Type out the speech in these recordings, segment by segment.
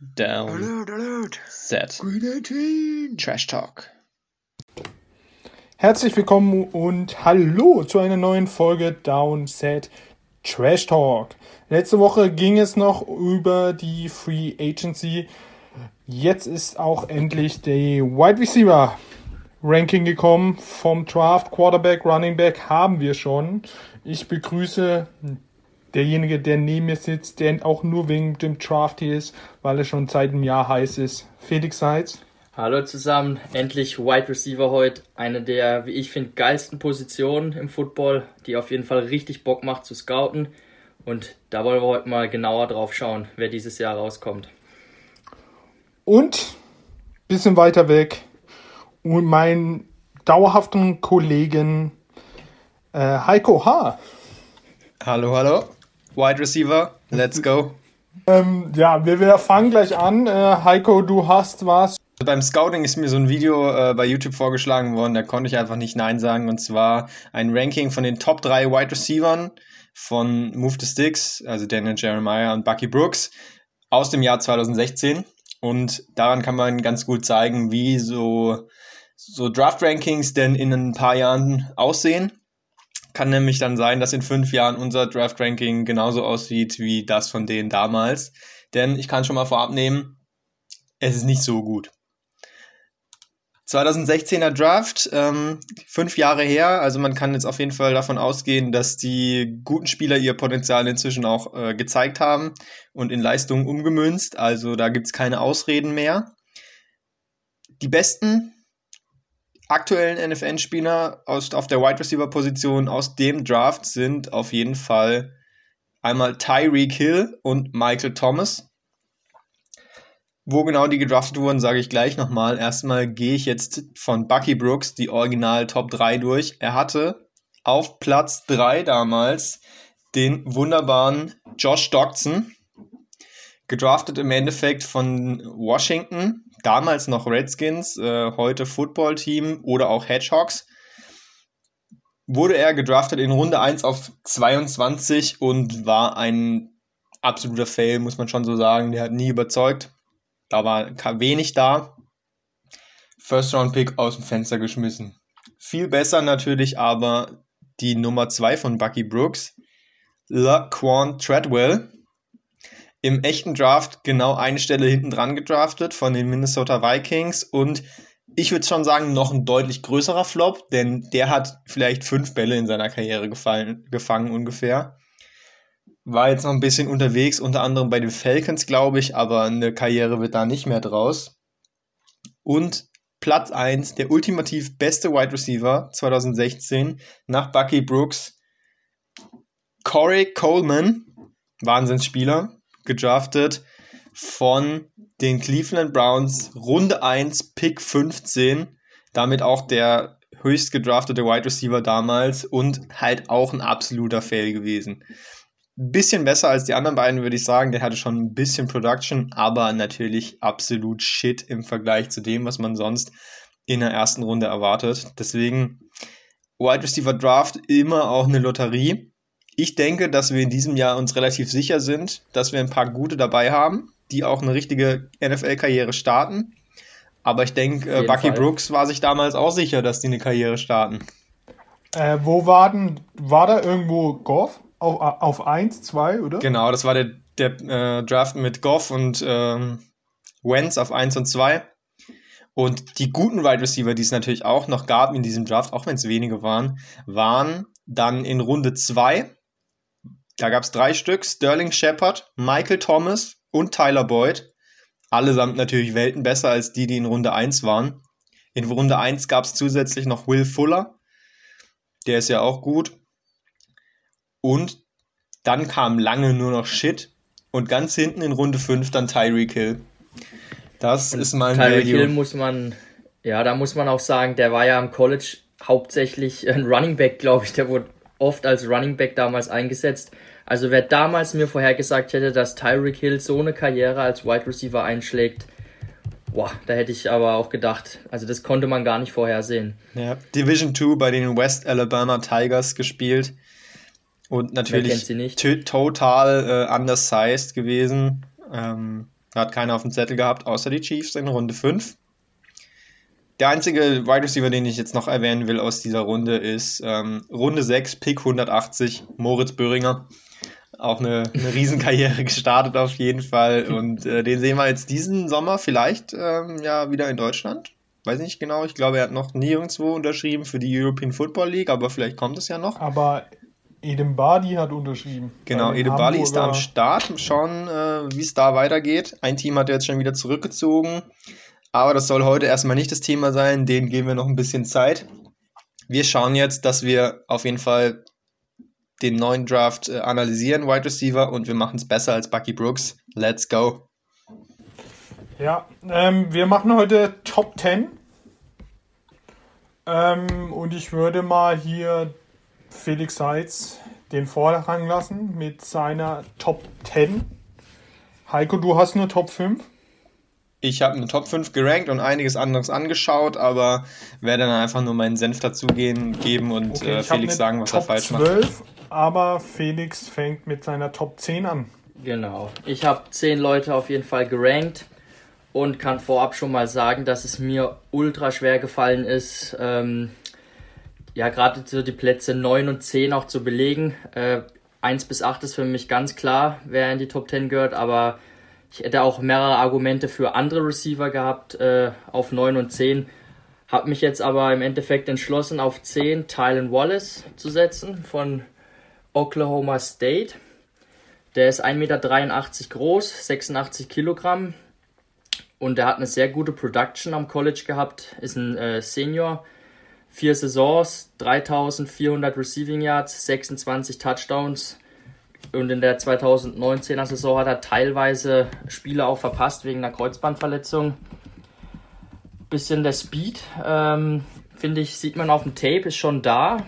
Down. Alert, alert. Set. Green 18. Trash Talk. Herzlich willkommen und hallo zu einer neuen Folge Downset Trash Talk. Letzte Woche ging es noch über die Free Agency. Jetzt ist auch endlich die Wide Receiver Ranking gekommen. Vom Draft, Quarterback, Running Back haben wir schon. Ich begrüße derjenige, der neben mir sitzt, der auch nur wegen dem Draft hier ist, weil er schon seit einem Jahr heiß ist. Felix Seitz. Hallo zusammen, endlich Wide Receiver heute. Eine der, wie ich finde, geilsten Positionen im Football, die auf jeden Fall richtig Bock macht zu scouten. Und da wollen wir heute mal genauer drauf schauen, wer dieses Jahr rauskommt. Und bisschen weiter weg und meinen dauerhaften Kollegen äh, Heiko H. Hallo, hallo. Wide Receiver, let's go. Ähm, ja, wir, wir fangen gleich an. Äh, Heiko, du hast was. Beim Scouting ist mir so ein Video äh, bei YouTube vorgeschlagen worden, da konnte ich einfach nicht Nein sagen. Und zwar ein Ranking von den Top 3 Wide Receivern von Move the Sticks, also Daniel Jeremiah und Bucky Brooks, aus dem Jahr 2016. Und daran kann man ganz gut zeigen, wie so, so Draft-Rankings denn in ein paar Jahren aussehen. Kann nämlich dann sein, dass in fünf Jahren unser Draft-Ranking genauso aussieht wie das von denen damals. Denn ich kann schon mal vorab nehmen, es ist nicht so gut. 2016er Draft, ähm, fünf Jahre her, also man kann jetzt auf jeden Fall davon ausgehen, dass die guten Spieler ihr Potenzial inzwischen auch äh, gezeigt haben und in Leistungen umgemünzt, also da gibt es keine Ausreden mehr. Die besten aktuellen NFL-Spieler auf der Wide Receiver-Position aus dem Draft sind auf jeden Fall einmal Tyreek Hill und Michael Thomas. Wo genau die gedraftet wurden, sage ich gleich nochmal. Erstmal gehe ich jetzt von Bucky Brooks die Original Top 3 durch. Er hatte auf Platz 3 damals den wunderbaren Josh Doctson, gedraftet im Endeffekt von Washington, damals noch Redskins, äh, heute Football Team oder auch Hedgehogs. Wurde er gedraftet in Runde 1 auf 22 und war ein absoluter Fail, muss man schon so sagen. Der hat nie überzeugt. Da war wenig da. First Round Pick aus dem Fenster geschmissen. Viel besser natürlich aber die Nummer 2 von Bucky Brooks, Laquan Treadwell. Im echten Draft genau eine Stelle hinten dran gedraftet von den Minnesota Vikings und ich würde schon sagen, noch ein deutlich größerer Flop, denn der hat vielleicht fünf Bälle in seiner Karriere gefallen, gefangen ungefähr. War jetzt noch ein bisschen unterwegs, unter anderem bei den Falcons, glaube ich, aber eine Karriere wird da nicht mehr draus. Und Platz 1, der ultimativ beste Wide Receiver 2016 nach Bucky Brooks, Corey Coleman, Wahnsinnsspieler, gedraftet von den Cleveland Browns, Runde 1, Pick 15, damit auch der höchst gedraftete Wide Receiver damals und halt auch ein absoluter Fail gewesen bisschen besser als die anderen beiden, würde ich sagen. Der hatte schon ein bisschen Production, aber natürlich absolut Shit im Vergleich zu dem, was man sonst in der ersten Runde erwartet. Deswegen Wide Receiver Draft immer auch eine Lotterie. Ich denke, dass wir in diesem Jahr uns relativ sicher sind, dass wir ein paar gute dabei haben, die auch eine richtige NFL-Karriere starten. Aber ich denke, äh, Bucky Fall. Brooks war sich damals auch sicher, dass die eine Karriere starten. Äh, wo war denn, war da irgendwo Goff? Auf, auf 1, 2, oder? Genau, das war der, der äh, Draft mit Goff und ähm, Wentz auf 1 und 2. Und die guten Wide Receiver, die es natürlich auch noch gab in diesem Draft, auch wenn es wenige waren, waren dann in Runde 2. Da gab es drei Stück: Sterling Shepard, Michael Thomas und Tyler Boyd. Allesamt natürlich Welten besser als die, die in Runde 1 waren. In Runde 1 gab es zusätzlich noch Will Fuller. Der ist ja auch gut. Und dann kam lange nur noch Shit. Und ganz hinten in Runde 5 dann Tyreek Hill. Das und ist mein Tyreek Hill muss man, ja, da muss man auch sagen, der war ja am College hauptsächlich ein Running Back, glaube ich. Der wurde oft als Running Back damals eingesetzt. Also wer damals mir vorhergesagt hätte, dass Tyreek Hill so eine Karriere als Wide Receiver einschlägt, boah, da hätte ich aber auch gedacht, also das konnte man gar nicht vorhersehen. Ja, Division 2 bei den West Alabama Tigers gespielt. Und natürlich total äh, undersized gewesen. Ähm, Hat keiner auf dem Zettel gehabt, außer die Chiefs in Runde 5. Der einzige Wide Receiver, den ich jetzt noch erwähnen will aus dieser Runde, ist ähm, Runde 6, Pick 180, Moritz Böhringer. Auch eine, eine Riesenkarriere gestartet auf jeden Fall. Und äh, den sehen wir jetzt diesen Sommer vielleicht ähm, ja wieder in Deutschland. Weiß nicht genau. Ich glaube, er hat noch nirgendwo unterschrieben für die European Football League, aber vielleicht kommt es ja noch. Aber Edem Badi hat unterschrieben. Genau, Edem Bali ist da am Start. Schauen, äh, wie es da weitergeht. Ein Team hat jetzt schon wieder zurückgezogen. Aber das soll heute erstmal nicht das Thema sein. Denen geben wir noch ein bisschen Zeit. Wir schauen jetzt, dass wir auf jeden Fall den neuen Draft äh, analysieren, Wide Receiver, und wir machen es besser als Bucky Brooks. Let's go. Ja, ähm, wir machen heute Top 10. Ähm, und ich würde mal hier Felix Seitz den Vorrang lassen mit seiner Top 10. Heiko, du hast nur Top 5. Ich habe eine Top 5 gerankt und einiges anderes angeschaut, aber werde dann einfach nur meinen Senf dazugehen geben und äh, ich hab Felix sagen, was er Top falsch macht. 12, aber Felix fängt mit seiner Top 10 an. Genau. Ich habe zehn Leute auf jeden Fall gerankt und kann vorab schon mal sagen, dass es mir ultra schwer gefallen ist, ähm, ja, gerade so die Plätze 9 und 10 auch zu belegen. Äh, 1 bis 8 ist für mich ganz klar, wer in die Top 10 gehört, aber ich hätte auch mehrere Argumente für andere Receiver gehabt äh, auf 9 und 10. Habe mich jetzt aber im Endeffekt entschlossen, auf 10 Tylen Wallace zu setzen von Oklahoma State. Der ist 1,83 Meter groß, 86 Kilogramm und der hat eine sehr gute Production am College gehabt, ist ein äh, Senior. Vier Saisons, 3400 Receiving Yards, 26 Touchdowns und in der 2019er Saison hat er teilweise Spiele auch verpasst wegen einer Kreuzbandverletzung. Bisschen der Speed, ähm, finde ich, sieht man auf dem Tape, ist schon da.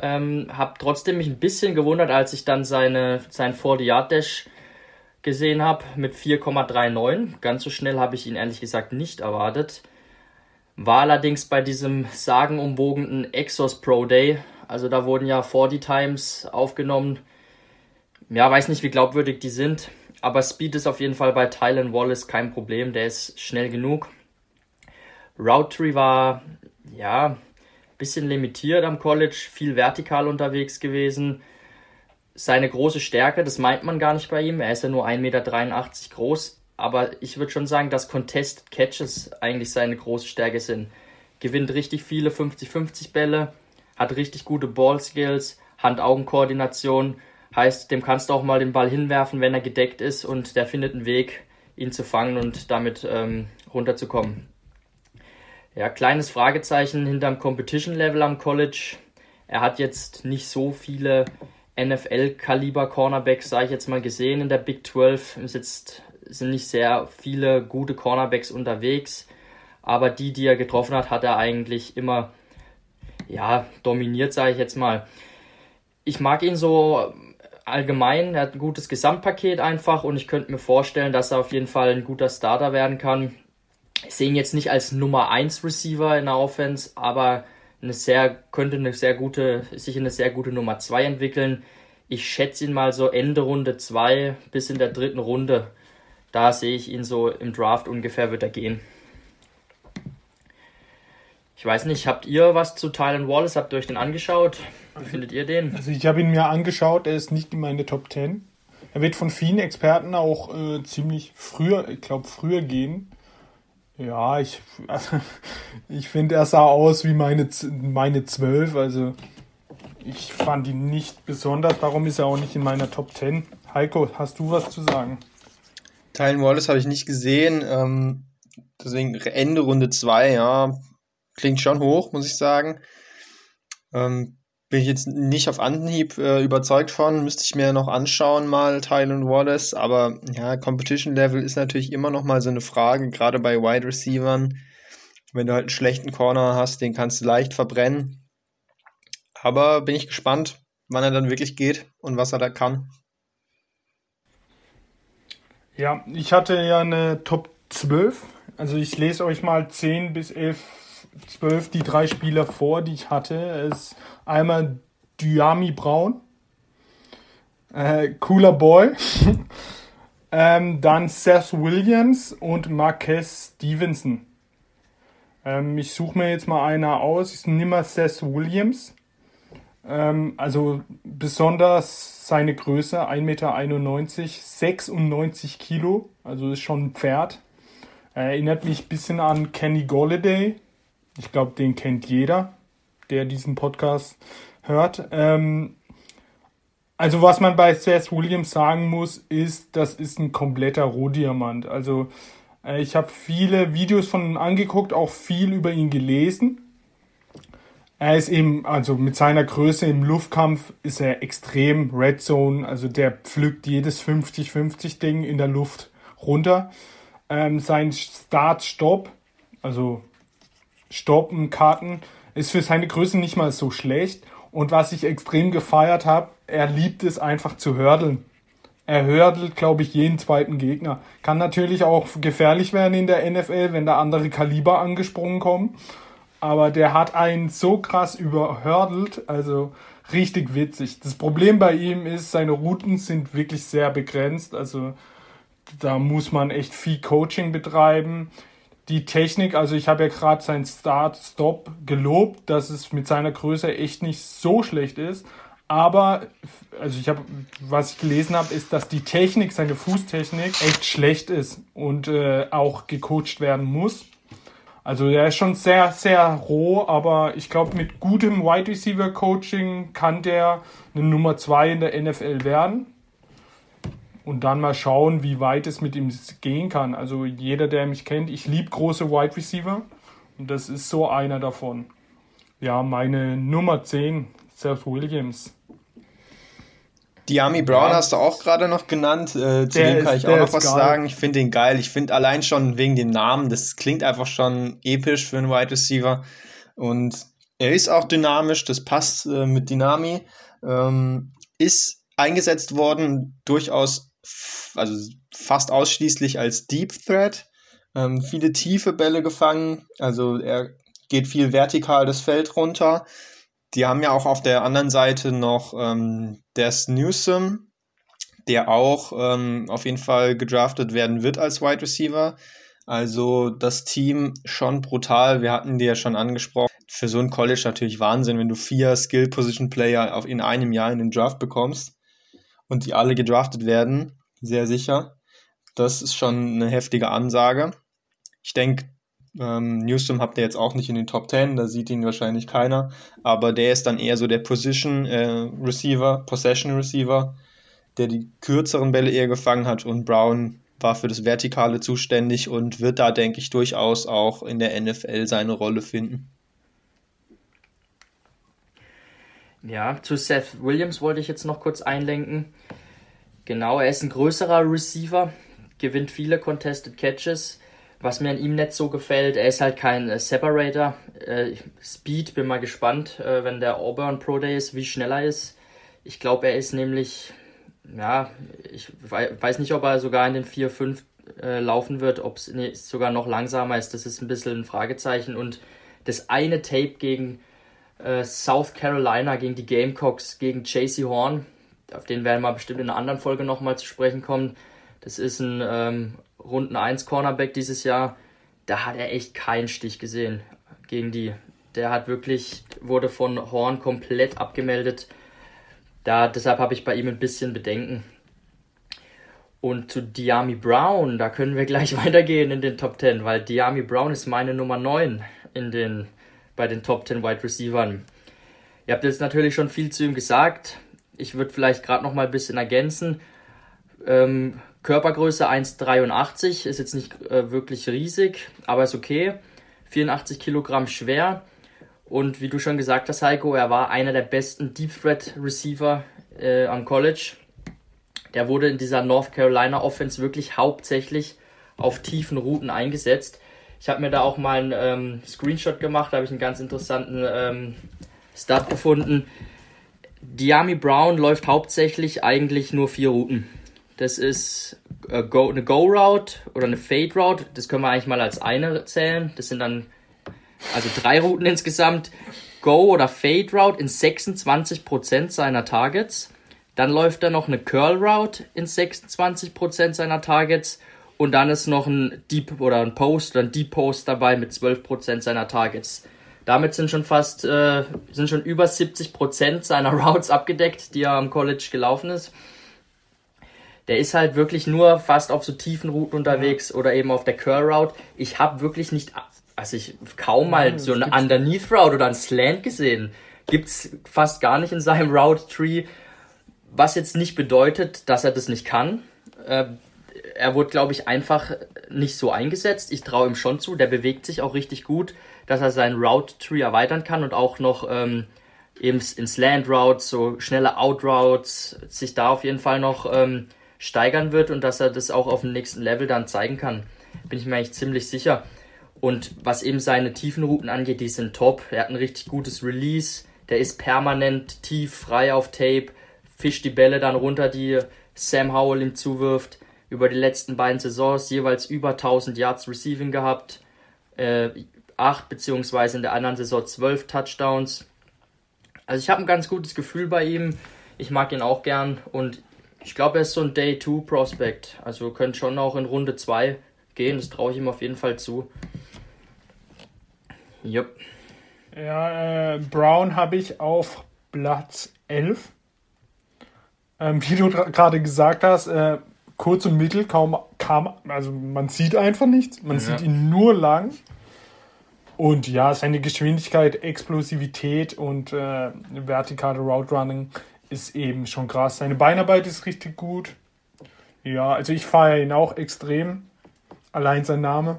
Ähm, hab trotzdem mich ein bisschen gewundert, als ich dann seine, sein 40-Yard-Dash gesehen habe mit 4,39. Ganz so schnell habe ich ihn ehrlich gesagt nicht erwartet. War allerdings bei diesem sagenumwogenen Exos Pro Day, also da wurden ja 40 Times aufgenommen. Ja, weiß nicht, wie glaubwürdig die sind, aber Speed ist auf jeden Fall bei Tylen Wallace kein Problem, der ist schnell genug. Route Tree war, ja, bisschen limitiert am College, viel vertikal unterwegs gewesen. Seine große Stärke, das meint man gar nicht bei ihm, er ist ja nur 1,83 Meter groß, aber ich würde schon sagen, dass Contested Catches eigentlich seine große Stärke sind. Gewinnt richtig viele 50-50 Bälle, hat richtig gute Ball-Skills, Hand-Augen-Koordination, heißt, dem kannst du auch mal den Ball hinwerfen, wenn er gedeckt ist und der findet einen Weg, ihn zu fangen und damit ähm, runterzukommen. Ja, kleines Fragezeichen hinterm Competition-Level am College. Er hat jetzt nicht so viele NFL-Kaliber-Cornerbacks, sage ich jetzt mal, gesehen in der Big 12. Es sind nicht sehr viele gute Cornerbacks unterwegs, aber die, die er getroffen hat, hat er eigentlich immer ja, dominiert, sage ich jetzt mal. Ich mag ihn so allgemein, er hat ein gutes Gesamtpaket einfach und ich könnte mir vorstellen, dass er auf jeden Fall ein guter Starter werden kann. Ich sehe ihn jetzt nicht als Nummer 1 Receiver in der Offense, aber eine sehr, könnte eine sehr gute, sich in eine sehr gute Nummer 2 entwickeln. Ich schätze ihn mal so Ende Runde 2 bis in der dritten Runde. Da sehe ich ihn so im Draft ungefähr wird er gehen. Ich weiß nicht, habt ihr was zu Tylen Wallace? Habt ihr euch den angeschaut? Wie findet ihr den? Also ich habe ihn mir angeschaut, er ist nicht in meine Top 10. Er wird von vielen Experten auch äh, ziemlich früher, ich glaube früher gehen. Ja, ich, also, ich finde, er sah aus wie meine, meine 12, also ich fand ihn nicht besonders, darum ist er auch nicht in meiner Top 10. Heiko, hast du was zu sagen? Tylen Wallace habe ich nicht gesehen, ähm, deswegen Ende Runde 2, ja, klingt schon hoch, muss ich sagen. Ähm, bin ich jetzt nicht auf Anhieb äh, überzeugt von, müsste ich mir noch anschauen mal, Tylen Wallace, aber ja, Competition Level ist natürlich immer noch mal so eine Frage, gerade bei Wide Receivern. Wenn du halt einen schlechten Corner hast, den kannst du leicht verbrennen. Aber bin ich gespannt, wann er dann wirklich geht und was er da kann. Ja, ich hatte ja eine Top 12. Also ich lese euch mal 10 bis 11, 12 die drei Spieler vor, die ich hatte. Ist einmal Dyami Braun. Äh, cooler Boy. Ähm, dann Seth Williams und Marquez Stevenson. Ähm, ich suche mir jetzt mal einer aus. Ich nehme Seth Williams. Ähm, also besonders seine Größe, 1,91 Meter, 96 Kilo. Also ist schon ein Pferd. Erinnert mich ein bisschen an Kenny Golladay. Ich glaube, den kennt jeder, der diesen Podcast hört. Ähm, also was man bei Seth Williams sagen muss, ist, das ist ein kompletter Rohdiamant. Also äh, ich habe viele Videos von ihm angeguckt, auch viel über ihn gelesen. Er ist eben, also mit seiner Größe im Luftkampf ist er extrem Red Zone, also der pflückt jedes 50-50 Ding in der Luft runter. Ähm, sein Start-Stop, also Stoppen, Karten, ist für seine Größe nicht mal so schlecht. Und was ich extrem gefeiert habe, er liebt es einfach zu hördeln. Er hördelt, glaube ich, jeden zweiten Gegner. Kann natürlich auch gefährlich werden in der NFL, wenn da andere Kaliber angesprungen kommen. Aber der hat einen so krass überhördelt, also richtig witzig. Das Problem bei ihm ist, seine Routen sind wirklich sehr begrenzt. Also da muss man echt viel Coaching betreiben. Die Technik, also ich habe ja gerade sein Start-Stop gelobt, dass es mit seiner Größe echt nicht so schlecht ist. Aber, also ich habe, was ich gelesen habe, ist, dass die Technik, seine Fußtechnik echt schlecht ist und äh, auch gecoacht werden muss. Also er ist schon sehr, sehr roh, aber ich glaube, mit gutem Wide Receiver Coaching kann der eine Nummer 2 in der NFL werden. Und dann mal schauen, wie weit es mit ihm gehen kann. Also jeder, der mich kennt, ich liebe große Wide Receiver. Und das ist so einer davon. Ja, meine Nummer 10, Seth Williams. Diami Brown Ja. hast du auch gerade noch genannt. Äh, zu Der dem kann ist- ich auch noch was geil. sagen. Ich finde den geil. Ich finde allein schon wegen dem Namen, das klingt einfach schon episch für einen Wide Receiver. Und er ist auch dynamisch, das passt äh, mit Dynami. Ähm, ist eingesetzt worden, durchaus, also fast ausschließlich als Deep Threat. Ähm, viele tiefe Bälle gefangen. Also er geht viel vertikal das Feld runter. Die haben ja auch auf der anderen Seite noch ähm, Des Newsom, der auch ähm, auf jeden Fall gedraftet werden wird als Wide Receiver. Also das Team schon brutal. Wir hatten die ja schon angesprochen. Für so ein College natürlich Wahnsinn, wenn du vier Skill Position Player auf in einem Jahr in den Draft bekommst und die alle gedraftet werden, sehr sicher. Das ist schon eine heftige Ansage. Ich denke, ähm, Newsom habt ihr jetzt auch nicht in den Top 10, da sieht ihn wahrscheinlich keiner, aber der ist dann eher so der Position äh, Receiver, Possession Receiver, der die kürzeren Bälle eher gefangen hat und Brown war für das Vertikale zuständig und wird da, denke ich, durchaus auch in der NFL seine Rolle finden. Ja, zu Seth Williams wollte ich jetzt noch kurz einlenken. Genau, er ist ein größerer Receiver, gewinnt viele Contested Catches. Was mir an ihm nicht so gefällt, er ist halt kein äh, Separator. Äh, Speed, bin mal gespannt, äh, wenn der Auburn Pro Day ist, wie schnell er ist. Ich glaube, er ist nämlich, ja, ich wei- weiß nicht, ob er sogar in den 4-5 äh, laufen wird, ob es nee, sogar noch langsamer ist. Das ist ein bisschen ein Fragezeichen. Und das eine Tape gegen äh, South Carolina gegen die Gamecocks, gegen JC Horn. Auf den werden wir bestimmt in einer anderen Folge nochmal zu sprechen kommen. Das ist ein ähm, Runden 1 Cornerback dieses Jahr. Da hat er echt keinen Stich gesehen gegen die. Der hat wirklich, wurde von Horn komplett abgemeldet. Da, deshalb habe ich bei ihm ein bisschen Bedenken. Und zu Diami Brown, da können wir gleich weitergehen in den Top 10, weil Diami Brown ist meine Nummer 9 in den, bei den Top 10 Wide Receivern. Ihr habt jetzt natürlich schon viel zu ihm gesagt. Ich würde vielleicht gerade noch mal ein bisschen ergänzen. Ähm, Körpergröße 1,83 ist jetzt nicht äh, wirklich riesig, aber ist okay. 84 Kilogramm schwer. Und wie du schon gesagt hast, Heiko, er war einer der besten Deep Threat Receiver äh, am College. Der wurde in dieser North Carolina Offense wirklich hauptsächlich auf tiefen Routen eingesetzt. Ich habe mir da auch mal einen ähm, Screenshot gemacht, da habe ich einen ganz interessanten ähm, Start gefunden. Diami Brown läuft hauptsächlich eigentlich nur vier Routen. Das ist äh, eine Go-Route oder eine Fade-Route. Das können wir eigentlich mal als eine zählen. Das sind dann also drei Routen insgesamt. Go- oder Fade-Route in 26% seiner Targets. Dann läuft er noch eine Curl Route in 26% seiner Targets. Und dann ist noch ein Deep oder ein Post oder ein Deep Post dabei mit 12% seiner Targets. Damit sind schon fast, äh, sind schon über 70% seiner Routes abgedeckt, die er am College gelaufen ist. Der ist halt wirklich nur fast auf so tiefen Routen unterwegs oder eben auf der Curl Route. Ich habe wirklich nicht, also ich kaum mal so eine Underneath Route oder ein Slant gesehen. Gibt's fast gar nicht in seinem Route Tree. Was jetzt nicht bedeutet, dass er das nicht kann. Äh, er wurde, glaube ich, einfach nicht so eingesetzt. Ich traue ihm schon zu. Der bewegt sich auch richtig gut, dass er seinen Route Tree erweitern kann und auch noch ähm, eben in Slant Routes, so schnelle Out Routes, sich da auf jeden Fall noch ähm, steigern wird und dass er das auch auf dem nächsten Level dann zeigen kann. Bin ich mir eigentlich ziemlich sicher. Und was eben seine tiefen Routen angeht, die sind top. Er hat ein richtig gutes Release. Der ist permanent tief, frei auf Tape, fischt die Bälle dann runter, die Sam Howell ihm zuwirft. Über die letzten beiden Saisons jeweils über 1000 Yards Receiving gehabt. Äh, 8 beziehungsweise in der anderen Saison 12 Touchdowns. Also ich habe ein ganz gutes Gefühl bei ihm. Ich mag ihn auch gern und ich glaube, er ist so ein Day 2 Prospect. Also könnte schon auch in Runde 2 gehen. Das traue ich ihm auf jeden Fall zu. Jupp. Ja, äh, Brown habe ich auf Platz 11. Ähm, wie du gerade gesagt hast, äh, kurz und mittel kaum kam, also man sieht einfach nichts, man Ja. sieht ihn nur lang. Und ja, seine Geschwindigkeit, Explosivität und äh, vertikale Route Running ist eben schon krass. Seine Beinarbeit ist richtig gut. Ja, also ich feiere ihn auch extrem. Allein sein Name.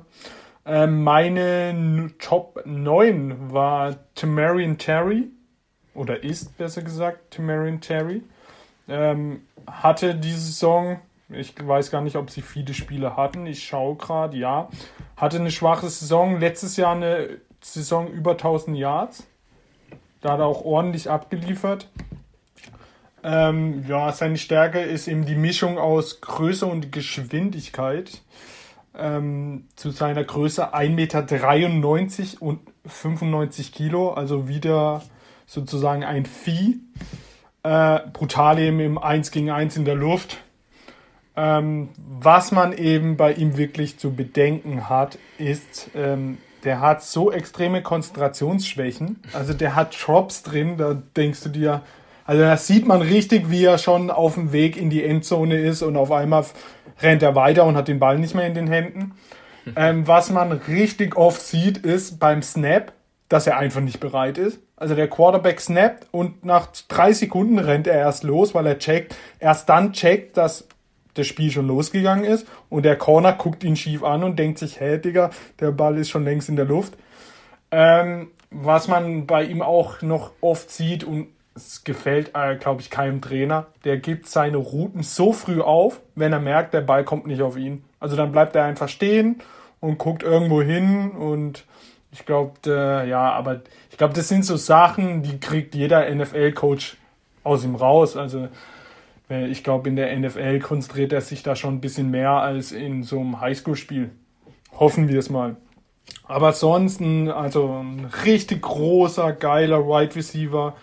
Ähm, meine Top 9 war Tamarian Terry. Oder ist besser gesagt Tamarian Terry. Ähm, hatte diese Saison, ich weiß gar nicht, ob sie viele Spiele hatten. Ich schaue gerade, ja. Hatte eine schwache Saison. Letztes Jahr eine Saison über 1000 Yards. Da hat er auch ordentlich abgeliefert. Ähm, ja, seine Stärke ist eben die Mischung aus Größe und Geschwindigkeit. Ähm, zu seiner Größe 1,93 Meter und 95 Kilo, also wieder sozusagen ein Vieh. Äh, brutal eben im 1 gegen 1 in der Luft. Ähm, was man eben bei ihm wirklich zu bedenken hat, ist, ähm, der hat so extreme Konzentrationsschwächen. Also der hat Drops drin, da denkst du dir, also da sieht man richtig, wie er schon auf dem Weg in die Endzone ist und auf einmal rennt er weiter und hat den Ball nicht mehr in den Händen. Ähm, was man richtig oft sieht, ist beim Snap, dass er einfach nicht bereit ist. Also der Quarterback snappt und nach drei Sekunden rennt er erst los, weil er checkt, erst dann checkt, dass das Spiel schon losgegangen ist und der Corner guckt ihn schief an und denkt sich, hä, Digga, der Ball ist schon längst in der Luft. Ähm, was man bei ihm auch noch oft sieht und es gefällt, äh, glaube ich, keinem Trainer, der gibt seine Routen so früh auf, wenn er merkt, der Ball kommt nicht auf ihn. Also dann bleibt er einfach stehen und guckt irgendwo hin und ich glaube, ja, aber ich glaube, das sind so Sachen, die kriegt jeder NFL-Coach aus ihm raus. Also ich glaube, in der NFL konzentriert er sich da schon ein bisschen mehr als in so einem Highschool-Spiel. Hoffen wir es mal. Aber sonst ein, also ein richtig großer, geiler Wide Receiver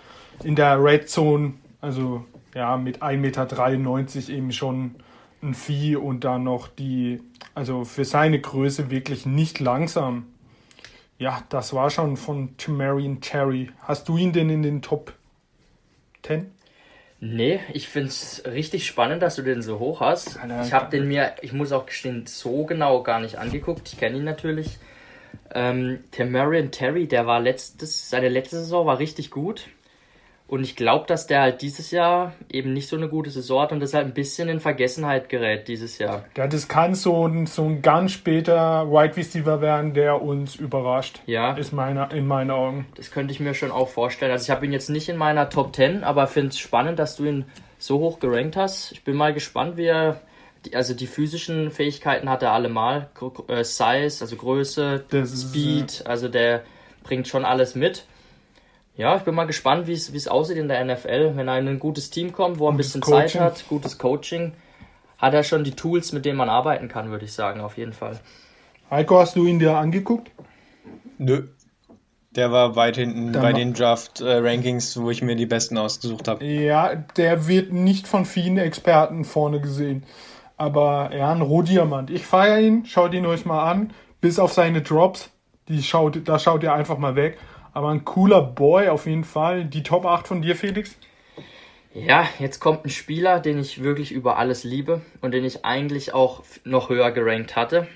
in der Red Zone. Also ja, mit 1,93 Meter eben schon ein Vieh und dann noch die, also für seine Größe wirklich nicht langsam. Ja, das war schon von Tamarian Terry. Hast du ihn denn in den Top 10? Nee, ich find's richtig spannend, dass du den so hoch hast. Alter, ich habe den mir, ich muss auch gestehen, so genau gar nicht angeguckt. Ich kenne ihn natürlich. Ähm, Tamarian Terry, der war letztes, seine letzte Saison war richtig gut. Und ich glaube, dass der halt dieses Jahr eben nicht so eine gute Saison hat und deshalb ein bisschen in Vergessenheit gerät dieses Jahr. Ja, das kann so ein, so ein ganz später Wide Receiver werden, der uns überrascht. Ja. Ist meiner, in meinen Augen. Das könnte ich mir schon auch vorstellen. Also ich habe ihn jetzt nicht in meiner Top 10, aber finde es spannend, dass du ihn so hoch gerankt hast. Ich bin mal gespannt, wie er, die, also die physischen Fähigkeiten hat er allemal. Äh, Size, also Größe, Das Speed, also der bringt schon alles mit. Ja, ich bin mal gespannt, wie es wie es aussieht in der NFL. Wenn er in ein gutes Team kommt, wo er ein bisschen Coaching. Zeit hat, gutes Coaching, hat er schon die Tools, mit denen man arbeiten kann, würde ich sagen, auf jeden Fall. Heiko, hast du ihn dir angeguckt? Nö. Der war weit hinten Dann bei den Draft-Rankings, wo ich mir die besten ausgesucht habe. Ja, der wird nicht von vielen Experten vorne gesehen. Aber ja, ein Rohdiamant. Ich feiere ihn, schaut ihn euch mal an. Bis auf seine Drops, die schaut, da schaut ihr einfach mal weg. Aber ein cooler Boy auf jeden Fall. Die Top 8 von dir, Felix? Ja, jetzt kommt ein Spieler, den ich wirklich über alles liebe und den ich eigentlich auch noch höher gerankt hatte.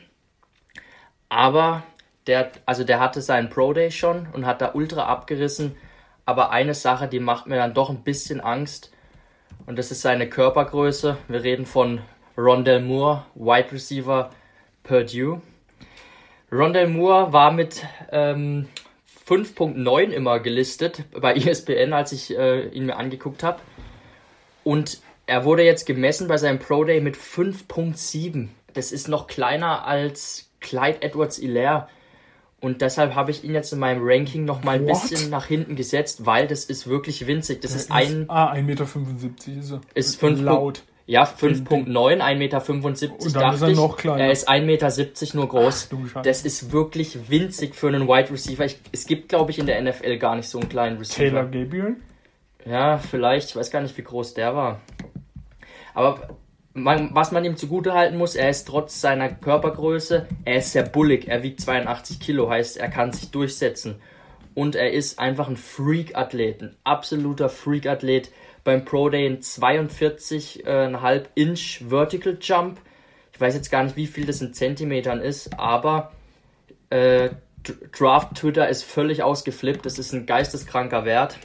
Aber der, also der hatte seinen Pro Day schon und hat da ultra abgerissen. Aber eine Sache, die macht mir dann doch ein bisschen Angst. Und das ist seine Körpergröße. Wir reden von Rondell Moore, Wide Receiver Purdue. Rondell Moore war mit ähm, 5.9 immer gelistet bei ESPN, als ich äh, ihn mir angeguckt habe. Und er wurde jetzt gemessen bei seinem Pro Day mit 5.7. Das ist noch kleiner als Clyde Edwards Hilaire. Und deshalb habe ich ihn jetzt in meinem Ranking noch mal ein What? bisschen nach hinten gesetzt, weil das ist wirklich winzig. Das ist ein, Ah, 1,75 Meter ist er. ist 5 laut. Ja, 5.9, 1,75 Meter. Und dann ist er ich. noch kleiner. Er ist 1,70 Meter nur groß. Ach, das ist wirklich winzig für einen Wide Receiver. Ich, es gibt, glaube ich, in der NFL gar nicht so einen kleinen Receiver. Taylor Gabriel. Ja, vielleicht. Ich weiß gar nicht, wie groß der war. Aber man, was man ihm zugutehalten muss, er ist trotz seiner Körpergröße, er ist sehr bullig. Er wiegt 82 Kilo, heißt, er kann sich durchsetzen. Und er ist einfach ein Freak-Athlet, ein absoluter Freak-Athlet. Beim Pro Day ein 42,5 Inch Vertical Jump. Ich weiß jetzt gar nicht, wie viel das in Zentimetern ist, aber äh, Draft Twitter ist völlig ausgeflippt. Das ist ein geisteskranker Wert.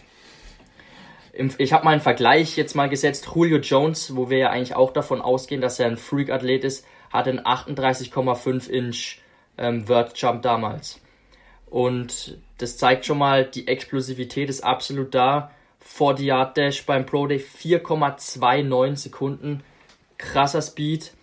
Ich habe mal einen Vergleich jetzt mal gesetzt. Julio Jones, wo wir ja eigentlich auch davon ausgehen, dass er ein Freak-Athlet ist, hatte einen 38,5 Inch ähm, Vert Jump damals. Und das zeigt schon mal, die Explosivität ist absolut da. 40 Yard Dash beim Pro Day 4,29 Sekunden. Krasser Speed.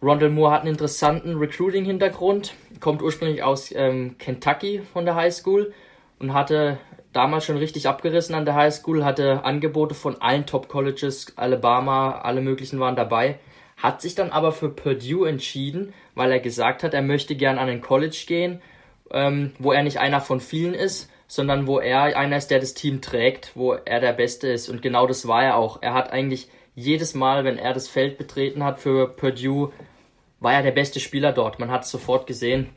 Rondell Moore hat einen interessanten Recruiting-Hintergrund, kommt ursprünglich aus ähm, Kentucky von der High School und hatte damals schon richtig abgerissen an der High School, hatte Angebote von allen Top-Colleges, Alabama, alle möglichen waren dabei, hat sich dann aber für Purdue entschieden, weil er gesagt hat, er möchte gern an ein College gehen, ähm, wo er nicht einer von vielen ist, sondern wo er einer ist, der das Team trägt, wo er der Beste ist. Und genau das war er auch. Er hat eigentlich jedes Mal, wenn er das Feld betreten hat für Purdue, war er der beste Spieler dort. Man hat es sofort gesehen.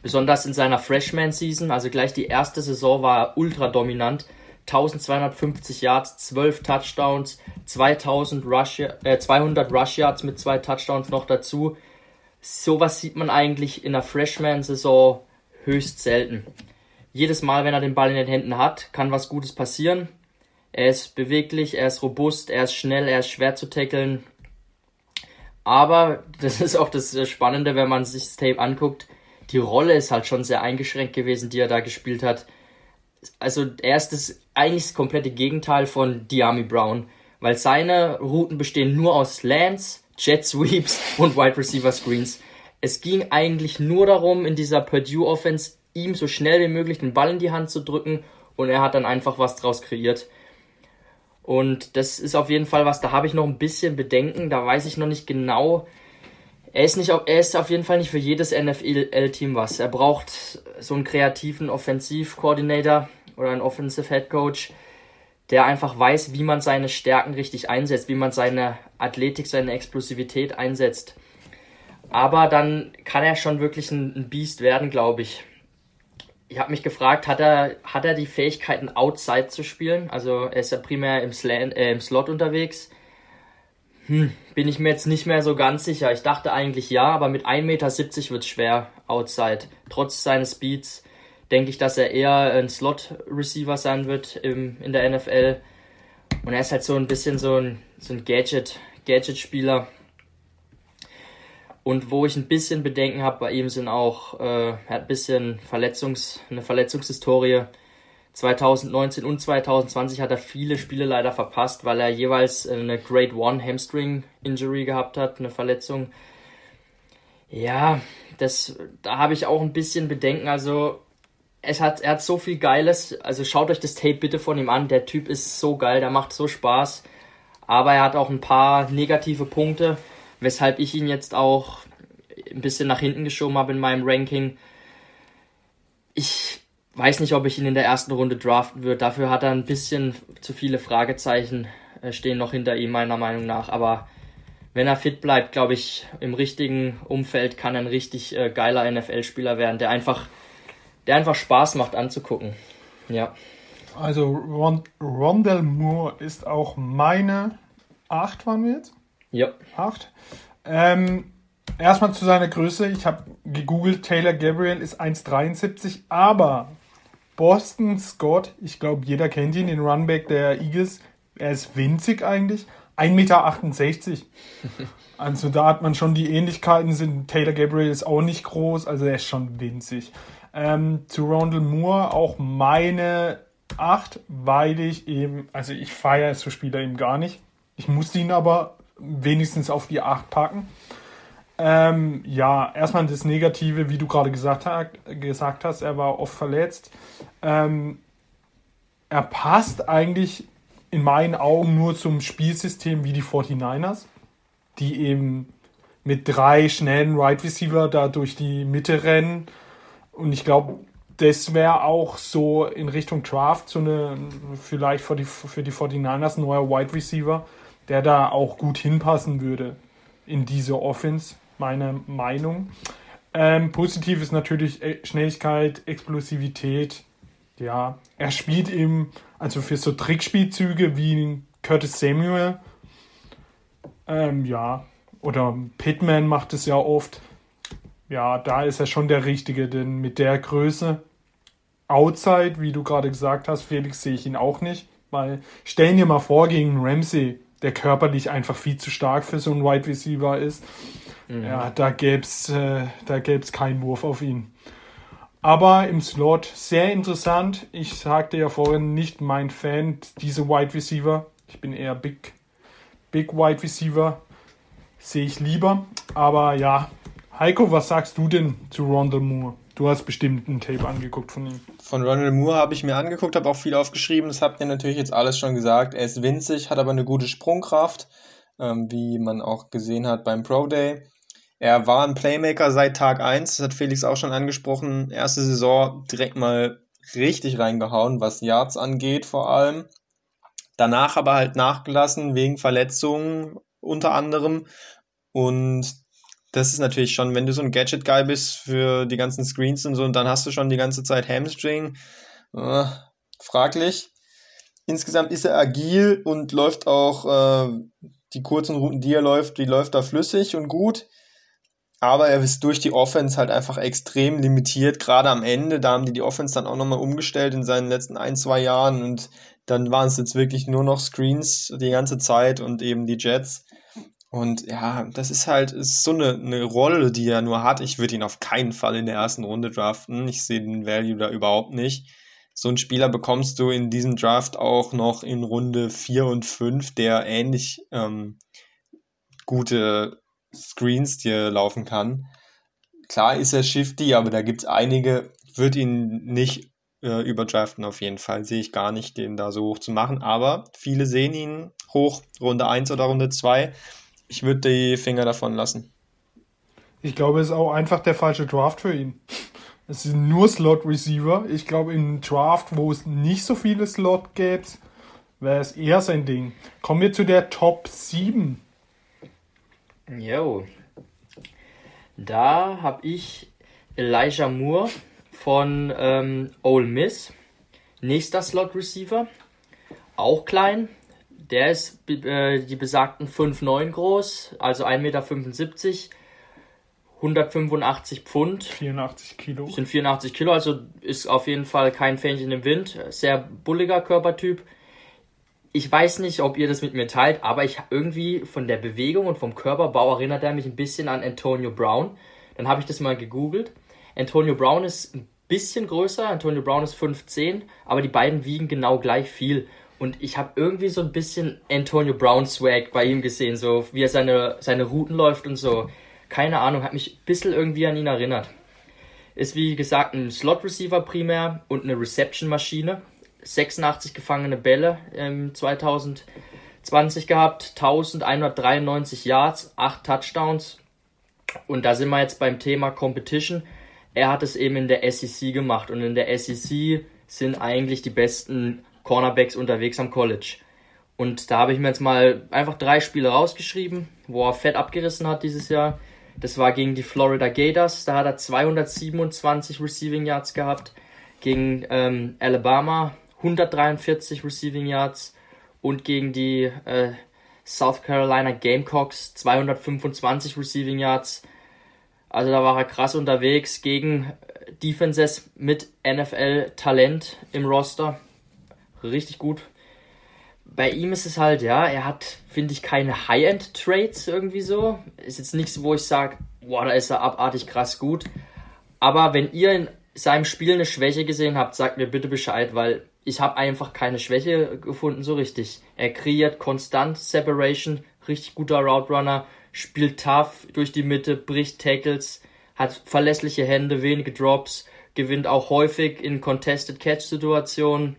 Besonders in seiner Freshman-Season, also gleich die erste Saison, war er ultra dominant. 1250 Yards, 12 Touchdowns, 2000 Rush, äh, 200 Rush Yards mit zwei Touchdowns noch dazu. Sowas sieht man eigentlich in der Freshman-Saison höchst selten. Jedes Mal, wenn er den Ball in den Händen hat, kann was Gutes passieren. Er ist beweglich, er ist robust, er ist schnell, er ist schwer zu tackeln. Aber das ist auch das Spannende, wenn man sich das Tape anguckt. Die Rolle ist halt schon sehr eingeschränkt gewesen, die er da gespielt hat. Also er ist das eigentlich das komplette Gegenteil von Diami Brown, weil seine Routen bestehen nur aus Slants, Jet Sweeps und Wide Receiver Screens. Es ging eigentlich nur darum, in dieser Purdue Offense ihm so schnell wie möglich den Ball in die Hand zu drücken und er hat dann einfach was draus kreiert. Und das ist auf jeden Fall was, da habe ich noch ein bisschen Bedenken, da weiß ich noch nicht genau. Er ist, nicht, er ist auf jeden Fall nicht für jedes NFL-Team was. Er braucht so einen kreativen Offensiv-Coordinator oder einen Offensive Head Coach, der einfach weiß, wie man seine Stärken richtig einsetzt, wie man seine Athletik, seine Explosivität einsetzt. Aber dann kann er schon wirklich ein Biest werden, glaube ich. Ich habe mich gefragt, hat er, hat er die Fähigkeiten, Outside zu spielen? Also er ist ja primär im, Slant, äh, im Slot unterwegs. Hm, bin ich mir jetzt nicht mehr so ganz sicher. Ich dachte eigentlich ja, aber mit 1,70 Meter wird es schwer, Outside. Trotz seines Speeds denke ich, dass er eher ein Slot-Receiver sein wird im, in der NFL. Und er ist halt so ein bisschen so ein, so ein Gadget, Gadget-Spieler. Und wo ich ein bisschen Bedenken habe bei ihm sind auch, äh, er hat ein bisschen Verletzungs, eine Verletzungshistorie. 2019 und 2020 hat er viele Spiele leider verpasst, weil er jeweils eine Grade 1 Hamstring Injury gehabt hat, eine Verletzung. Ja, das, da habe ich auch ein bisschen Bedenken. Also, es hat, er hat so viel Geiles. Also, schaut euch das Tape bitte von ihm an. Der Typ ist so geil, der macht so Spaß. Aber er hat auch ein paar negative Punkte, weshalb ich ihn jetzt auch ein bisschen nach hinten geschoben habe in meinem Ranking. Ich, weiß nicht, ob ich ihn in der ersten Runde draften würde. Dafür hat er ein bisschen zu viele Fragezeichen äh, stehen noch hinter ihm, meiner Meinung nach. Aber wenn er fit bleibt, glaube ich, im richtigen Umfeld kann er ein richtig äh, geiler NFL-Spieler werden, der einfach, der einfach Spaß macht anzugucken. Ja. Also Ron Rondell Moore ist auch meine 8 waren wir jetzt? Ja. 8. Ähm, erstmal zu seiner Größe. Ich habe gegoogelt, Taylor Gabriel ist 1,73, aber Boston Scott, ich glaube, jeder kennt ihn, den Runback der Eagles, er ist winzig eigentlich, 1,68 Meter. Also da hat man schon die Ähnlichkeiten, sind Taylor Gabriel ist auch nicht groß, also er ist schon winzig. Ähm, zu Rondell Moore auch meine 8, weil ich eben, also ich feiere so Spieler eben gar nicht. Ich musste ihn aber wenigstens auf die 8 packen. Ähm, ja, erstmal das Negative, wie du gerade gesagt, gesagt hast, er war oft verletzt. Ähm, er passt eigentlich in meinen Augen nur zum Spielsystem wie die 49ers, die eben mit drei schnellen Wide right Receiver da durch die Mitte rennen. Und ich glaube, das wäre auch so in Richtung Draft so eine, vielleicht für die, für die 49ers ein neuer Wide Receiver, der da auch gut hinpassen würde in diese Offense, meine Meinung. Ähm, positiv ist natürlich äh, Schnelligkeit, Explosivität. Ja, er spielt eben, also für so Trickspielzüge wie Curtis Samuel. Ähm, ja, oder Pittman macht es ja oft. Ja, da ist er schon der Richtige, denn mit der Größe Outside, wie du gerade gesagt hast, Felix, sehe ich ihn auch nicht. Weil stellen dir mal vor, gegen Ramsey, der körperlich einfach viel zu stark für so einen Wide Receiver ist. Mhm. Ja, da gäbe es äh, da gäb's keinen Wurf auf ihn. Aber im Slot sehr interessant. Ich sagte ja vorhin nicht mein Fan, diese Wide Receiver. Ich bin eher Big, Big Wide Receiver. Sehe ich lieber. Aber ja, Heiko, was sagst du denn zu Rondell Moore? Du hast bestimmt ein Tape angeguckt von ihm. Von Ronald Moore habe ich mir angeguckt, habe auch viel aufgeschrieben. Das habt ihr natürlich jetzt alles schon gesagt. Er ist winzig, hat aber eine gute Sprungkraft, ähm, wie man auch gesehen hat beim Pro Day. Er war ein Playmaker seit Tag 1, das hat Felix auch schon angesprochen. Erste Saison direkt mal richtig reingehauen, was Yards angeht vor allem. Danach aber halt nachgelassen wegen Verletzungen unter anderem. Und das ist natürlich schon, wenn du so ein Gadget-Guy bist für die ganzen Screens und so, und dann hast du schon die ganze Zeit Hamstring. Äh, fraglich. Insgesamt ist er agil und läuft auch äh, die kurzen Routen, die er läuft, die läuft da flüssig und gut. Aber er ist durch die Offense halt einfach extrem limitiert, gerade am Ende. Da haben die die Offense dann auch nochmal umgestellt in seinen letzten ein, zwei Jahren und dann waren es jetzt wirklich nur noch Screens die ganze Zeit und eben die Jets. Und ja, das ist halt so eine, eine Rolle, die er nur hat. Ich würde ihn auf keinen Fall in der ersten Runde draften. Ich sehe den Value da überhaupt nicht. So einen Spieler bekommst du in diesem Draft auch noch in Runde 4 und 5, der ähnlich ähm, gute Screens dir laufen kann. Klar ist er shifty, aber da gibt es einige, wird ihn nicht äh, überdraften auf jeden Fall. Sehe ich gar nicht, den da so hoch zu machen. Aber viele sehen ihn hoch, Runde 1 oder Runde 2 ich würde die Finger davon lassen. Ich glaube, es ist auch einfach der falsche Draft für ihn. Es sind nur Slot Receiver. Ich glaube, im Draft, wo es nicht so viele Slot gäbe, wäre es eher sein Ding. Kommen wir zu der Top 7. Jo. Da habe ich Elijah Moore von ähm, Ole Miss. Nächster Slot Receiver. Auch klein, der ist äh, die besagten 5,9 groß, also 1,75 Meter, 185 Pfund. 84 Kilo. Sind 84 Kilo, also ist auf jeden Fall kein Fähnchen im Wind. Sehr bulliger Körpertyp. Ich weiß nicht, ob ihr das mit mir teilt, aber ich irgendwie von der Bewegung und vom Körperbau erinnert er mich ein bisschen an Antonio Brown. Dann habe ich das mal gegoogelt. Antonio Brown ist ein bisschen größer, Antonio Brown ist 5'10, aber die beiden wiegen genau gleich viel. Und ich habe irgendwie so ein bisschen Antonio Brown Swag bei ihm gesehen, so wie er seine, seine Routen läuft und so. Keine Ahnung, hat mich ein bisschen irgendwie an ihn erinnert. Ist wie gesagt ein Slot Receiver primär und eine Reception Maschine. 86 gefangene Bälle im 2020 gehabt, 1193 Yards, 8 Touchdowns. Und da sind wir jetzt beim Thema Competition. er hat es eben in der SEC gemacht und in der SEC sind eigentlich die besten Cornerbacks unterwegs am College. Und da habe ich mir jetzt mal einfach drei Spiele rausgeschrieben, wo er fett abgerissen hat dieses Jahr. Das war gegen die Florida Gators, da hat er 227 Receiving Yards gehabt. Gegen ähm, Alabama 143 Receiving Yards und gegen die äh, South Carolina Gamecocks 225 Receiving Yards. Also da war er krass unterwegs gegen Defenses mit NFL-Talent im Roster. Richtig gut. Bei ihm ist es halt, ja, er hat, finde ich, keine High-End-Trades irgendwie so. Ist jetzt nichts, wo ich sage, boah, da ist er abartig krass gut. Aber wenn ihr in seinem Spiel eine Schwäche gesehen habt, sagt mir bitte Bescheid, weil ich habe einfach keine Schwäche gefunden so richtig. Er kreiert konstant Separation, richtig guter Route Runner, spielt tough durch die Mitte, bricht Tackles, hat verlässliche Hände, wenige Drops, gewinnt auch häufig in Contested Catch Situationen.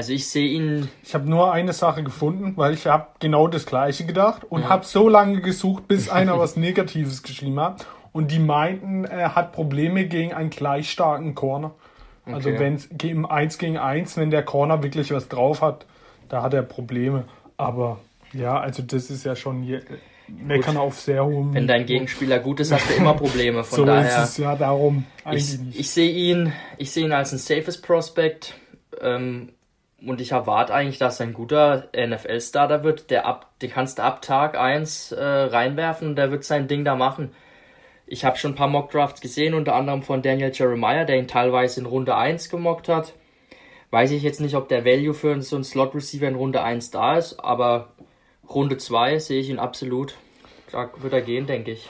Also ich sehe ihn. Ich habe nur eine Sache gefunden, weil ich habe genau das gleiche gedacht und ja. habe so lange gesucht, bis einer was Negatives geschrieben hat. Und die meinten, er hat Probleme gegen einen gleich starken Corner. Also wenn es im 1 gegen 1, wenn der Corner wirklich was drauf hat, da hat er Probleme. Aber ja, also das ist ja schon meckern auf sehr hohem Wenn dein Gegenspieler gut ist, hast du immer Probleme. Von so daher, ist es ja darum ich. Ich sehe ihn, ich sehe ihn als ein safes Prospect. Ähm, und ich erwarte eigentlich, dass er ein guter NFL-Starter wird. Der ab, den kannst du ab Tag 1 äh, reinwerfen und der wird sein Ding da machen. Ich habe schon ein paar Mock-Drafts gesehen, unter anderem von Daniel Jeremiah, der ihn teilweise in Runde 1 gemockt hat. Weiß ich jetzt nicht, ob der Value für so einen Slot-Receiver in Runde 1 da ist, aber Runde 2 sehe ich ihn absolut. Da wird er gehen, denke ich.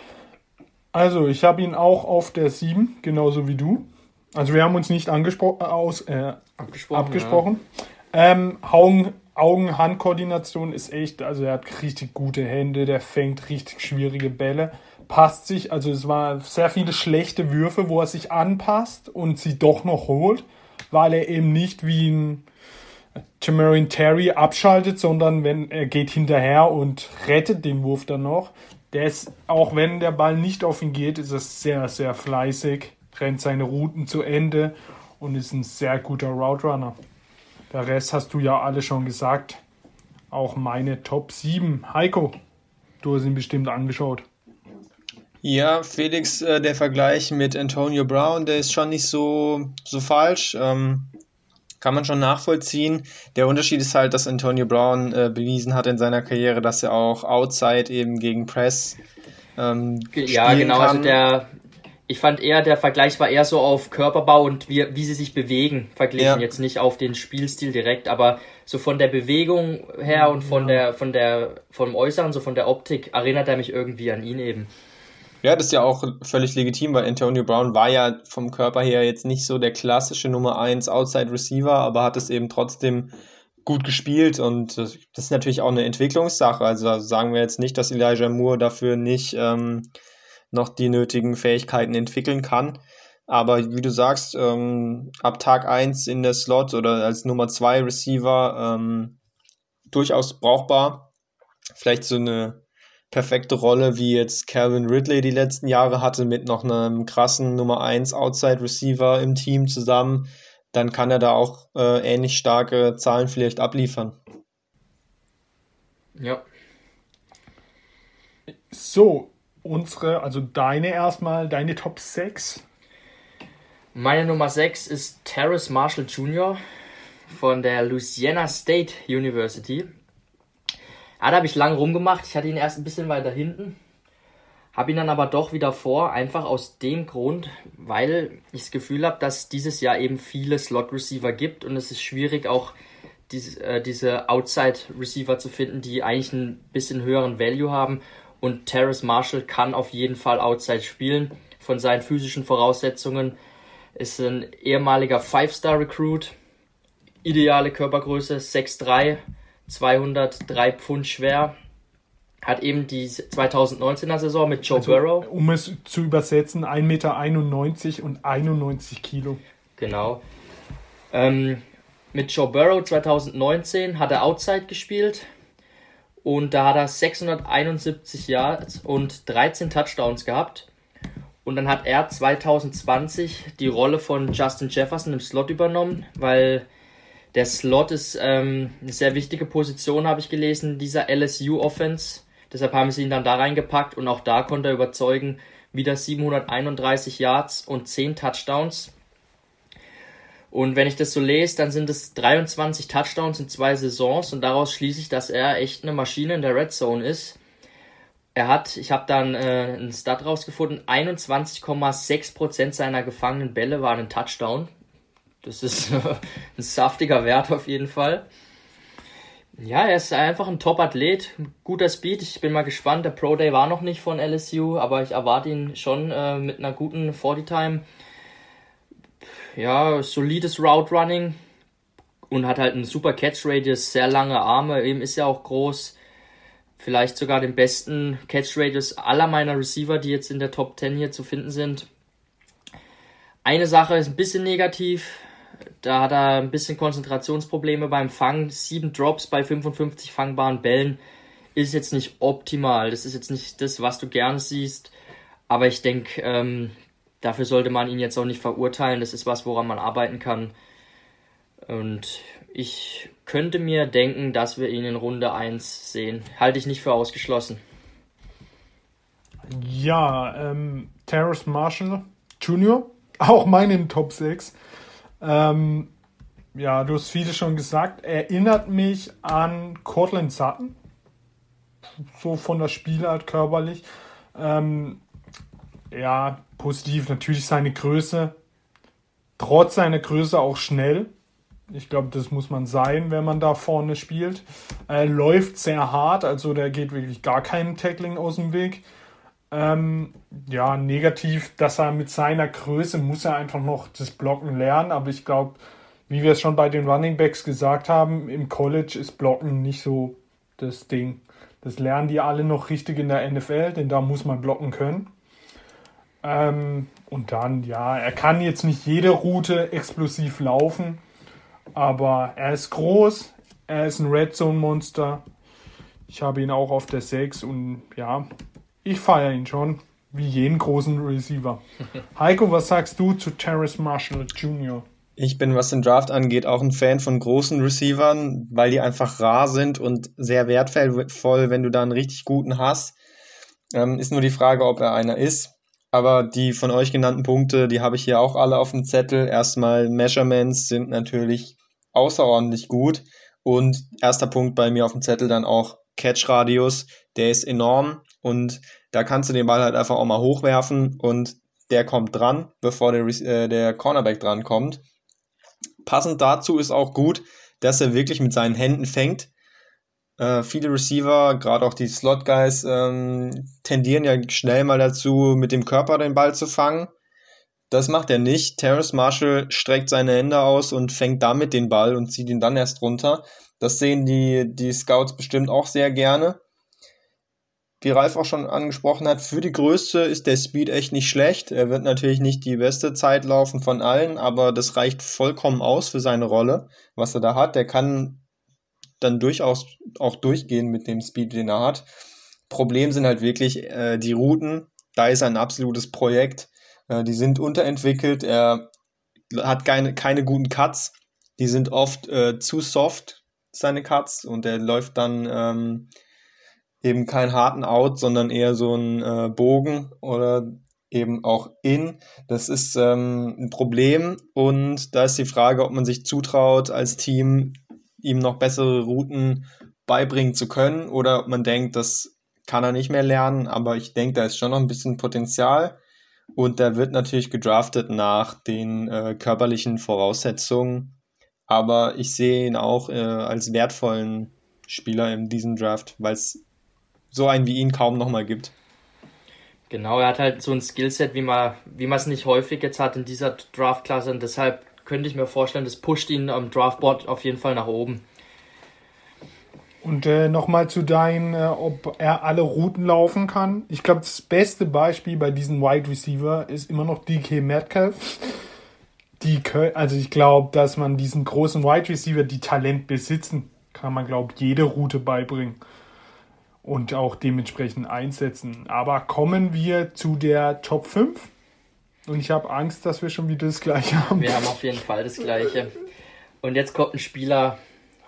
Also, ich habe ihn auch auf der 7, genauso wie du. Also, wir haben uns nicht angespro äh, aus, äh, abgesprochen. abgesprochen. Ja. Ähm, Augen-Hand-Koordination ist echt, also er hat richtig gute Hände, der fängt richtig schwierige Bälle passt sich, also es waren sehr viele schlechte Würfe, wo er sich anpasst und sie doch noch holt, weil er eben nicht wie ein Tamarin Terry abschaltet, sondern wenn er geht hinterher und rettet den Wurf dann noch. Der ist, auch wenn der Ball nicht auf ihn geht, ist er sehr, sehr fleißig, rennt seine Routen zu Ende und ist ein sehr guter Route Runner. Der Rest hast du ja alle schon gesagt. Auch meine Top 7. Heiko, du hast ihn bestimmt angeschaut. Ja, Felix, äh, der Vergleich mit Antonio Brown, der ist schon nicht so, so falsch. Ähm, kann man schon nachvollziehen. Der Unterschied ist halt, dass Antonio Brown äh, bewiesen hat in seiner Karriere, dass er auch outside eben gegen Press ähm, Ja, genau. Also kann. Also der, ich fand eher, der Vergleich war eher so auf Körperbau und wie, wie sie sich bewegen verglichen. Ja. Jetzt nicht auf den Spielstil direkt, aber so von der Bewegung her und von ja. der, von der, vom Äußeren, so von der Optik erinnert er mich irgendwie an ihn eben. Ja, das ist ja auch völlig legitim, weil Antonio Brown war ja vom Körper her jetzt nicht so der klassische Nummer 1 Outside Receiver, aber hat es eben trotzdem gut gespielt und das ist natürlich auch eine Entwicklungssache. Also sagen wir jetzt nicht, dass Elijah Moore dafür nicht ähm, noch die nötigen Fähigkeiten entwickeln kann. Aber wie du sagst, ähm, ab Tag 1 in der Slot oder als Nummer 2 Receiver ähm, durchaus brauchbar. Vielleicht so eine perfekte Rolle, wie jetzt Calvin Ridley die letzten Jahre hatte, mit noch einem krassen Nummer 1 Outside Receiver im Team zusammen, dann kann er da auch äh, ähnlich starke Zahlen vielleicht abliefern. Ja. So, unsere, also deine erstmal, deine Top 6. Meine Nummer 6 ist Terrace Marshall Jr. von der Louisiana State University. Ja, da habe ich lang rumgemacht. Ich hatte ihn erst ein bisschen weiter hinten. Habe ihn dann aber doch wieder vor, einfach aus dem Grund, weil ich das Gefühl habe, dass dieses Jahr eben viele Slot-Receiver gibt und es ist schwierig auch diese, äh, diese Outside-Receiver zu finden, die eigentlich ein bisschen höheren Value haben. Und Terrace Marshall kann auf jeden Fall Outside spielen. Von seinen physischen Voraussetzungen ist ein ehemaliger Five-Star-Recruit, ideale Körpergröße 6'3, 203 Pfund schwer. Hat eben die 2019er Saison mit Joe also, Burrow. Um es zu übersetzen, 1,91 Meter und 91 Kilo. Genau. Ähm, mit Joe Burrow 2019 hat er Outside gespielt. Und da hat er 671 Yards und 13 Touchdowns gehabt. Und dann hat er 2020 die Rolle von Justin Jefferson im Slot übernommen, weil der Slot ist ähm, eine sehr wichtige Position, habe ich gelesen, dieser LSU-Offense. Deshalb haben sie ihn dann da reingepackt und auch da konnte er überzeugen. Wieder 731 Yards und 10 Touchdowns. Und wenn ich das so lese, dann sind es 23 Touchdowns in zwei Saisons und daraus schließe ich, dass er echt eine Maschine in der Red Zone ist. Er hat, ich habe dann äh, einen Stat rausgefunden, 21,6% seiner gefangenen Bälle waren ein Touchdown. Das ist ein saftiger Wert auf jeden Fall. Ja, er ist einfach ein Top-Athlet, guter Speed. Ich bin mal gespannt. Der Pro Day war noch nicht von LSU, aber ich erwarte ihn schon äh, mit einer guten 40-Time. Ja, solides Route Running und hat halt einen super Catch Radius, sehr lange Arme. Eben ist ja auch groß. Vielleicht sogar den besten Catch Radius aller meiner Receiver, die jetzt in der Top 10 hier zu finden sind. Eine Sache ist ein bisschen negativ. Da hat er ein bisschen Konzentrationsprobleme beim Fangen. Sieben Drops bei 55 fangbaren Bällen ist jetzt nicht optimal. Das ist jetzt nicht das, was du gerne siehst. Aber ich denke, ähm, dafür sollte man ihn jetzt auch nicht verurteilen. Das ist was, woran man arbeiten kann. Und ich könnte mir denken, dass wir ihn in Runde 1 sehen. Halte ich nicht für ausgeschlossen. Ja, ähm, Terrace Marshall Jr., auch meine im Top 6. Ähm, ja, du hast viele schon gesagt. Erinnert mich an Cortland Sutton. So von der Spielart körperlich. Ähm, ja, positiv natürlich seine Größe. Trotz seiner Größe auch schnell. Ich glaube, das muss man sein, wenn man da vorne spielt. Er läuft sehr hart, also der geht wirklich gar keinem Tackling aus dem Weg. Ähm, ja, negativ, dass er mit seiner Größe muss er einfach noch das Blocken lernen, aber ich glaube, wie wir es schon bei den Running Backs gesagt haben, im College ist Blocken nicht so das Ding. Das lernen die alle noch richtig in der NFL, denn da muss man blocken können. Ähm, und dann, ja, er kann jetzt nicht jede Route explosiv laufen, aber er ist groß, er ist ein Red Zone Monster. Ich habe ihn auch auf der 6 und ja, ich feiere ihn schon, wie jeden großen Receiver. Heiko, was sagst du zu Terrace Marshall Jr.? Ich bin, was den Draft angeht, auch ein Fan von großen Receivern, weil die einfach rar sind und sehr wertvoll, wenn du da einen richtig guten hast. Ähm, ist nur die Frage, ob er einer ist. Aber die von euch genannten Punkte, die habe ich hier auch alle auf dem Zettel. Erstmal Measurements sind natürlich außerordentlich gut. Und erster Punkt bei mir auf dem Zettel dann auch Catch-Radius. Der ist enorm. Und da kannst du den Ball halt einfach auch mal hochwerfen und der kommt dran, bevor der, äh, der Cornerback dran kommt. Passend dazu ist auch gut, dass er wirklich mit seinen Händen fängt. Äh, viele Receiver, gerade auch die Slot Guys, ähm, tendieren ja schnell mal dazu, mit dem Körper den Ball zu fangen. Das macht er nicht. Terrace Marshall streckt seine Hände aus und fängt damit den Ball und zieht ihn dann erst runter. Das sehen die, die Scouts bestimmt auch sehr gerne wie Ralf auch schon angesprochen hat, für die Größe ist der Speed echt nicht schlecht. Er wird natürlich nicht die beste Zeit laufen von allen, aber das reicht vollkommen aus für seine Rolle, was er da hat. Der kann dann durchaus auch durchgehen mit dem Speed, den er hat. Problem sind halt wirklich äh, die Routen. Da ist ein absolutes Projekt. Äh, die sind unterentwickelt. Er hat keine, keine guten Cuts. Die sind oft äh, zu soft, seine Cuts. Und er läuft dann ähm, eben keinen harten Out, sondern eher so ein äh, Bogen oder eben auch in. Das ist ähm, ein Problem und da ist die Frage, ob man sich zutraut, als Team ihm noch bessere Routen beibringen zu können. Oder ob man denkt, das kann er nicht mehr lernen, aber ich denke, da ist schon noch ein bisschen Potenzial. Und der wird natürlich gedraftet nach den äh, körperlichen Voraussetzungen, aber ich sehe ihn auch äh, als wertvollen Spieler in diesem Draft, weil es so einen wie ihn kaum nochmal gibt. Genau, er hat halt so ein Skillset, wie man wie es nicht häufig jetzt hat in dieser Draftklasse. Und deshalb könnte ich mir vorstellen, das pusht ihn am Draftboard auf jeden Fall nach oben. Und äh, nochmal zu deinen, äh, ob er alle Routen laufen kann. Ich glaube, das beste Beispiel bei diesem Wide Receiver ist immer noch DK Metcalf. Die können, also ich glaube, dass man diesen großen Wide Receiver, die Talent besitzen, kann man, glaube ich, jede Route beibringen. und auch dementsprechend einsetzen. Aber kommen wir zu der Top 5. Und ich habe Angst, dass wir schon wieder das gleiche haben. Wir haben auf jeden Fall das gleiche. Und jetzt kommt ein Spieler,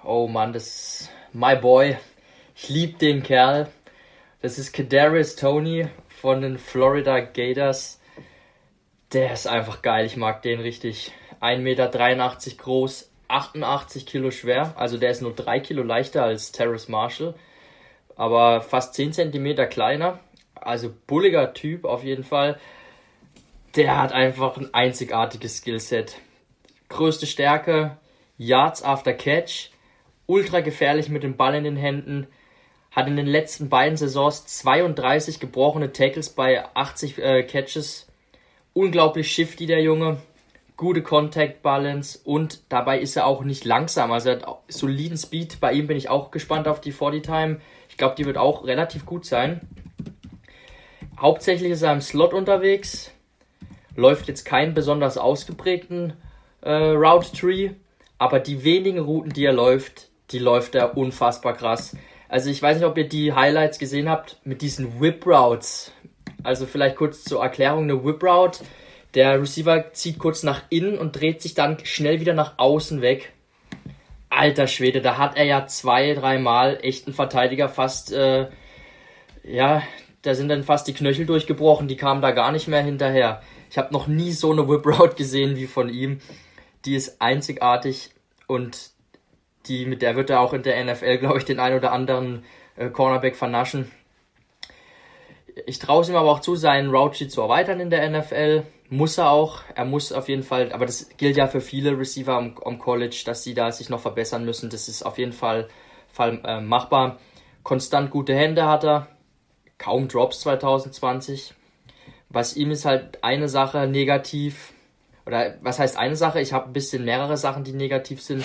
oh Mann, das ist my boy. Ich liebe den Kerl. Das ist Kadarius Tony von den Florida Gators. Der ist einfach geil, ich mag den richtig. 1,83 Meter groß, 88 Kilo schwer. Also der ist nur 3 Kilo leichter als Terrace Marshall. Aber fast 10 Zentimeter kleiner. Also bulliger Typ auf jeden Fall. Der hat einfach ein einzigartiges Skillset. Größte Stärke, Yards after Catch, ultra gefährlich mit dem Ball in den Händen, hat in den letzten beiden Saisons 32 gebrochene Tackles bei 80 äh, Catches. Unglaublich shifty der Junge, gute Contact Balance und dabei ist er auch nicht langsam. Also er hat soliden Speed. Bei ihm bin ich auch gespannt auf die 40 Time. Ich glaube, die wird auch relativ gut sein. Hauptsächlich ist er im Slot unterwegs, läuft jetzt keinen besonders ausgeprägten äh, Route Tree, aber die wenigen Routen, die er läuft, die läuft er unfassbar krass. Also ich weiß nicht, ob ihr die Highlights gesehen habt mit diesen Whip Routes. Also vielleicht kurz zur Erklärung eine Whip Route. Der Receiver zieht kurz nach innen und dreht sich dann schnell wieder nach außen weg. Alter Schwede, da hat er ja zwei, dreimal echten Verteidiger fast, äh, ja, da sind dann fast die Knöchel durchgebrochen, die kamen da gar nicht mehr hinterher. Ich habe noch nie so eine Whip Route gesehen wie von ihm. Die ist einzigartig und die, mit der wird er auch in der NFL, glaube ich, den ein oder anderen äh, Cornerback vernaschen. Ich traue es ihm aber auch zu, seinen Route zu erweitern in der NFL. Muss er auch. Er muss auf jeden Fall, aber das gilt ja für viele Receiver am, am College, dass sie da sich noch verbessern müssen. Das ist auf jeden Fall, Fall äh, machbar. Konstant gute Hände hat er. Kaum Drops 2020. Was ihm ist halt eine Sache negativ. Oder was heißt eine Sache? Ich habe ein bisschen mehrere Sachen, die negativ sind.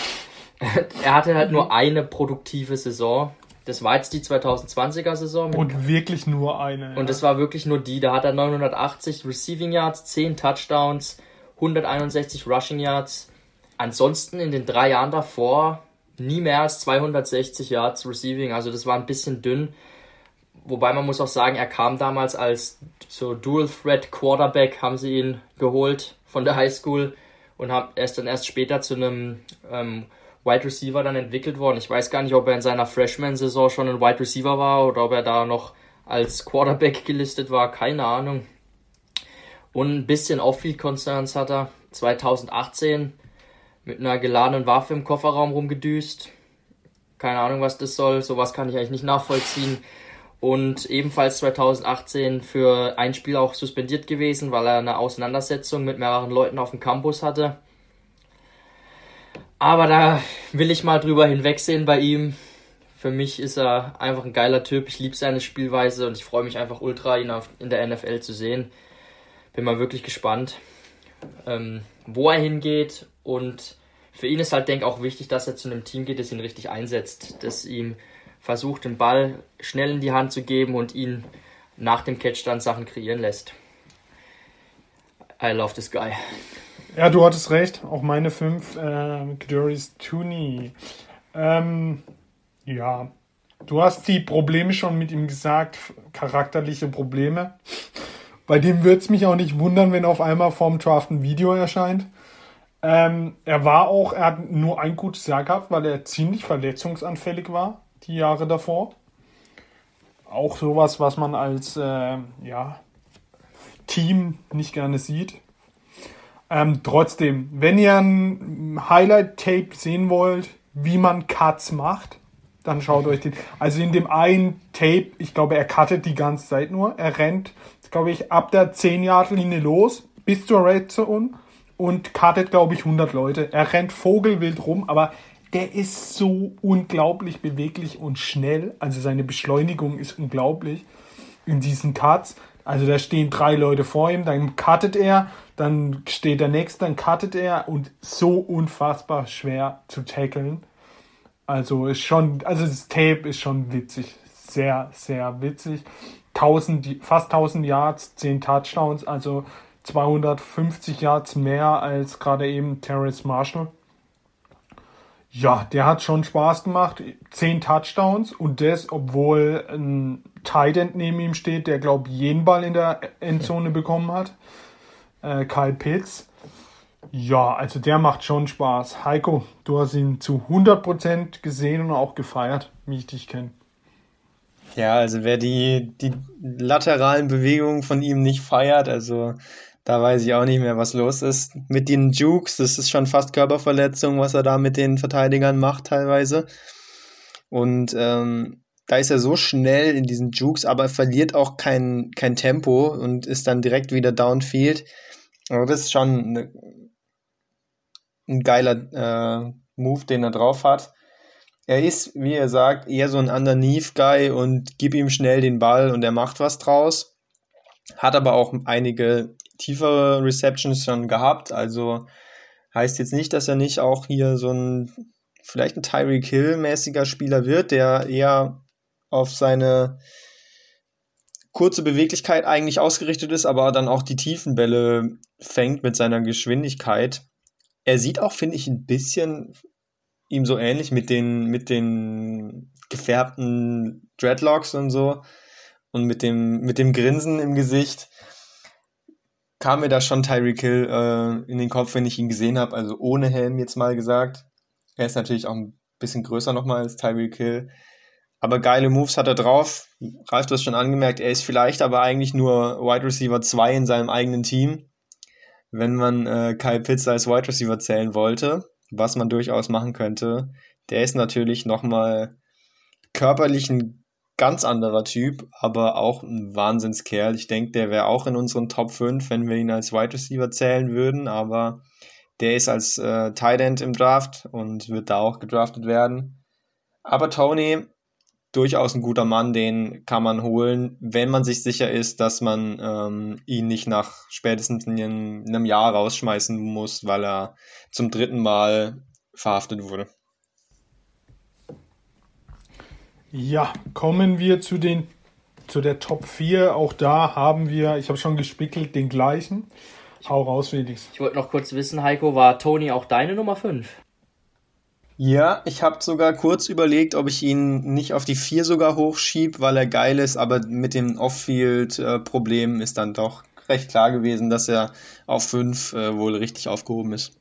er hatte halt nur eine produktive Saison. Das war jetzt die 2020er Saison. Und wirklich nur eine. Und das war wirklich nur die. Da hat er 980 Receiving Yards, 10 Touchdowns, 161 Rushing Yards. Ansonsten in den drei Jahren davor nie mehr als 260 Yards Receiving. Also das war ein bisschen dünn. Wobei man muss auch sagen, er kam damals als so Dual Threat Quarterback, haben sie ihn geholt von der High School und haben erst dann erst später zu einem ähm, Wide Receiver dann entwickelt worden. Ich weiß gar nicht, ob er in seiner Freshman-Saison schon ein Wide Receiver war oder ob er da noch als Quarterback gelistet war. Keine Ahnung. Und ein bisschen Off-Field Concerns hat er 2018 mit einer geladenen Waffe im Kofferraum rumgedüst. Keine Ahnung, was das soll. Sowas kann ich eigentlich nicht nachvollziehen. Und ebenfalls 2018 für ein Spiel auch suspendiert gewesen, weil er eine Auseinandersetzung mit mehreren Leuten auf dem Campus hatte. Aber da will ich mal drüber hinwegsehen bei ihm. Für mich ist er einfach ein geiler Typ. Ich liebe seine Spielweise und ich freue mich einfach ultra, ihn in der NFL zu sehen. Bin mal wirklich gespannt, ähm, wo er hingeht. Und für ihn ist halt, denke ich, auch wichtig, dass er zu einem Team geht, das ihn richtig einsetzt. Das ihm versucht, den Ball schnell in die Hand zu geben und ihn nach dem Catch dann Sachen kreieren lässt. I love this guy. Ja, du hattest recht. Auch meine fünf. Äh, Doris Tooney. Ähm, ja, du hast die Probleme schon mit ihm gesagt. Charakterliche Probleme. Bei dem wird es mich auch nicht wundern, wenn auf einmal vorm Draft ein Video erscheint. Ähm, er war auch, er hat nur ein gutes Jahr gehabt, weil er ziemlich verletzungsanfällig war, die Jahre davor. Auch sowas, was man als äh, ja, Team nicht gerne sieht. Ähm, trotzdem, wenn ihr ein Highlight-Tape sehen wollt, wie man Cuts macht, dann schaut euch den. Also in dem einen Tape, ich glaube, er cuttet die ganze Zeit nur. Er rennt, glaube ich, ab der 10-Yard-Linie los bis zur Red Zone und cuttet, glaube ich, 100 Leute. Er rennt vogelwild rum, aber der ist so unglaublich beweglich und schnell. Also seine Beschleunigung ist unglaublich in diesen Cuts. Also da stehen drei Leute vor ihm, dann cuttet er, dann steht der nächste, dann cuttet er und so unfassbar schwer zu tackeln. Also ist schon, also das Tape ist schon witzig, sehr, sehr witzig. 1000, fast 1000 Yards, 10 Touchdowns, also 250 Yards mehr als gerade eben Terrence Marshall. Ja, der hat schon Spaß gemacht. Zehn Touchdowns und das, obwohl ein Tight End neben ihm steht, der, glaube ich, jeden Ball in der Endzone bekommen hat. Äh, Kyle Pitts. Ja, also der macht schon Spaß. Heiko, du hast ihn zu 100% gesehen und auch gefeiert, wie ich dich kenne. Ja, also wer die, die lateralen Bewegungen von ihm nicht feiert, also da weiß ich auch nicht mehr, was los ist. Mit den Jukes, das ist schon fast Körperverletzung, was er da mit den Verteidigern macht teilweise. Und ähm, da ist er so schnell in diesen Jukes, aber er verliert auch kein, kein Tempo und ist dann direkt wieder downfield. Aber das ist schon eine, ein geiler äh, Move, den er drauf hat. Er ist, wie er sagt, eher so ein Underneath-Guy und gib ihm schnell den Ball und er macht was draus. Hat aber auch einige tiefere Receptions schon gehabt, also heißt jetzt nicht, dass er nicht auch hier so ein, vielleicht ein Tyreek Hill-mäßiger Spieler wird, der eher auf seine kurze Beweglichkeit eigentlich ausgerichtet ist, aber dann auch die tiefen Bälle fängt mit seiner Geschwindigkeit. Er sieht auch, finde ich, ein bisschen ihm so ähnlich mit den, mit den gefärbten Dreadlocks und so und mit dem, mit dem Grinsen im Gesicht kam mir da schon Tyreek Hill äh, in den Kopf, wenn ich ihn gesehen habe, also ohne Helm jetzt mal gesagt. Er ist natürlich auch ein bisschen größer nochmal als Tyreek Hill. Aber geile Moves hat er drauf. Ralf, du hast schon angemerkt, er ist vielleicht aber eigentlich nur Wide Receiver 2 in seinem eigenen Team, wenn man äh, Kyle Pitts als Wide Receiver zählen wollte was man durchaus machen könnte. Der ist natürlich nochmal körperlich ein ganz anderer Typ, aber auch ein Wahnsinnskerl. Ich denke, der wäre auch in unseren Top 5, wenn wir ihn als Wide Receiver zählen würden, aber der ist als äh, Tight End im Draft und wird da auch gedraftet werden. Aber Tony, durchaus ein guter Mann, den kann man holen, wenn man sich sicher ist, dass man ähm, ihn nicht nach spätestens in einem Jahr rausschmeißen muss, weil er zum dritten Mal verhaftet wurde. Ja, kommen wir zu den zu der Top 4. Auch da haben wir, ich habe schon gespickelt, den gleichen. Hau raus, Felix. Ich wollte noch kurz wissen, Heiko, war Tony auch deine Nummer 5? Ja, ich habe sogar kurz überlegt, ob ich ihn nicht auf die 4 sogar hochschieb, weil er geil ist, aber mit dem Off-Field-Problem ist dann doch recht klar gewesen, dass er auf 5 äh, wohl richtig aufgehoben ist.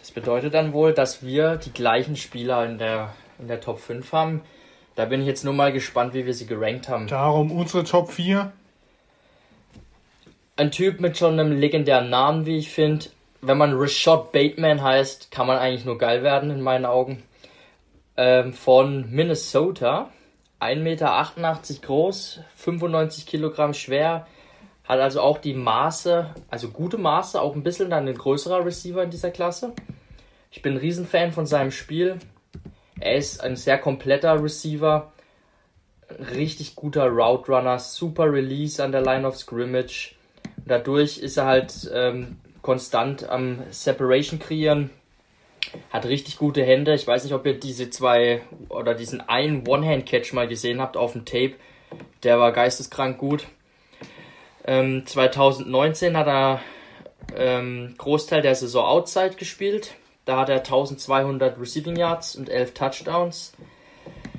Das bedeutet dann wohl, dass wir die gleichen Spieler in der, in der Top 5 haben. Da bin ich jetzt nur mal gespannt, wie wir sie gerankt haben. Darum unsere Top 4. Ein Typ mit schon einem legendären Namen, wie ich finde, wenn man Rashad Bateman heißt, kann man eigentlich nur geil werden in meinen Augen. Ähm, von Minnesota. 1,88 Meter groß, 95 Kilogramm schwer, hat also auch die Maße, also gute Maße, auch ein bisschen dann ein größerer Receiver in dieser Klasse. Ich bin ein Riesenfan von seinem Spiel. Er ist ein sehr kompletter Receiver, richtig guter Route Runner, super Release an der Line of Scrimmage. Dadurch ist er halt ähm, konstant am Separation kreieren. Hat richtig gute Hände. Ich weiß nicht, ob ihr diese zwei oder diesen einen One-Hand-Catch mal gesehen habt auf dem Tape. Der war geisteskrank gut. Ähm, 2019 hat er ähm, Großteil der Saison Outside gespielt. Da hat er 1200 Receiving Yards und 11 Touchdowns.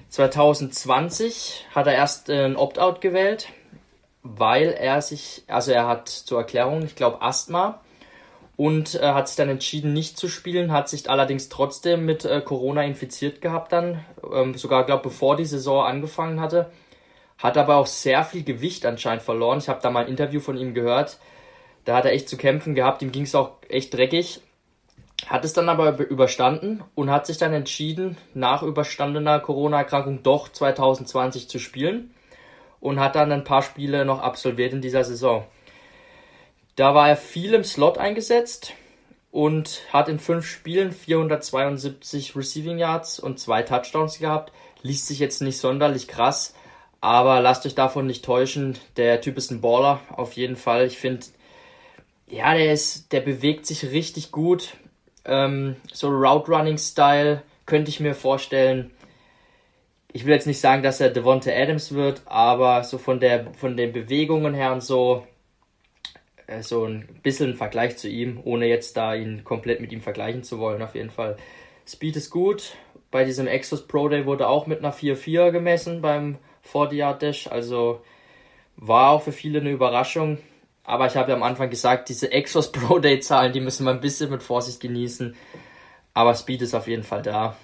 2020 hat er erst äh, ein Opt-out gewählt, weil er sich, also er hat zur Erklärung, ich glaube Asthma und äh, hat sich dann entschieden, nicht zu spielen, hat sich allerdings trotzdem mit äh, Corona infiziert gehabt dann, ähm, sogar, glaube bevor die Saison angefangen hatte. Hat aber auch sehr viel Gewicht anscheinend verloren. Ich habe da mal ein Interview von ihm gehört. Da hat er echt zu kämpfen gehabt, ihm ging es auch echt dreckig. Hat es dann aber überstanden und hat sich dann entschieden, nach überstandener Corona-Erkrankung doch 2020 zu spielen und hat dann ein paar Spiele noch absolviert in dieser Saison. Da war er viel im Slot eingesetzt und hat in fünf Spielen 472 Receiving Yards und zwei Touchdowns gehabt. Liest sich jetzt nicht sonderlich krass, aber lasst euch davon nicht täuschen. Der Typ ist ein Baller, auf jeden Fall. Ich finde, ja, der ist, der bewegt sich richtig gut. Ähm, so Route Running Style könnte ich mir vorstellen. Ich will jetzt nicht sagen, dass er Devonta Adams wird, aber so von der, von den Bewegungen her und so, äh, so ein bisschen ein Vergleich zu ihm, ohne jetzt da ihn komplett mit ihm vergleichen zu wollen, auf jeden Fall. Speed ist gut. Bei diesem Exos Pro Day wurde auch mit einer 4-4 gemessen beim 40 Yard Dash. Also war auch für viele eine Überraschung. Aber ich habe ja am Anfang gesagt, diese Exos Pro Day Zahlen, die müssen wir ein bisschen mit Vorsicht genießen. Aber Speed ist auf jeden Fall da.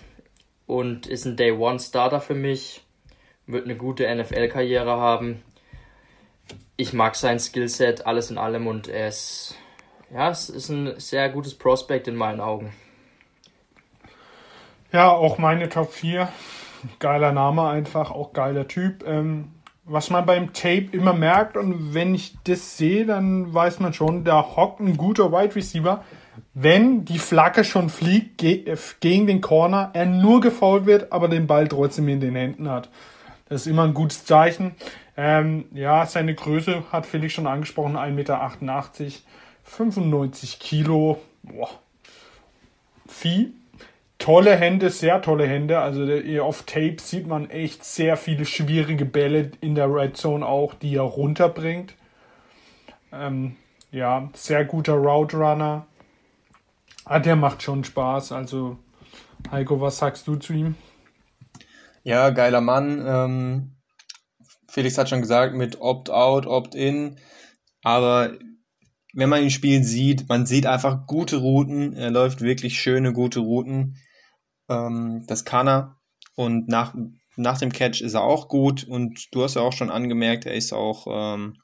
Und ist ein Day One Starter für mich. Wird eine gute NFL-Karriere haben. Ich mag sein Skillset, alles in allem. Und er ist, ja, es ist ein sehr gutes Prospect in meinen Augen. Ja, auch meine Top 4. Geiler Name einfach, auch geiler Typ. Ähm, was man beim Tape immer merkt und wenn ich das sehe, dann weiß man schon, da hockt ein guter Wide Receiver. Wenn die Flagge schon fliegt ge äh, gegen den Corner, er nur gefault wird, aber den Ball trotzdem in den Händen hat. Das ist immer ein gutes Zeichen. Ähm, ja, seine Größe hat Felix schon angesprochen, 1,88 Meter, 95 Kilo. Boah. Vieh tolle Hände, sehr tolle Hände. Also auf Tape sieht man echt sehr viele schwierige Bälle in der Red Zone auch, die er runterbringt. Ähm, ja, sehr guter Route Runner. Ah, der macht schon Spaß. Also, Heiko, was sagst du zu ihm? Ja, geiler Mann. Ähm, Felix hat schon gesagt, mit Opt-out, Opt-in. Aber wenn man ihn spielen sieht, man sieht einfach gute Routen. Er läuft wirklich schöne, gute Routen. Ähm, das kann er. Und nach, nach dem Catch ist er auch gut. Und du hast ja auch schon angemerkt, er ist auch ähm,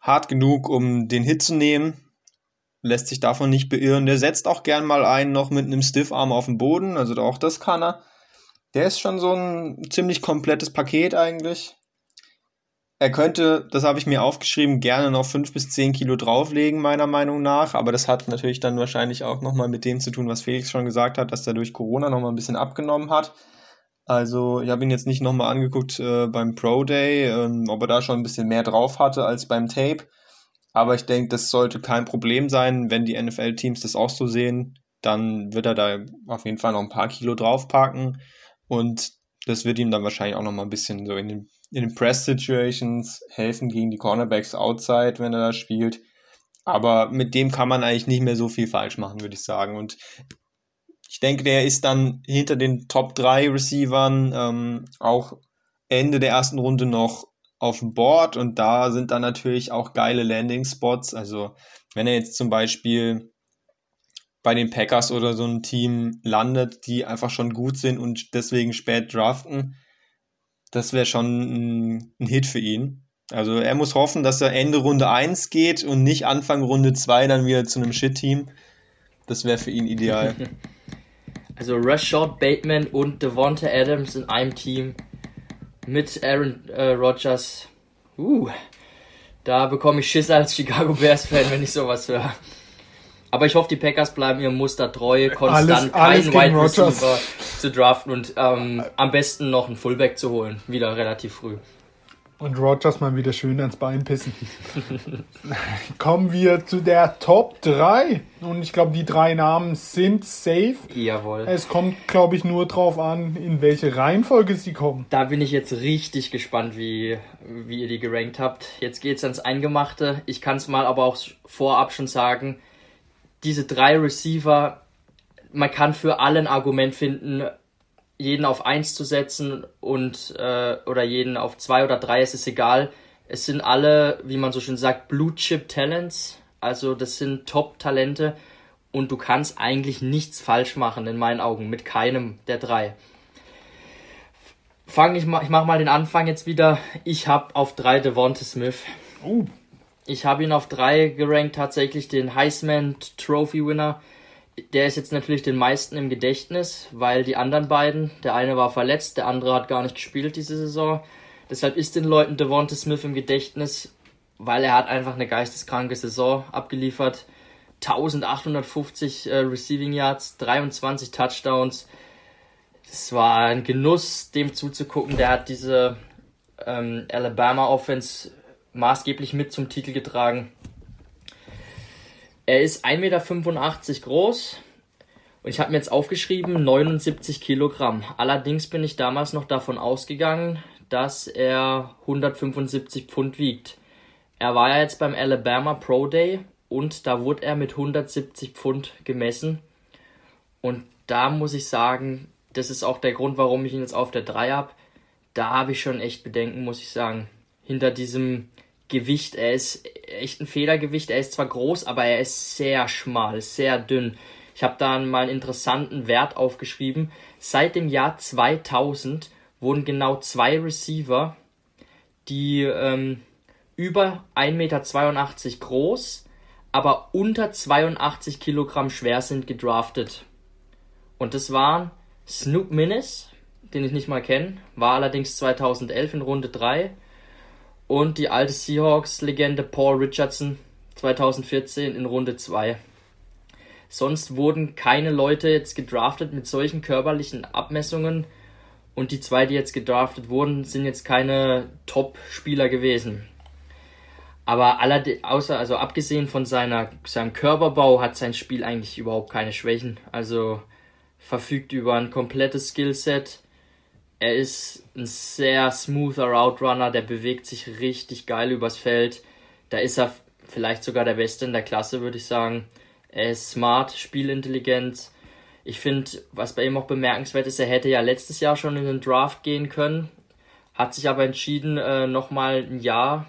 hart genug, um den Hit zu nehmen. Lässt sich davon nicht beirren. Der setzt auch gern mal einen noch mit einem Stiffarm auf den Boden. Also auch das kann er. Der ist schon so ein ziemlich komplettes Paket eigentlich. Er könnte, das habe ich mir aufgeschrieben, gerne noch 5 bis 10 Kilo drauflegen, meiner Meinung nach. Aber das hat natürlich dann wahrscheinlich auch nochmal mit dem zu tun, was Felix schon gesagt hat, dass er durch Corona nochmal ein bisschen abgenommen hat. Also ich habe ihn jetzt nicht nochmal angeguckt äh, beim Pro Day, ähm, ob er da schon ein bisschen mehr drauf hatte als beim Tape. Aber ich denke, das sollte kein Problem sein, wenn die NFL-Teams das auch so sehen. Dann wird er da auf jeden Fall noch ein paar Kilo draufpacken. Und das wird ihm dann wahrscheinlich auch nochmal ein bisschen so in den in den Press-Situations helfen gegen die Cornerbacks outside, wenn er da spielt. Aber mit dem kann man eigentlich nicht mehr so viel falsch machen, würde ich sagen. Und ich denke, der ist dann hinter den Top 3 Receivern ähm, auch Ende der ersten Runde noch auf dem Board und da sind dann natürlich auch geile Landing-Spots. Also wenn er jetzt zum Beispiel bei den Packers oder so ein Team landet, die einfach schon gut sind und deswegen spät draften, das wäre schon ein, ein, Hit für ihn. Also er muss hoffen, dass er Ende Runde 1 geht und nicht Anfang Runde 2 dann wieder zu einem Shit-Team. Das wäre für ihn ideal. Also Rashad Bateman und Devonta Adams in einem Team mit Aaron äh, Rodgers. Uh, da bekomme ich Schiss als Chicago Bears-Fan, wenn ich sowas höre. Aber ich hoffe, die Packers bleiben ihrem Muster treu, konstant alles, keinen Wide Receiver zu draften und ähm, am besten noch einen Fullback zu holen, wieder relativ früh. Und Rogers mal wieder schön ans Bein pissen. Kommen wir zu der Top 3. Und ich glaube, die drei Namen sind safe. Jawohl. Es kommt, glaube ich, nur drauf an, in welche Reihenfolge sie kommen. Da bin ich jetzt richtig gespannt, wie, wie ihr die gerankt habt. Jetzt geht's ans Eingemachte. Ich kann es mal aber auch vorab schon sagen diese drei Receiver, man kann für alle ein Argument finden, jeden auf eins zu setzen und äh, oder jeden auf zwei oder drei, es ist egal. Es sind alle, wie man so schön sagt, Blue Chip Talents. Also das sind Top-Talente und du kannst eigentlich nichts falsch machen in meinen Augen mit keinem der drei. Fang ich mal, ich mach mal den Anfang jetzt wieder. Ich habe auf drei Devonta Smith. Oh. Ich habe ihn auf drei gerankt, tatsächlich den Heisman Trophy Winner. Der ist jetzt natürlich den meisten im Gedächtnis, weil die anderen beiden, der eine war verletzt, der andere hat gar nicht gespielt diese Saison. Deshalb ist den Leuten Devonta Smith im Gedächtnis, weil er hat einfach eine geisteskranke Saison abgeliefert. 1850 äh, Receiving Yards, 23 Touchdowns. Es war ein Genuss, dem zuzugucken. Der hat diese ähm, Alabama Offense maßgeblich mit zum Titel getragen. Er ist 1,85 Meter groß und ich habe mir jetzt aufgeschrieben 79 Kilogramm. Allerdings bin ich damals noch davon ausgegangen, dass er 175 Pfund wiegt. Er war ja jetzt beim Alabama Pro Day und da wurde er mit 170 Pfund gemessen. Und da muss ich sagen, das ist auch der Grund, warum ich ihn jetzt auf der 3 habe. Da habe ich schon echt Bedenken, muss ich sagen. Hinter diesem Gewicht, er ist echt ein Federgewicht. Er ist zwar groß, aber er ist sehr schmal, sehr dünn. Ich habe da mal einen interessanten Wert aufgeschrieben. Seit dem Jahr 2000 wurden genau zwei Receiver, die ähm, über 1,82 Meter groß, aber unter 82 Kilogramm schwer sind, gedraftet. Und das waren Snoop Minnis, den ich nicht mal kenne, war allerdings 2011 in Runde 3. Und die alte Seahawks-Legende Paul Richardson 2014 in Runde 2. Sonst wurden keine Leute jetzt gedraftet mit solchen körperlichen Abmessungen. Und die zwei, die jetzt gedraftet wurden, sind jetzt keine Top-Spieler gewesen. Aber außer, also abgesehen von seiner, seinem Körperbau hat sein Spiel eigentlich überhaupt keine Schwächen. Also verfügt über ein komplettes Skillset. Er ist ein sehr smoother Outrunner, der bewegt sich richtig geil übers Feld. Da ist er vielleicht sogar der Beste in der Klasse, würde ich sagen. Er ist smart, spielintelligent. Ich finde, was bei ihm auch bemerkenswert ist, er hätte ja letztes Jahr schon in den Draft gehen können, hat sich aber entschieden, äh, nochmal ein Jahr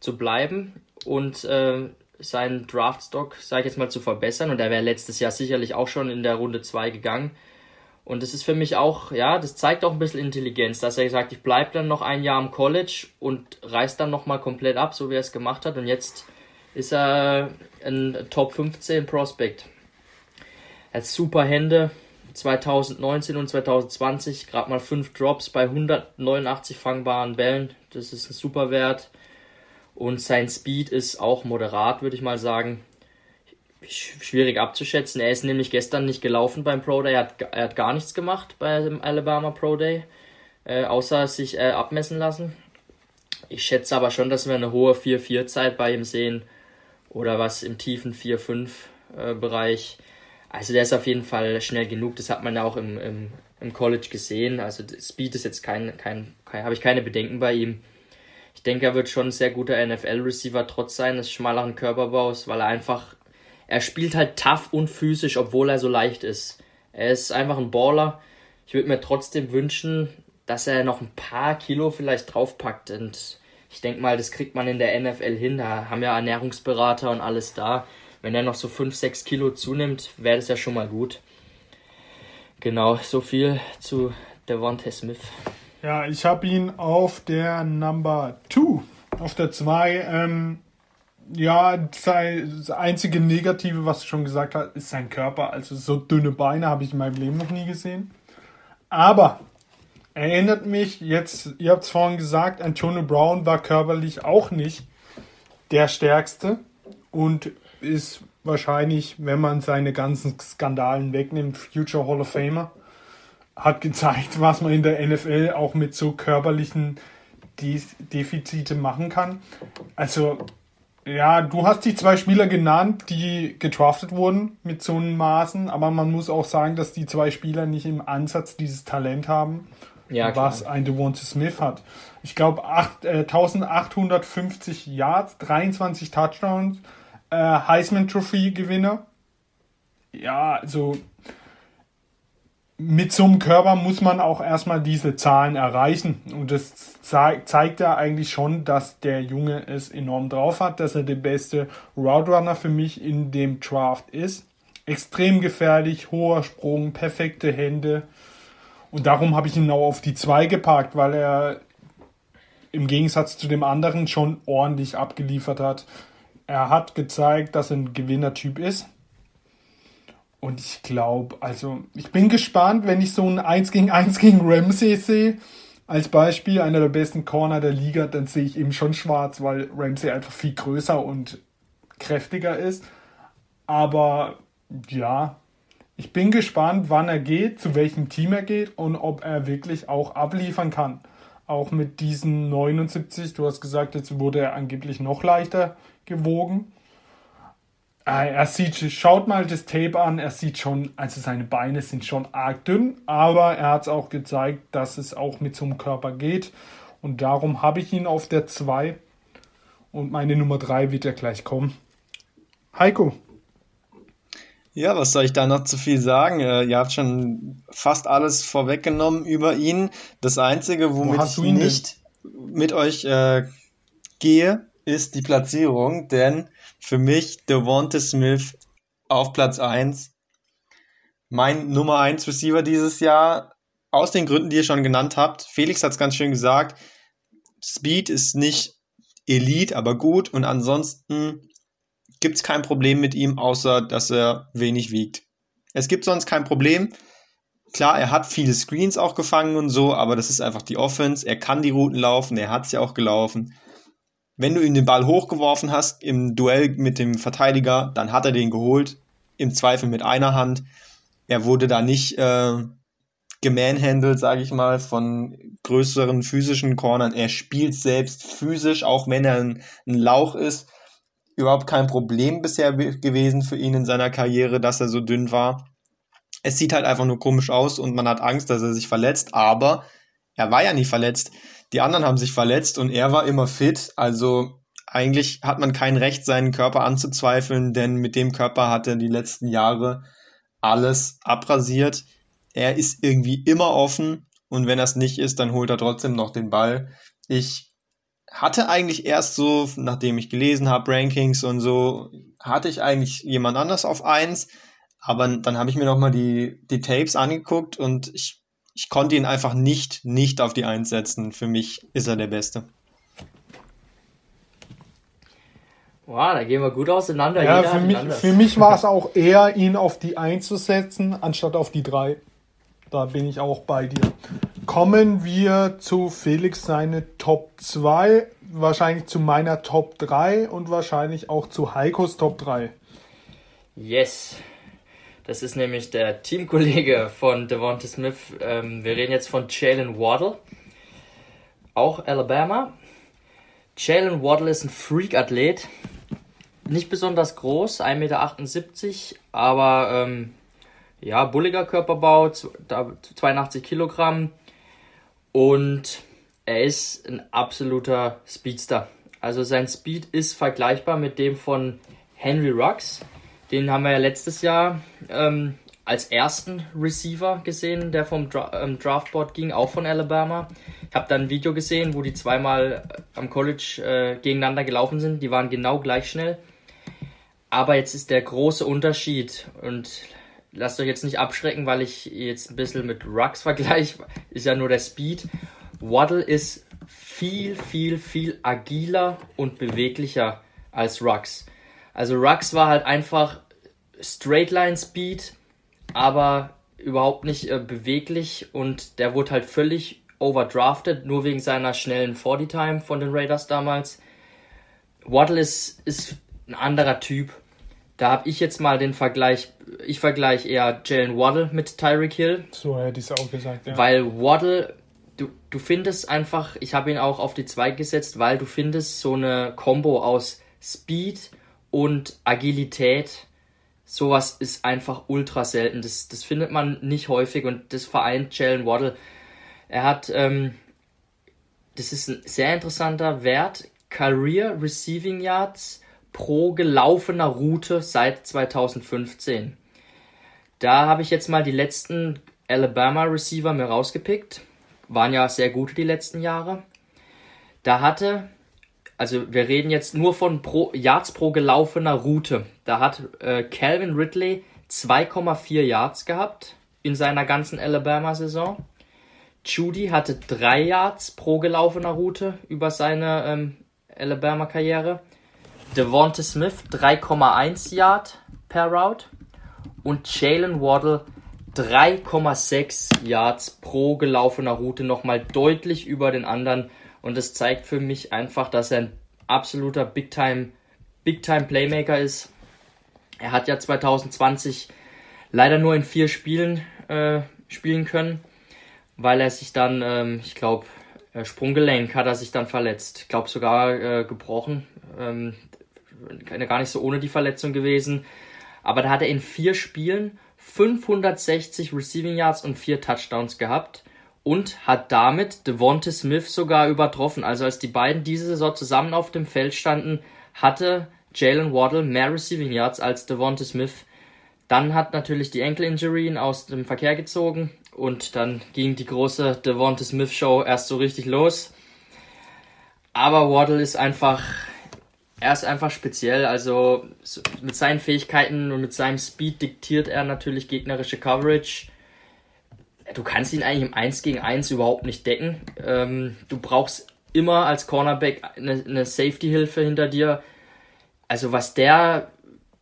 zu bleiben und äh, seinen Draftstock, sage ich jetzt mal, zu verbessern. Und er wäre letztes Jahr sicherlich auch schon in der Runde 2 gegangen. Und das ist für mich auch, ja, das zeigt auch ein bisschen Intelligenz, dass er gesagt, ich bleibe dann noch ein Jahr am College und reiß dann nochmal komplett ab, so wie er es gemacht hat. Und jetzt ist er ein Top 15 Prospect. Er hat super Hände. 2019 und 2020 gerade mal 5 Drops bei 189 fangbaren Bällen. Das ist ein super Wert. Und sein Speed ist auch moderat, würde ich mal sagen. Schwierig abzuschätzen. Er ist nämlich gestern nicht gelaufen beim Pro Day. Er hat, er hat gar nichts gemacht beim Alabama Pro Day, äh, außer sich äh, abmessen lassen. Ich schätze aber schon, dass wir eine hohe 4-4-Zeit bei ihm sehen. Oder was im tiefen 4-5 äh. Also der ist auf jeden Fall schnell genug. Das hat man ja auch im, im, im College gesehen. Also Speed ist jetzt kein, kein, kein habe ich keine Bedenken bei ihm. Ich denke, er wird schon ein sehr guter NFL-Receiver trotz seines schmaleren Körperbaus, weil er einfach, er spielt halt tough und physisch, obwohl er so leicht ist. Er ist einfach ein Baller. Ich würde mir trotzdem wünschen, dass er noch ein paar Kilo vielleicht draufpackt und ich denke mal, das kriegt man in der NFL hin. Da haben ja Ernährungsberater und alles da. Wenn er noch so 5, 6 Kilo zunimmt, wäre das ja schon mal gut. Genau, so viel zu Devontae Smith. Ja, ich habe ihn auf der Number 2. Auf der 2. Ähm, ja, das einzige Negative, was du schon gesagt hast, ist sein Körper. Also so dünne Beine habe ich in meinem Leben noch nie gesehen. Aber erinnert mich jetzt, ihr habt es vorhin gesagt, Antonio Brown war körperlich auch nicht der Stärkste und ist wahrscheinlich, wenn man seine ganzen Skandalen wegnimmt, Future Hall of Famer hat gezeigt, was man in der NFL auch mit so körperlichen Defizite machen kann. Also, ja, du hast die zwei Spieler genannt, die gedraftet wurden mit so einem Maßen, aber man muss auch sagen, dass die zwei Spieler nicht im Ansatz dieses Talent haben, ja, was ein Devonta Smith hat. Ich glaube, äh, 1850 Yards, 23 Touchdowns, äh, Heisman Trophy Gewinner. Ja, also mit so einem Körper muss man auch erstmal diese Zahlen erreichen. Und das zeigt ja eigentlich schon, dass der Junge es enorm drauf hat, dass er der beste Route Runner für mich in dem Draft ist. Extrem gefährlich, hoher Sprung, perfekte Hände. Und darum habe ich ihn auch auf die 2 geparkt, weil er im Gegensatz zu dem anderen schon ordentlich abgeliefert hat. Er hat gezeigt, dass er ein Gewinnertyp ist. Und ich glaube, also ich bin gespannt, wenn ich so ein 1 gegen 1 gegen Ramsey sehe, als Beispiel, einer der besten Corner der Liga, dann sehe ich eben schon schwarz, weil Ramsey einfach viel größer und kräftiger ist. Aber ja, ich bin gespannt, wann er geht, zu welchem Team er geht und ob er wirklich auch abliefern kann. Auch mit diesen 79, du hast gesagt, jetzt wurde er angeblich noch leichter gewogen. Ah, er sieht, schaut mal das Tape an, er sieht schon, also seine Beine sind schon arg dünn, aber er hat es auch gezeigt, dass es auch mit so einem Körper geht. Und darum habe ich ihn auf der 2. Und meine Nummer 3 wird ja gleich kommen. Heiko. Ja, was soll ich da noch zu viel sagen? Äh, ihr habt schon fast alles vorweggenommen über ihn. Das Einzige, womit hast ich denn? nicht mit euch äh, gehe, ist die Platzierung, denn für mich Devonta Smith auf Platz 1. Mein Nummer 1 Receiver dieses Jahr, aus den Gründen, die ihr schon genannt habt. Felix hat es ganz schön gesagt. Speed ist nicht Elite, aber gut. Und ansonsten gibt es kein Problem mit ihm, außer dass er wenig wiegt. Es gibt sonst kein Problem. Klar, er hat viele Screens auch gefangen und so, aber das ist einfach die Offense. Er kann die Routen laufen, er hat sie auch gelaufen. Wenn du ihm den Ball hochgeworfen hast im Duell mit dem Verteidiger, dann hat er den geholt. Im Zweifel mit einer Hand. Er wurde da nicht äh, gemanhandelt, sage ich mal, von größeren physischen Cornern. Er spielt selbst physisch, auch wenn er ein, ein Lauch ist. Überhaupt kein Problem bisher gewesen für ihn in seiner Karriere, dass er so dünn war. Es sieht halt einfach nur komisch aus und man hat Angst, dass er sich verletzt, aber er war ja nie verletzt. Die anderen haben sich verletzt und er war immer fit. Also eigentlich hat man kein Recht, seinen Körper anzuzweifeln, denn mit dem Körper hat er die letzten Jahre alles abrasiert. Er ist irgendwie immer offen und wenn es nicht ist, dann holt er trotzdem noch den Ball. Ich hatte eigentlich erst so, nachdem ich gelesen habe, Rankings und so, hatte ich eigentlich jemand anders auf eins, aber dann habe ich mir nochmal die, die Tapes angeguckt und ich, ich konnte ihn einfach nicht, nicht auf die Eins setzen. Für mich ist er der Beste. Wow, da gehen wir gut auseinander. Ja, für mich, für mich war es auch eher, ihn auf die 1 zu setzen, anstatt auf die 3. Da bin ich auch bei dir. Kommen wir zu Felix seine Top 2, wahrscheinlich zu meiner Top 3 und wahrscheinlich auch zu Heikos Top 3. Yes. Das ist nämlich der Teamkollege von Devonta Smith. Ähm, wir reden jetzt von Jalen Waddle. Auch Alabama. Jalen Waddle ist ein Freak-Athlet. Nicht besonders groß, 1,78 Meter, aber ähm, ja, bulliger Körperbau, z- da- 82 Kilogramm. Und er ist ein absoluter Speedster. Also sein Speed ist vergleichbar mit dem von Henry Rux. Den haben wir ja letztes Jahr ähm, als ersten Receiver gesehen, der vom Dra ähm, Draftboard ging, auch von Alabama. Ich habe dann ein Video gesehen, wo die zweimal äh, am College äh, gegeneinander gelaufen sind. Die waren genau gleich schnell. Aber jetzt ist der große Unterschied und lasst euch jetzt nicht abschrecken, weil ich jetzt ein bisschen mit Rux vergleiche, ist ja nur der Speed. Waddle ist viel, viel, viel agiler und beweglicher als Rux. Also Rux war halt einfach Straightline Speed, aber überhaupt nicht äh, beweglich und der wurde halt völlig overdrafted, nur wegen seiner schnellen 40 Time von den Raiders damals. Waddle ist, ist ein anderer Typ. Da habe ich jetzt mal den Vergleich, ich vergleiche eher Jalen Waddle mit Tyreek Hill, So hätte ich es auch gesagt. Ja. weil Waddle, du, du findest einfach, ich habe ihn auch auf die 2 gesetzt, weil du findest so eine Combo aus Speed und Agilität. Sowas ist einfach ultra selten. Das, das findet man nicht häufig und das vereint Jalen Waddle. Er hat, ähm, das ist ein sehr interessanter Wert, Career Receiving Yards pro gelaufener Route seit 2015. Da habe ich jetzt mal die letzten Alabama Receiver mir rausgepickt. Waren ja sehr gute die letzten Jahre. Da hatte, also wir reden jetzt nur von pro, Yards pro gelaufener Route. Da hat äh, Calvin Ridley 2,4 Yards gehabt in seiner ganzen Alabama-Saison. Judy hatte 3 Yards pro gelaufener Route über seine ähm, Alabama-Karriere. Devonta Smith 3,1 Yard per Route und Jalen Waddle 3,6 Yards pro gelaufener Route nochmal deutlich über den anderen und das zeigt für mich einfach, dass er ein absoluter Big Time Big Time Playmaker ist. Er hat ja 2020 leider nur in vier Spielen äh, spielen können, weil er sich dann, ähm, ich glaube, Sprunggelenk hat er sich dann verletzt. Ich glaube sogar äh, gebrochen. Ähm, gar nicht so ohne die Verletzung gewesen. Aber da hat er in vier Spielen 560 Receiving Yards und vier Touchdowns gehabt und hat damit Devonta Smith sogar übertroffen. Also als die beiden diese Saison zusammen auf dem Feld standen, hatte Jalen Waddle mehr Receiving Yards als Devonta Smith. Dann hat natürlich die Ankle Injury ihn aus dem Verkehr gezogen und dann ging die große Devonta Smith Show erst so richtig los. Aber Waddle ist einfach, er ist einfach speziell. Also mit seinen Fähigkeiten und mit seinem Speed diktiert er natürlich gegnerische Coverage. Du kannst ihn eigentlich im 1 gegen 1 überhaupt nicht decken. Ähm, du brauchst immer als Cornerback eine, eine Safety-Hilfe hinter dir. Also was der,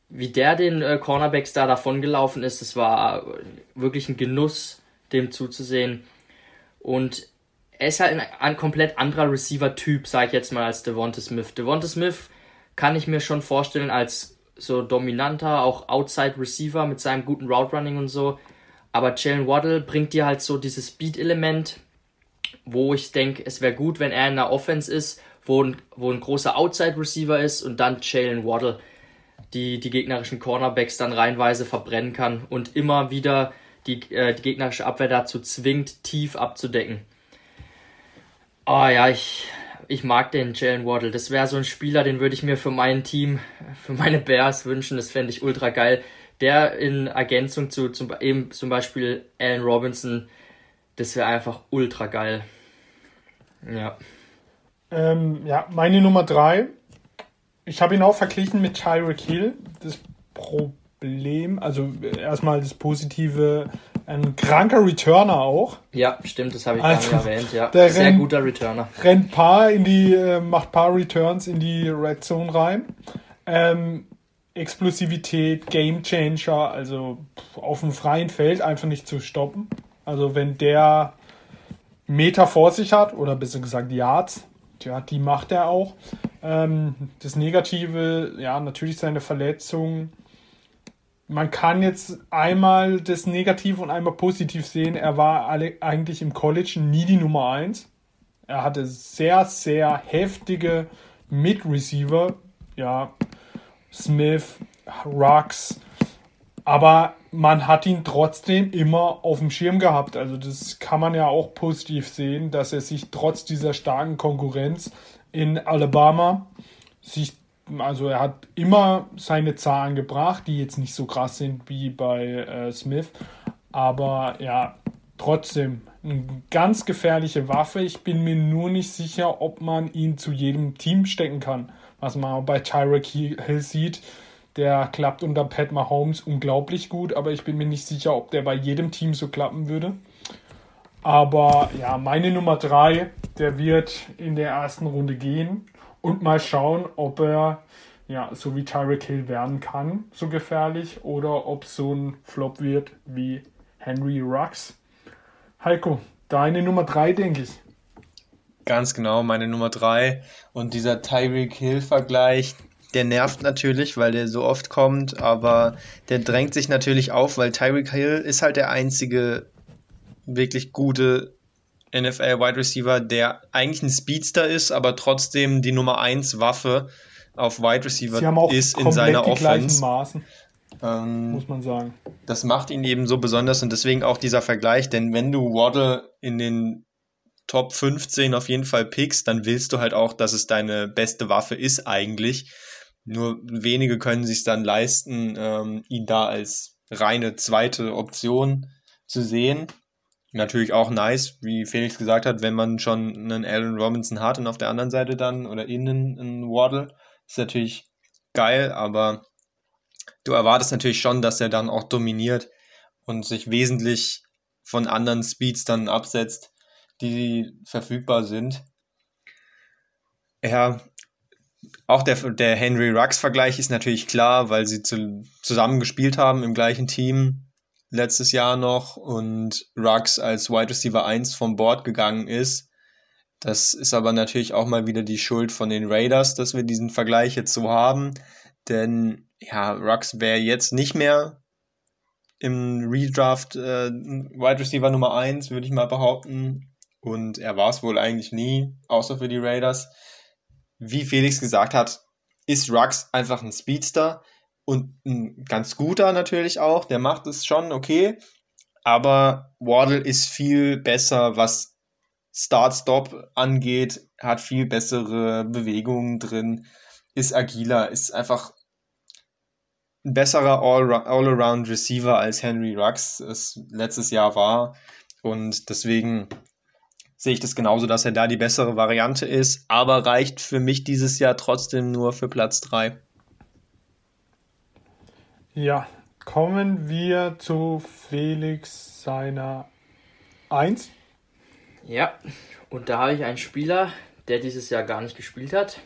wie der den äh, Cornerbacks da davongelaufen ist, das war wirklich ein Genuss, dem zuzusehen. Und er ist halt ein, ein komplett anderer Receiver-Typ, sag ich jetzt mal, als Devonta Smith. Devonta Smith kann ich mir schon vorstellen als so dominanter, auch Outside-Receiver mit seinem guten Route-Running und so. Aber Jalen Waddle bringt dir halt so dieses Speed-Element, wo ich denke, es wäre gut, wenn er in der Offense ist, wo ein, wo ein großer Outside-Receiver ist und dann Jalen Waddle, die die gegnerischen Cornerbacks dann reihenweise verbrennen kann und immer wieder die, äh, die gegnerische Abwehr dazu zwingt, tief abzudecken. Oh ja, ich, ich mag den Jalen Waddle. Das wäre so ein Spieler, den würde ich mir für mein Team, für meine Bears wünschen. Das fände ich ultra geil. Der in Ergänzung zu zum, eben zum Beispiel Allen Robinson, das wäre einfach ultra geil. Ja. Ähm, ja, meine Nummer drei. Ich habe ihn auch verglichen mit Tyreek Hill. Das Problem, also erstmal das Positive, ein kranker Returner auch. Ja, stimmt, das habe ich Also, gar nicht erwähnt. Ja, der sehr rennt- guter Returner. rennt paar in die, äh, macht paar Returns in die Red Zone rein. Ähm, Explosivität, Game Changer, also auf dem freien Feld einfach nicht zu stoppen. Also wenn der Meter vor sich hat, oder besser gesagt Yards, ja, die macht er auch. Ähm, das Negative, ja, natürlich seine Verletzung. Man kann jetzt einmal das Negativ und einmal positiv sehen. Er war alle, eigentlich im College nie die Nummer 1. Er hatte sehr, sehr heftige Mid-Receiver. Ja, Smith, Rux. Aber man hat ihn trotzdem immer auf dem Schirm gehabt. Also das kann man ja auch positiv sehen, dass er sich trotz dieser starken Konkurrenz in Alabama sich, also er hat immer seine Zahlen gebracht, die jetzt nicht so krass sind wie bei äh, Smith. Aber ja, trotzdem eine ganz gefährliche Waffe. Ich bin mir nur nicht sicher, ob man ihn zu jedem Team stecken kann. Was man auch bei Tyreek Hill sieht, der klappt unter Pat Mahomes unglaublich gut, aber ich bin mir nicht sicher, ob der bei jedem Team so klappen würde. Aber ja, meine Nummer 3, der wird in der ersten Runde gehen und mal schauen, ob er ja, so wie Tyreek Hill werden kann, so gefährlich, oder ob so ein Flop wird wie Henry Rux. Heiko, deine Nummer 3, denke ich. Ganz genau, meine Nummer drei. Und dieser Tyreek Hill-Vergleich, der nervt natürlich, weil der so oft kommt, aber der drängt sich natürlich auf, weil Tyreek Hill ist halt der einzige wirklich gute NFL Wide Receiver, der eigentlich ein Speedster ist, aber trotzdem die Nummer 1 Waffe auf Wide Receiver ist in seiner die Offense. Maßen, Ähm, muss man sagen. das macht ihn eben so besonders und deswegen auch dieser Vergleich, denn wenn du Waddle in den Top 15 auf jeden Fall pickst, dann willst du halt auch, dass es deine beste Waffe ist eigentlich. Nur wenige können sich dann leisten, ähm, ihn da als reine zweite Option zu sehen. Natürlich auch nice, wie Felix gesagt hat, wenn man schon einen Allen Robinson hat und auf der anderen Seite dann oder innen einen Waddle, ist natürlich geil, aber du erwartest natürlich schon, dass er dann auch dominiert und sich wesentlich von anderen Speeds dann absetzt, die verfügbar sind. Ja, auch der, der Henry Rux-Vergleich ist natürlich klar, weil sie zu, zusammen gespielt haben im gleichen Team letztes Jahr noch und Rux als Wide Receiver 1 vom Board gegangen ist. Das ist aber natürlich auch mal wieder die Schuld von den Raiders, dass wir diesen Vergleich jetzt so haben. Denn ja, Rux wäre jetzt nicht mehr im Redraft äh, Wide Receiver Nummer 1, würde ich mal behaupten. Und er war es wohl eigentlich nie, außer für die Raiders. Wie Felix gesagt hat, ist Rux einfach ein Speedster und ein ganz guter natürlich auch. Der macht es schon okay. Aber Waddle ist viel besser, was Start-Stop angeht, hat viel bessere Bewegungen drin, ist agiler, ist einfach ein besserer All-Around-Receiver als Henry Rux es letztes Jahr war. Und deswegen sehe ich das genauso, dass er da die bessere Variante ist, aber reicht für mich dieses Jahr trotzdem nur für Platz 3. Ja, kommen wir zu Felix seiner 1. Ja, und da habe ich einen Spieler, der dieses Jahr gar nicht gespielt hat.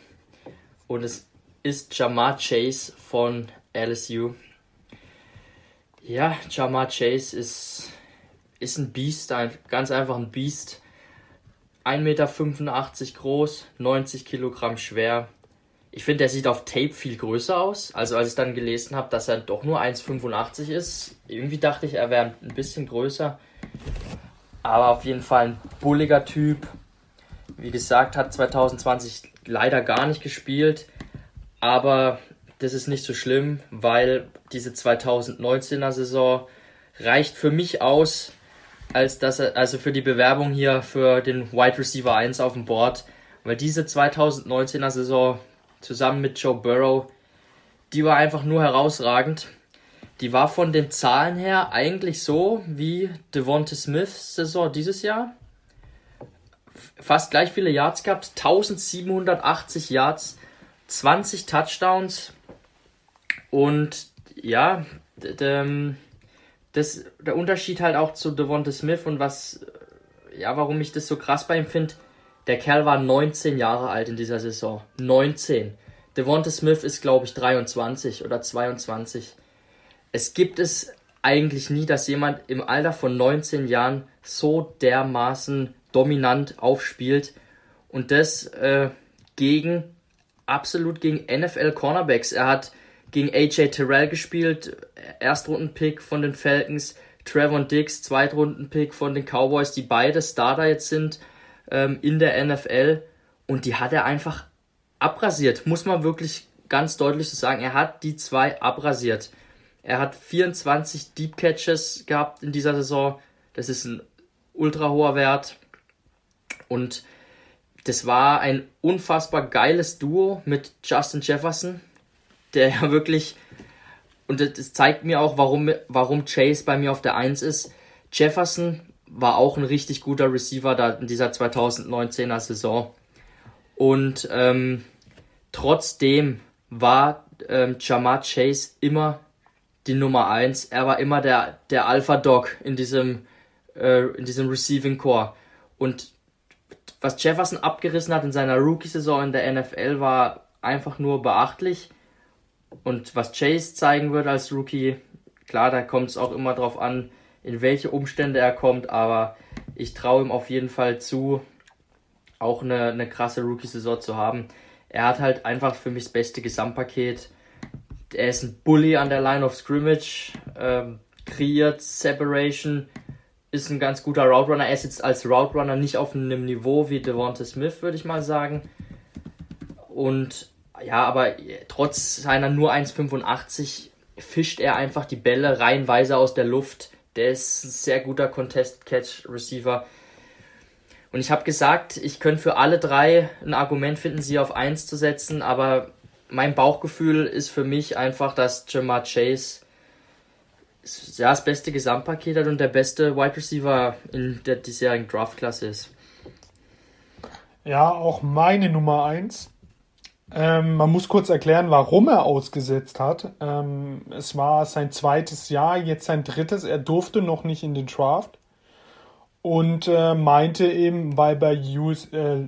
Und es ist Jamar Chase von LSU. Ja, Jamar Chase ist, ist ein Biest, ein, ganz einfach ein Biest. 1,85 Meter groß, 90 Kilogramm schwer. Ich finde, der sieht auf Tape viel größer aus. Also als ich dann gelesen habe, dass er doch nur 1,85 ist, irgendwie dachte ich, er wäre ein bisschen größer. Aber auf jeden Fall ein bulliger Typ. Wie gesagt, hat 2020 leider gar nicht gespielt. Aber das ist nicht so schlimm, weil diese 2019er Saison reicht für mich aus, als dass er, also für die Bewerbung hier für den Wide Receiver 1 auf dem Board. Weil diese 2019er Saison zusammen mit Joe Burrow, die war einfach nur herausragend. Die war von den Zahlen her eigentlich so wie Devonta Smiths Saison dieses Jahr. Fast gleich viele Yards gehabt, 1780 Yards, 20 Touchdowns und ja, das, der Unterschied halt auch zu Devonta Smith und was, ja, warum ich das so krass bei ihm finde, der Kerl war 19 Jahre alt in dieser Saison. 19. Devonta Smith ist, glaube ich, 23 oder 22 es gibt es eigentlich nie, dass jemand im Alter von 19 Jahren so dermaßen dominant aufspielt und das äh, gegen absolut gegen NFL Cornerbacks. Er hat gegen AJ Terrell gespielt, Erstrundenpick von den Falcons, Trevor Dix, Zweitrundenpick von den Cowboys, die beide Starter jetzt sind ähm, in der NFL und die hat er einfach abrasiert, muss man wirklich ganz deutlich so sagen. Er hat die zwei abrasiert. Er hat 24 Deep Catches gehabt in dieser Saison. Das ist ein ultra hoher Wert. Und das war ein unfassbar geiles Duo mit Justin Jefferson, der ja wirklich, und das zeigt mir auch, warum, warum Chase bei mir auf der 1 ist. Jefferson war auch ein richtig guter Receiver da in dieser 2019er Saison. Und ähm, trotzdem war ähm, Jamar Chase immer die Nummer 1. Er war immer der, der Alpha-Dog in diesem, äh, in diesem Receiving Core. Und was Jefferson abgerissen hat in seiner Rookie-Saison in der NFL war einfach nur beachtlich. Und was Chase zeigen wird als Rookie, klar, da kommt es auch immer drauf an, in welche Umstände er kommt, aber ich traue ihm auf jeden Fall zu, auch eine, eine krasse Rookie-Saison zu haben. Er hat halt einfach für mich das beste Gesamtpaket er ist ein Bully an der Line of Scrimmage, ähm, kreiert Separation, ist ein ganz guter Route Runner. Er ist jetzt als Route Runner nicht auf einem Niveau wie Devonta Smith, würde ich mal sagen. Und ja, aber trotz seiner nur 1,85 fischt er einfach die Bälle reihenweise aus der Luft. Der ist ein sehr guter Contest-Catch-Receiver. Und ich habe gesagt, ich könnte für alle drei ein Argument finden, sie auf 1 zu setzen, aber mein Bauchgefühl ist für mich einfach, dass Jamar Chase ja, das beste Gesamtpaket hat und der beste Wide Receiver in der diesjährigen Draftklasse ist. Ja, auch meine Nummer 1. Ähm, man muss kurz erklären, warum er ausgesetzt hat. Ähm, es war sein zweites Jahr, jetzt sein drittes. Er durfte noch nicht in den Draft und äh, meinte eben, weil bei, US, äh,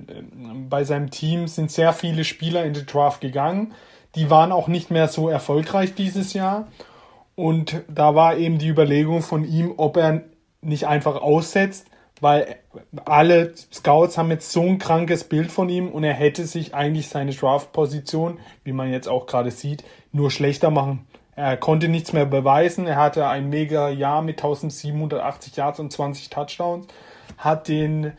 bei seinem Team sind sehr viele Spieler in den Draft gegangen. Die waren auch nicht mehr so erfolgreich dieses Jahr. Und da war eben die Überlegung von ihm, ob er nicht einfach aussetzt, weil alle Scouts haben jetzt so ein krankes Bild von ihm und er hätte sich eigentlich seine Draft-Position, wie man jetzt auch gerade sieht, nur schlechter machen er konnte nichts mehr beweisen. Er hatte ein mega Jahr mit 1780 Yards und 20 Touchdowns. Hat den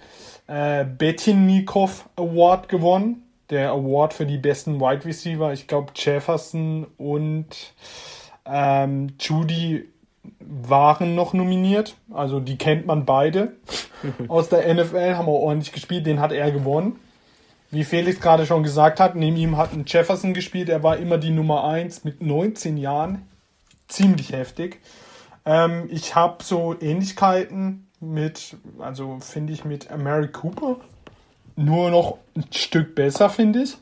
äh, Betinnikov Award gewonnen. Der Award für die besten Wide Receiver. Ich glaube, Jefferson und ähm, Judy waren noch nominiert. Also die kennt man beide aus der NFL, haben auch ordentlich gespielt. Den hat er gewonnen. Wie Felix gerade schon gesagt hat, neben ihm hat ein Jefferson gespielt. Er war immer die Nummer 1 mit 19 Jahren. ziemlich heftig. Ähm, ich habe so Ähnlichkeiten mit, also finde ich mit Mary Cooper. Nur noch ein Stück besser, finde ich.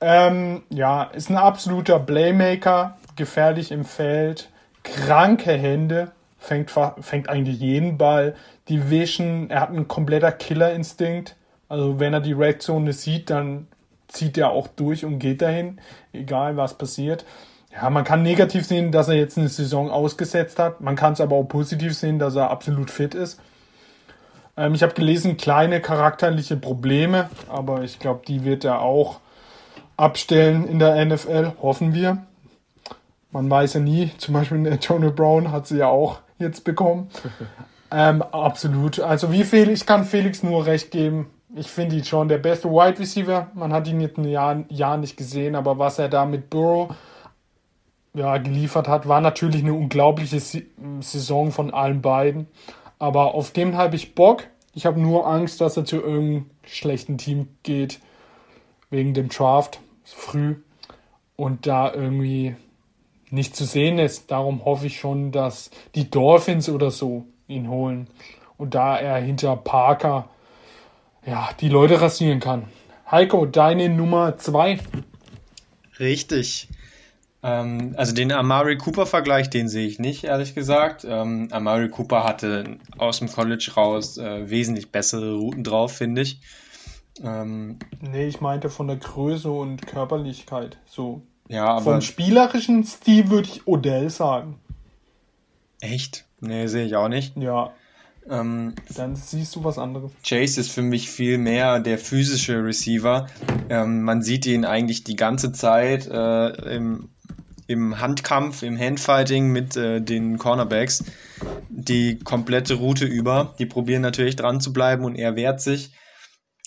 Ähm, ja, ist ein absoluter Playmaker, gefährlich im Feld, kranke Hände, fängt, fängt eigentlich jeden Ball. Die Vision, er hat einen kompletter Killerinstinkt. Also wenn er die Red Zone sieht, dann zieht er auch durch und geht dahin, egal was passiert. Ja, man kann negativ sehen, dass er jetzt eine Saison ausgesetzt hat. Man kann es aber auch positiv sehen, dass er absolut fit ist. Ähm, ich habe gelesen, kleine charakterliche Probleme, aber ich glaube, die wird er auch abstellen in der NFL, hoffen wir. Man weiß ja nie, zum Beispiel Antonio Brown hat sie ja auch jetzt bekommen. ähm, absolut. Also wie viel, ich kann Felix nur recht geben ich finde ihn schon der beste Wide Receiver. Man hat ihn jetzt ein Jahr, Jahr nicht gesehen, aber was er da mit Burrow ja, geliefert hat, war natürlich eine unglaubliche Saison von allen beiden. Aber auf dem habe ich Bock. Ich habe nur Angst, dass er zu irgendeinem schlechten Team geht. Wegen dem Draft. Früh. Und da irgendwie nicht zu sehen ist. Darum hoffe ich schon, dass die Dolphins oder so ihn holen. Und da er hinter Parker ja, die Leute rasieren kann. Heiko, deine Nummer zwei. Richtig. Ähm, also den Amari Cooper-Vergleich, den sehe ich nicht, ehrlich gesagt. Ähm, Amari Cooper hatte aus dem College raus äh, wesentlich bessere Routen drauf, finde ich. Ähm, nee, ich meinte von der Größe und Körperlichkeit. So. Ja, aber. Vom spielerischen Stil würde ich Odell sagen. Echt? Nee, sehe ich auch nicht. Ja. Ähm, Dann siehst du was anderes. Chase ist für mich viel mehr der physische Receiver. Ähm, man sieht ihn eigentlich die ganze Zeit äh, im, im Handkampf, im Handfighting mit äh, den Cornerbacks die komplette Route über. Die probieren natürlich dran zu bleiben und er wehrt sich.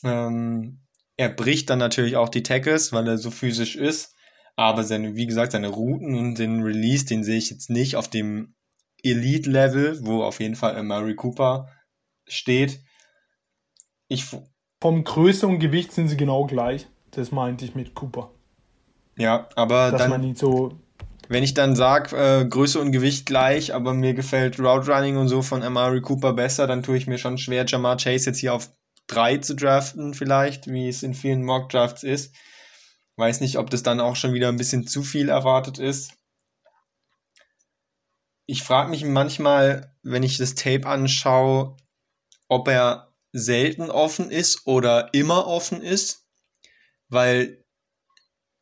Ähm, er bricht dann natürlich auch die Tackles, weil er so physisch ist. Aber seine, wie gesagt, seine Routen und den Release, den sehe ich jetzt nicht auf dem Elite-Level, wo auf jeden Fall Murray Cooper steht. Ich Vom Größe und Gewicht sind sie genau gleich. Das meinte ich mit Cooper. Ja, aber Dass dann, man ihn so wenn ich dann sage, äh, Größe und Gewicht gleich, aber mir gefällt Route Running und so von Amari Cooper besser, dann tue ich mir schon schwer, Jamar Chase jetzt hier auf drei zu draften, vielleicht, wie es in vielen Mock Drafts ist. Weiß nicht, ob das dann auch schon wieder ein bisschen zu viel erwartet ist ich frage mich manchmal, wenn ich das Tape anschaue, ob er selten offen ist oder immer offen ist, weil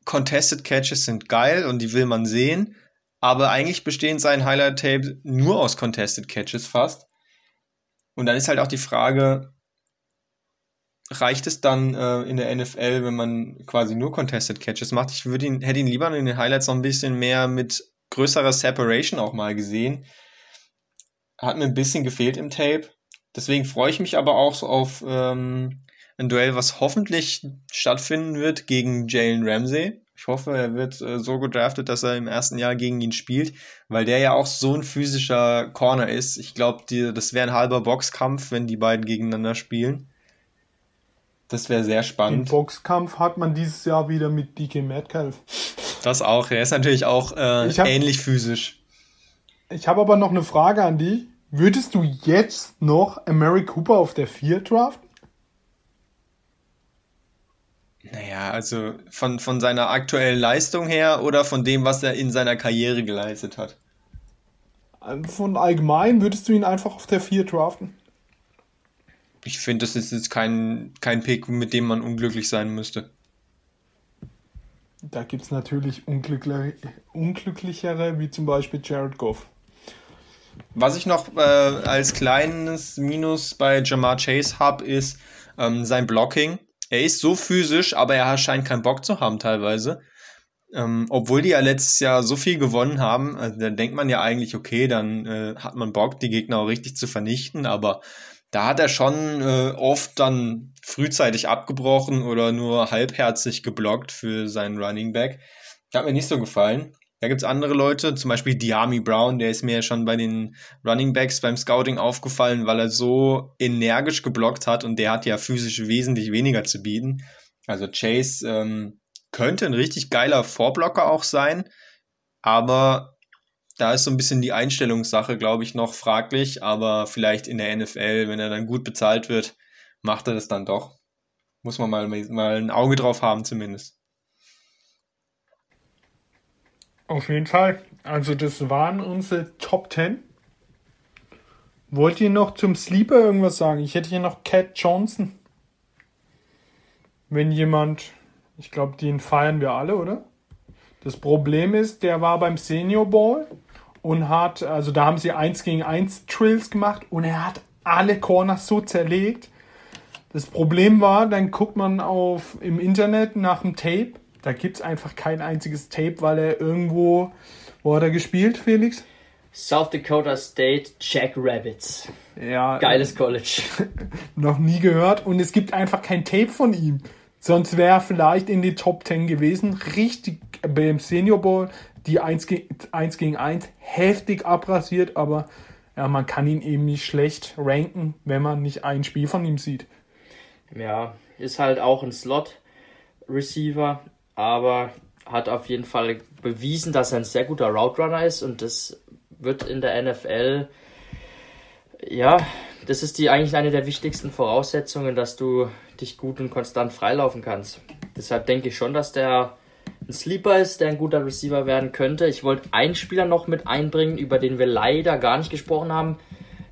Contested Catches sind geil und die will man sehen, aber eigentlich bestehen sein Highlight Tape nur aus Contested Catches fast. Und dann ist halt auch die Frage, reicht es dann äh, in der NFL, wenn man quasi nur Contested Catches macht? Ich würde ihn, hätte ihn lieber in den Highlights noch ein bisschen mehr mit größerer Separation auch mal gesehen. Hat mir ein bisschen gefehlt im Tape. Deswegen freue ich mich aber auch so auf ähm, ein Duell, was hoffentlich stattfinden wird gegen Jalen Ramsey. Ich hoffe, er wird äh, so gedraftet, dass er im ersten Jahr gegen ihn spielt, weil der ja auch so ein physischer Corner ist. Ich glaube, das wäre ein halber Boxkampf, wenn die beiden gegeneinander spielen. Das wäre sehr spannend. Den Boxkampf hat man dieses Jahr wieder mit DK Metcalf. Das auch. Er ist natürlich auch äh, hab, ähnlich physisch. Ich habe aber noch eine Frage an dich. Würdest du jetzt noch Mary Cooper auf der 4 draften? Naja, also von, von seiner aktuellen Leistung her oder von dem, was er in seiner Karriere geleistet hat? Von allgemein würdest du ihn einfach auf der 4 draften? Ich finde, das ist jetzt kein, kein Pick, mit dem man unglücklich sein müsste. Da gibt es natürlich unglücklichere, unglücklichere, wie zum Beispiel Jared Goff. Was ich noch äh, als kleines Minus bei Jamar Chase habe, ist ähm, sein Blocking. Er ist so physisch, aber er scheint keinen Bock zu haben teilweise. Ähm, obwohl die ja letztes Jahr so viel gewonnen haben, also da denkt man ja eigentlich, okay, dann äh, hat man Bock, die Gegner auch richtig zu vernichten, aber da hat er schon äh, oft dann frühzeitig abgebrochen oder nur halbherzig geblockt für seinen Running Back. Hat mir nicht so gefallen. Da gibt es andere Leute, zum Beispiel Diami Brown, der ist mir ja schon bei den Running Backs beim Scouting aufgefallen, weil er so energisch geblockt hat und der hat ja physisch wesentlich weniger zu bieten. Also Chase ähm, könnte ein richtig geiler Vorblocker auch sein, aber da ist so ein bisschen die Einstellungssache, glaube ich, noch fraglich, aber vielleicht in der NFL, wenn er dann gut bezahlt wird, macht er das dann doch. Muss man mal, mal ein Auge drauf haben, zumindest. Auf jeden Fall. Also, das waren unsere Top 10. Wollt ihr noch zum Sleeper irgendwas sagen? Ich hätte hier noch Cat Johnson. Wenn jemand, ich glaube, den feiern wir alle, oder? Das Problem ist, der war beim Senior Ball und hat, also da haben sie 1 gegen 1 Trills gemacht und er hat alle Corners so zerlegt. Das Problem war, dann guckt man auf im Internet nach dem Tape. Da gibt es einfach kein einziges Tape, weil er irgendwo, wo hat er gespielt, Felix? South Dakota State Jackrabbits. Ja, Geiles College. noch nie gehört und es gibt einfach kein Tape von ihm. Sonst wäre er vielleicht in die Top 10 gewesen. Richtig beim Senior Bowl die 1 gegen 1, gegen 1 heftig abrasiert, aber ja, man kann ihn eben nicht schlecht ranken, wenn man nicht ein Spiel von ihm sieht. Ja, ist halt auch ein Slot-Receiver, aber hat auf jeden Fall bewiesen, dass er ein sehr guter Route Runner ist und das wird in der NFL, ja, das ist die eigentlich eine der wichtigsten Voraussetzungen, dass du dich gut und konstant freilaufen kannst. Deshalb denke ich schon, dass der Sleeper ist, der ein guter Receiver werden könnte. Ich wollte einen Spieler noch mit einbringen, über den wir leider gar nicht gesprochen haben.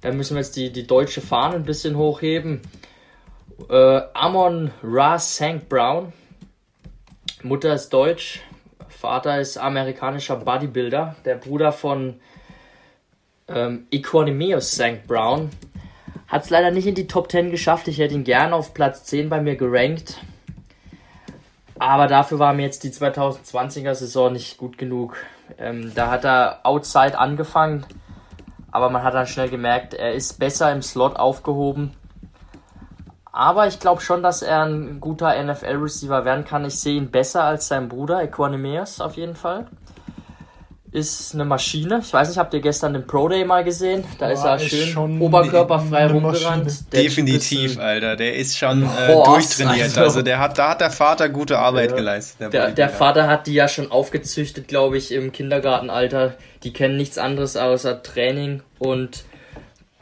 Da müssen wir jetzt die, die deutsche Fahne ein bisschen hochheben. Äh, Amon Ra St. Brown. Mutter ist deutsch, Vater ist amerikanischer Bodybuilder. Der Bruder von ähm, Equanimeus St. Brown. Hat es leider nicht in die Top 10 geschafft. Ich hätte ihn gerne auf Platz 10 bei mir gerankt. Aber dafür war mir jetzt die 2020er Saison nicht gut genug. Ähm, da hat er outside angefangen, aber man hat dann schnell gemerkt, er ist besser im Slot aufgehoben. Aber ich glaube schon, dass er ein guter NFL-Receiver werden kann. Ich sehe ihn besser als sein Bruder, Equanimeus auf jeden Fall ist eine Maschine. Ich weiß nicht, habt ihr gestern den Pro Day mal gesehen? Da ist er ist schön schon oberkörperfrei rumgerannt. Der Definitiv, ist, Alter. Der ist schon äh, Horst, durchtrainiert. also. Also, der hat, da hat der Vater gute Arbeit Ja. geleistet. Der, Bodybuilder. der Vater hat die ja schon aufgezüchtet, glaube ich, im Kindergartenalter. Die kennen nichts anderes außer Training und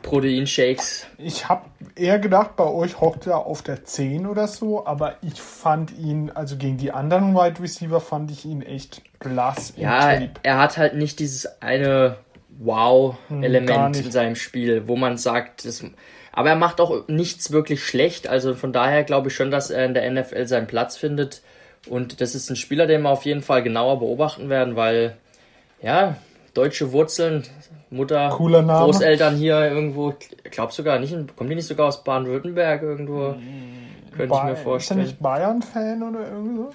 Proteinshakes. Ich habe eher gedacht, bei euch hockt er auf der 10 oder so, aber ich fand ihn, also gegen die anderen Wide Receiver fand ich ihn echt blass im Ja, er hat halt nicht dieses eine Hm, Wow-Element in seinem Spiel, wo man sagt, das, aber er macht auch nichts wirklich schlecht. Also von daher glaube ich schon, dass er in der NFL seinen Platz findet. Und das ist ein Spieler, den wir auf jeden Fall genauer beobachten werden, weil, ja, deutsche Wurzeln, Mutter, Cooler Name. Großeltern hier irgendwo, ich glaube sogar nicht, kommen die nicht sogar aus Baden-Württemberg irgendwo? Könnte ich mir Ist er vorstellen. nicht Bayern-Fan oder irgendwie so?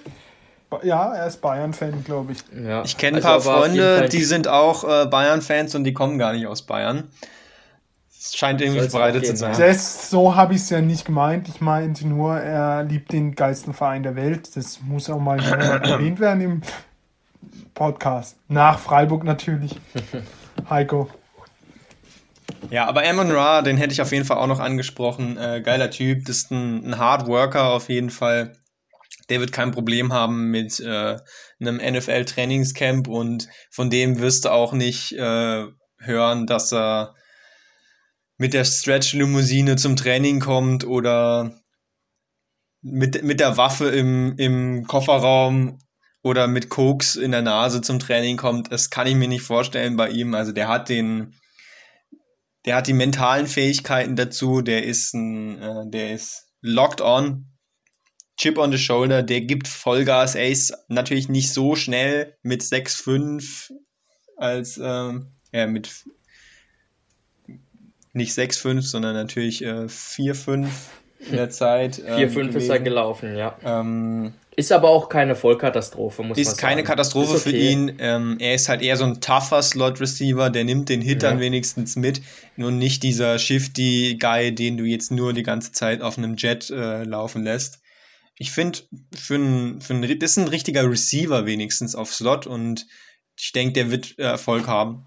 Ba- Ja, er ist Bayern-Fan, glaube ich. Ja. Ich kenne ein Also paar auf jeden Freunde, die sind auch äh, Bayern-Fans und die kommen gar nicht aus Bayern. Es scheint irgendwie verbreitet zu sein. Das, so habe ich es ja nicht gemeint. Ich meinte nur, er liebt den geilsten Verein der Welt. Das muss auch mal erwähnt werden im Podcast. Nach Freiburg natürlich. Heiko. Ja, aber Amon Ra, den hätte ich auf jeden Fall auch noch angesprochen. Äh, geiler Typ, das ist ein, ein Hard Worker auf jeden Fall. Der wird kein Problem haben mit äh, einem NFL-Trainingscamp und von dem wirst du auch nicht äh, hören, dass er mit der Stretch-Limousine zum Training kommt oder mit, mit der Waffe im, im Kofferraum oder mit Koks in der Nase zum Training kommt. Das kann ich mir nicht vorstellen bei ihm. Also der hat den, der hat die mentalen Fähigkeiten dazu, der ist ein, äh, der ist locked on, Chip on the shoulder, der gibt Vollgas, ist natürlich nicht so schnell mit 6,5 als, ähm, ja, mit nicht 6,5, sondern natürlich äh, 4,5 in der Zeit. ähm, 4-5 ist er gelaufen, ja. Ähm, Ist aber auch keine Vollkatastrophe, muss man ist sagen. keine Katastrophe Ist für okay. ihn. Ähm, er ist halt eher so ein tougher Slot-Receiver, der nimmt den Hit dann Ja. wenigstens mit und nicht dieser Shifty-Guy, den du jetzt nur die ganze Zeit auf einem Jet äh, laufen lässt. Ich finde, für ein, für ein, das ist ein richtiger Receiver wenigstens auf Slot und ich denke, der wird äh, Erfolg haben.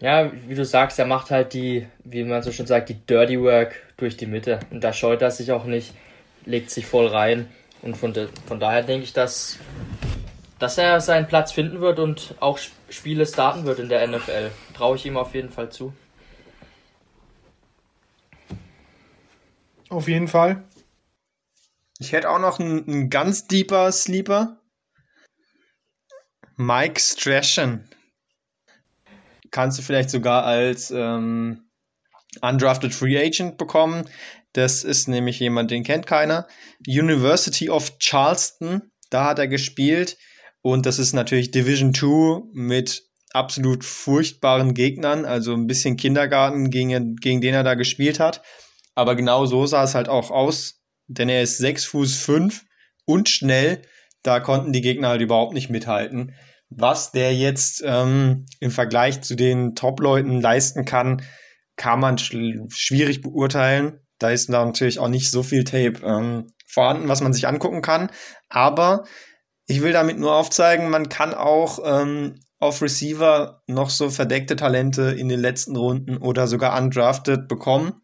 Ja, wie du sagst, er macht halt die, wie man so schön sagt, die Dirty Work durch die Mitte. Und da scheut er sich auch nicht, legt sich voll rein. Und von, de, von daher denke ich, dass dass er seinen Platz finden wird und auch Spiele starten wird in der NFL. Traue ich ihm auf jeden Fall zu. Auf jeden Fall. Ich hätte auch noch einen, einen ganz deeper Sleeper. Mike Strachan. Kannst du vielleicht sogar als ähm, Undrafted Free Agent bekommen. Das ist nämlich jemand, den kennt keiner. University of Charleston, da hat er gespielt. Und das ist natürlich Division 2 mit absolut furchtbaren Gegnern, also ein bisschen Kindergarten, gegen, gegen den er da gespielt hat. Aber genau so sah es halt auch aus, denn er ist 6 Fuß 5 und schnell. Da konnten die Gegner halt überhaupt nicht mithalten. Was der jetzt ähm, im Vergleich zu den Top-Leuten leisten kann, kann man sch schwierig beurteilen. Da ist da natürlich auch nicht so viel Tape ähm, vorhanden, was man sich angucken kann. Aber ich will damit nur aufzeigen, man kann auch ähm, auf Receiver noch so verdeckte Talente in den letzten Runden oder sogar undrafted bekommen.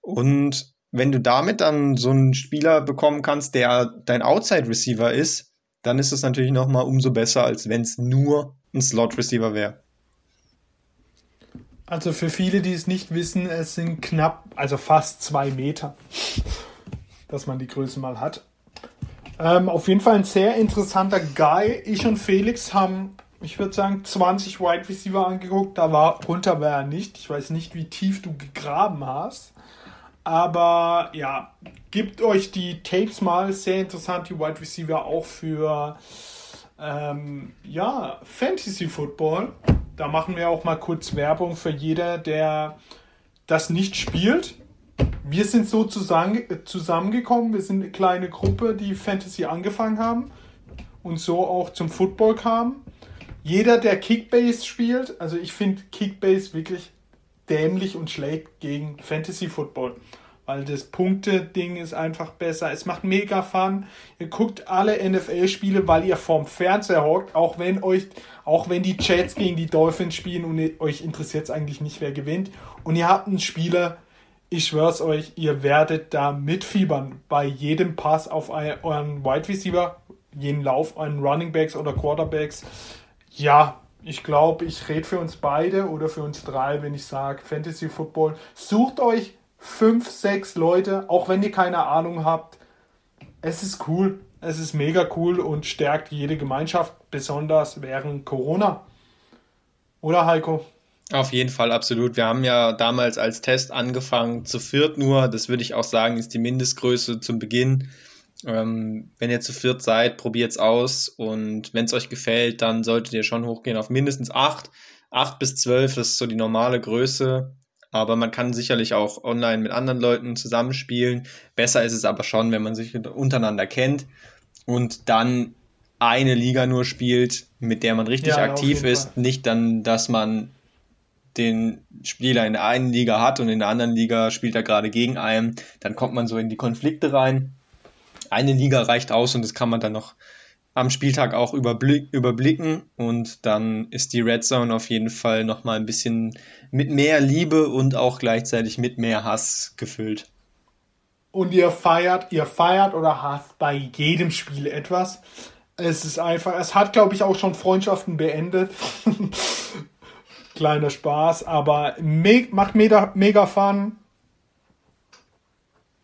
Und wenn du damit dann so einen Spieler bekommen kannst, der dein Outside-Receiver ist, dann ist es natürlich noch mal umso besser, als wenn es nur ein Slot-Receiver wäre. Also für viele, die es nicht wissen, es sind knapp, also fast zwei Meter, dass man die Größe mal hat. Ähm, auf jeden Fall ein sehr interessanter Guy. Ich und Felix haben, ich würde sagen, 20 Wide Receiver angeguckt. Da war runter war er nicht. Ich weiß nicht, wie tief du gegraben hast. Aber ja, gebt euch die Tapes mal. Sehr interessant, die Wide Receiver auch für ähm, ja, Fantasy Football. Da machen wir auch mal kurz Werbung für jeder, der das nicht spielt. Wir sind so zusammen, zusammengekommen. Wir sind eine kleine Gruppe, die Fantasy angefangen haben und so auch zum Football kam. Jeder, der Kickbase spielt, also ich finde Kickbase wirklich dämlich und schlägt gegen Fantasy Football. Weil das Punkte-Ding ist einfach besser. Es macht mega Fun. Ihr guckt alle NFL-Spiele, weil ihr vorm Fernseher hockt, auch wenn euch, auch wenn die Jets gegen die Dolphins spielen und euch interessiert es eigentlich nicht, wer gewinnt. Und ihr habt einen Spieler, ich schwör's euch, ihr werdet da mitfiebern bei jedem Pass auf euren Wide Receiver, jeden Lauf euren Running Backs oder Quarterbacks. Ja, ich glaube, ich rede für uns beide oder für uns drei, wenn ich sage Fantasy Football. Sucht euch fünf, sechs Leute, auch wenn ihr keine Ahnung habt. Es ist cool. Es ist mega cool und stärkt jede Gemeinschaft, besonders während Corona. Oder Heiko? Auf jeden Fall, absolut. Wir haben ja damals als Test angefangen, zu viert nur. Das würde ich auch sagen, ist die Mindestgröße zum Beginn. Ähm, wenn ihr zu viert seid, probiert es aus und wenn es euch gefällt, dann solltet ihr schon hochgehen auf mindestens acht. Acht bis zwölf, das ist so die normale Größe. Aber man kann sicherlich auch online mit anderen Leuten zusammenspielen. Besser ist es aber schon, wenn man sich untereinander kennt und dann eine Liga nur spielt, mit der man richtig ja, aktiv ist. Fall. Nicht dann, dass man den Spieler in der einen Liga hat und in der anderen Liga spielt er gerade gegen einen. Dann kommt man so in die Konflikte rein. Eine Liga reicht aus und das kann man dann noch am Spieltag auch überblick, überblicken und dann ist die Red Zone auf jeden Fall nochmal ein bisschen mit mehr Liebe und auch gleichzeitig mit mehr Hass gefüllt. Und ihr feiert, ihr feiert oder hasst bei jedem Spiel etwas. Es ist einfach, es hat glaube ich auch schon Freundschaften beendet. Kleiner Spaß, aber me macht mega, mega Fun.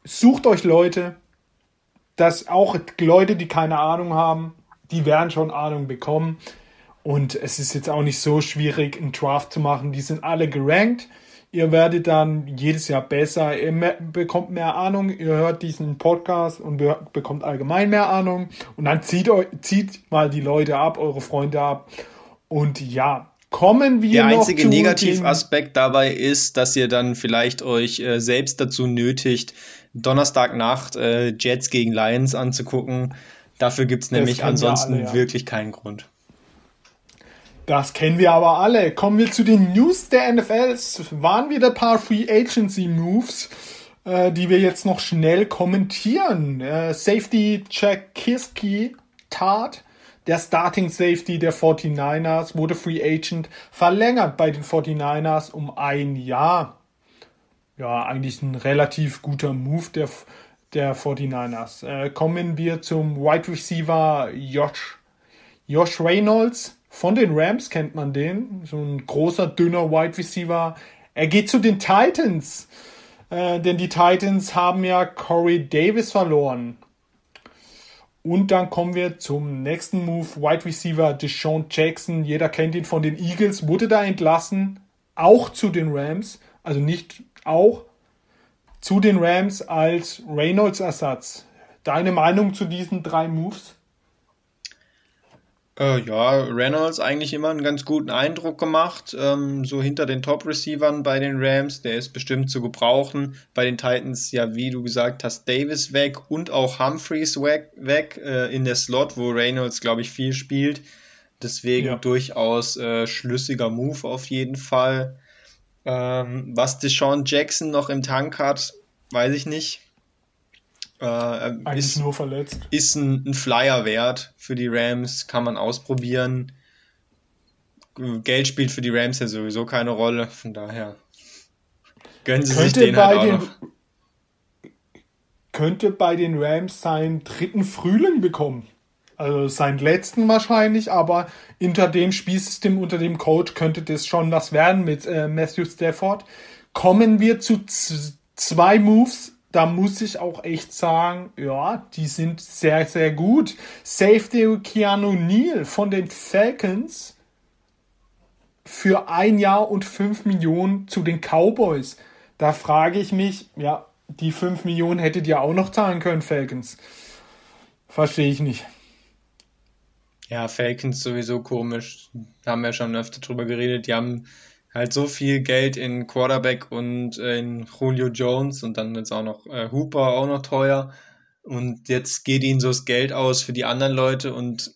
Sucht euch Leute, dass auch Leute, die keine Ahnung haben, die werden schon Ahnung bekommen. Und es ist jetzt auch nicht so schwierig, einen Draft zu machen. Die sind alle gerankt. Ihr werdet dann jedes Jahr besser. Ihr bekommt mehr Ahnung. Ihr hört diesen Podcast und be bekommt allgemein mehr Ahnung. Und dann zieht, zieht mal die Leute ab, eure Freunde ab. Und ja, kommen wir Der einzige Negativaspekt dabei ist, dass ihr dann vielleicht euch äh, selbst dazu nötigt, Donnerstagnacht äh, Jets gegen Lions anzugucken. Dafür gibt es nämlich ansonsten alle, ja. wirklich keinen Grund. Das kennen wir aber alle. Kommen wir zu den News der NFL. Es waren wieder ein paar Free Agency Moves, äh, die wir jetzt noch schnell kommentieren. Äh, Safety Jack Kiski tat. Der Starting Safety der 49ers wurde Free Agent verlängert bei den 49ers um ein Jahr. Ja, eigentlich ein relativ guter Move der der 49ers. Äh, kommen wir zum Wide Receiver Josh, Josh Reynolds von den Rams kennt man den. So ein großer, dünner Wide Receiver. Er geht zu den Titans. Äh, denn die Titans haben ja Corey Davis verloren. Und dann kommen wir zum nächsten Move. Wide Receiver Deshaun Jackson. Jeder kennt ihn von den Eagles. Wurde da entlassen. Auch zu den Rams. Also nicht auch zu den Rams als Reynolds Ersatz. Deine Meinung zu diesen drei Moves? Äh, ja, Reynolds eigentlich immer einen ganz guten Eindruck gemacht, ähm, so hinter den Top-Receivern bei den Rams, der ist bestimmt zu gebrauchen. Bei den Titans, ja, wie du gesagt hast, Davis weg und auch Humphreys weg, weg äh, in der Slot, wo Reynolds, glaube ich, viel spielt. Deswegen ja. durchaus äh, schlüssiger Move auf jeden Fall. Ähm, was Deshaun Jackson noch im Tank hat, weiß ich nicht. Äh, ist, nur verletzt. Ist ein, ein, Flyer wert für die Rams, kann man ausprobieren. Geld spielt für die Rams ja sowieso keine Rolle, von daher gönnen sie könnte sich den halt auch den, noch. Könnte bei den Rams seinen dritten Frühling bekommen. Also seinen letzten wahrscheinlich, aber hinter dem Spielsystem, unter dem Coach könnte das schon was werden mit äh, Matthew Stafford. Kommen wir zu zwei Moves, da muss ich auch echt sagen, ja, die sind sehr, sehr gut. Safety Keanu Neal von den Falcons für ein Jahr und fünf Millionen zu den Cowboys. Da frage ich mich, ja, die fünf Millionen hättet ihr auch noch zahlen können, Falcons. Verstehe ich nicht. Ja, Falcons sowieso komisch. Da haben wir schon öfter drüber geredet. Die haben halt so viel Geld in Quarterback und äh, in Julio Jones und dann ist auch noch äh, Hooper auch noch teuer. Und jetzt geht ihnen so das Geld aus für die anderen Leute und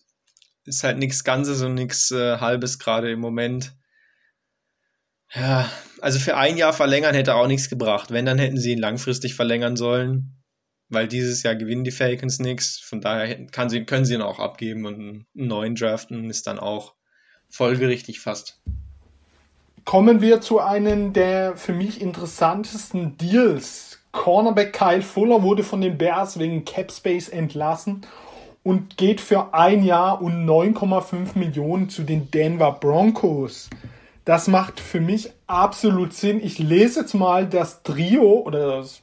ist halt nichts Ganzes und nichts äh, Halbes gerade im Moment. Ja, also für ein Jahr verlängern hätte auch nichts gebracht. Wenn, dann hätten sie ihn langfristig verlängern sollen, weil dieses Jahr gewinnen die Falcons nichts. Von daher sie, können sie ihn auch abgeben und einen neuen draften, ist dann auch folgerichtig fast kommen wir zu einem der für mich interessantesten Deals. Cornerback Kyle Fuller wurde von den Bears wegen Cap Space entlassen und geht für ein Jahr und 9,5 Millionen zu den Denver Broncos. Das macht für mich absolut Sinn. Ich lese jetzt mal das Trio oder das,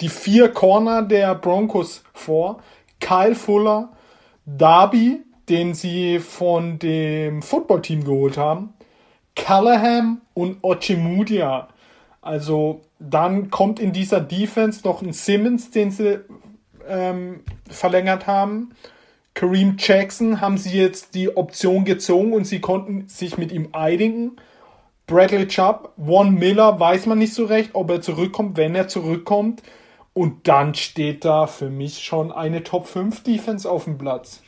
die vier Corner der Broncos vor. Kyle Fuller, Darby, den sie von dem Footballteam geholt haben, Callahan und Ochemudia. Also dann kommt in dieser Defense noch ein Simmons, den sie ähm, verlängert haben. Kareem Jackson haben sie jetzt die Option gezogen und sie konnten sich mit ihm einigen. Bradley Chubb, Von Miller weiß man nicht so recht, ob er zurückkommt, wenn er zurückkommt. Und dann steht da für mich schon eine Top 5 Defense auf dem Platz.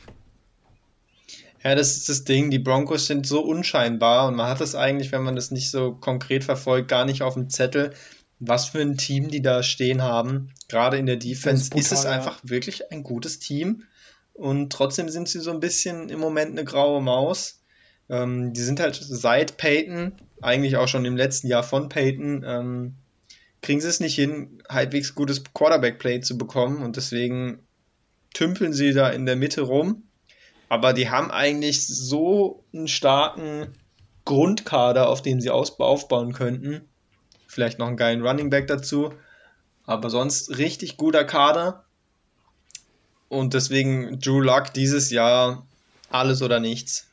Ja, das ist das Ding. Die Broncos sind so unscheinbar und man hat es eigentlich, wenn man das nicht so konkret verfolgt, gar nicht auf dem Zettel, was für ein Team die da stehen haben. Gerade in der Defense ist, brutal, ist, es einfach ja. wirklich ein gutes Team und trotzdem sind sie so ein bisschen im Moment eine graue Maus. Ähm, die sind halt seit Peyton, eigentlich auch schon im letzten Jahr von Peyton, ähm, kriegen sie es nicht hin, halbwegs gutes Quarterback-Play zu bekommen und deswegen tümpeln sie da in der Mitte rum aber die haben eigentlich so einen starken Grundkader, auf dem sie aufbauen könnten. Vielleicht noch einen geilen Running Back dazu. Aber sonst richtig guter Kader. Und deswegen Drew Luck dieses Jahr alles oder nichts.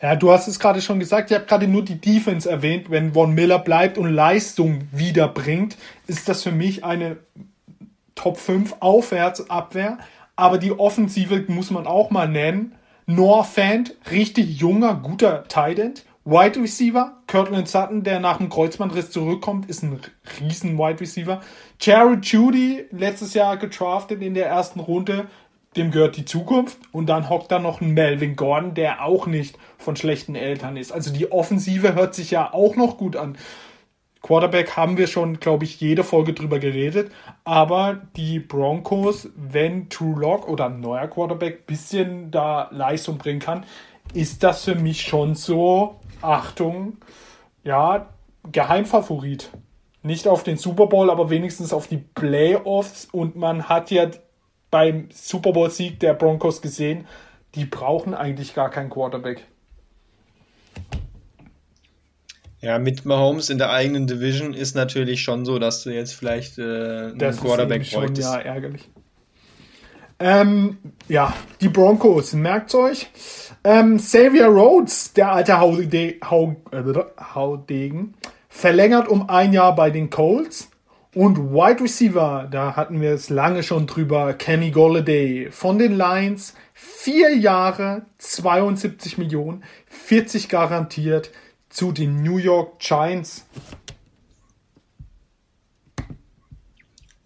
Ja, du hast es gerade schon gesagt, ich habe gerade nur die Defense erwähnt. Wenn Von Miller bleibt und Leistung wiederbringt, ist das für mich eine Top 5 Aufwärtsabwehr. Aber die Offensive muss man auch mal nennen. Noah Fant, richtig junger, guter Tight End. Wide Receiver, Kirtland Sutton, der nach dem Kreuzbandriss zurückkommt, ist ein riesen Wide Receiver. Jared Judy, letztes Jahr getraftet in der ersten Runde, dem gehört die Zukunft. Und dann hockt da noch ein Melvin Gordon, der auch nicht von schlechten Eltern ist. Also die Offensive hört sich ja auch noch gut an. Quarterback haben wir schon, glaube ich, jede Folge drüber geredet. Aber die Broncos, wenn True Lock oder ein neuer Quarterback bisschen da Leistung bringen kann, ist das für mich schon so, Achtung, ja, Geheimfavorit. Nicht auf den Super Bowl, aber wenigstens auf die Playoffs. Und man hat ja beim Super Bowl-Sieg der Broncos gesehen, die brauchen eigentlich gar keinen Quarterback. Ja, mit Mahomes in der eigenen Division ist natürlich schon so, dass du jetzt vielleicht äh, einen Das Quarterback ist schon bräuchtest. ja ärgerlich. Ähm, ja, die Broncos, merkt's euch. Ähm, Xavier Rhodes, der alte äh, Haudegen, verlängert um ein Jahr bei den Colts. Und Wide Receiver, da hatten wir es lange schon drüber, Kenny Golladay von den Lions. Vier Jahre, 72 Millionen, 40 garantiert zu den New York Giants.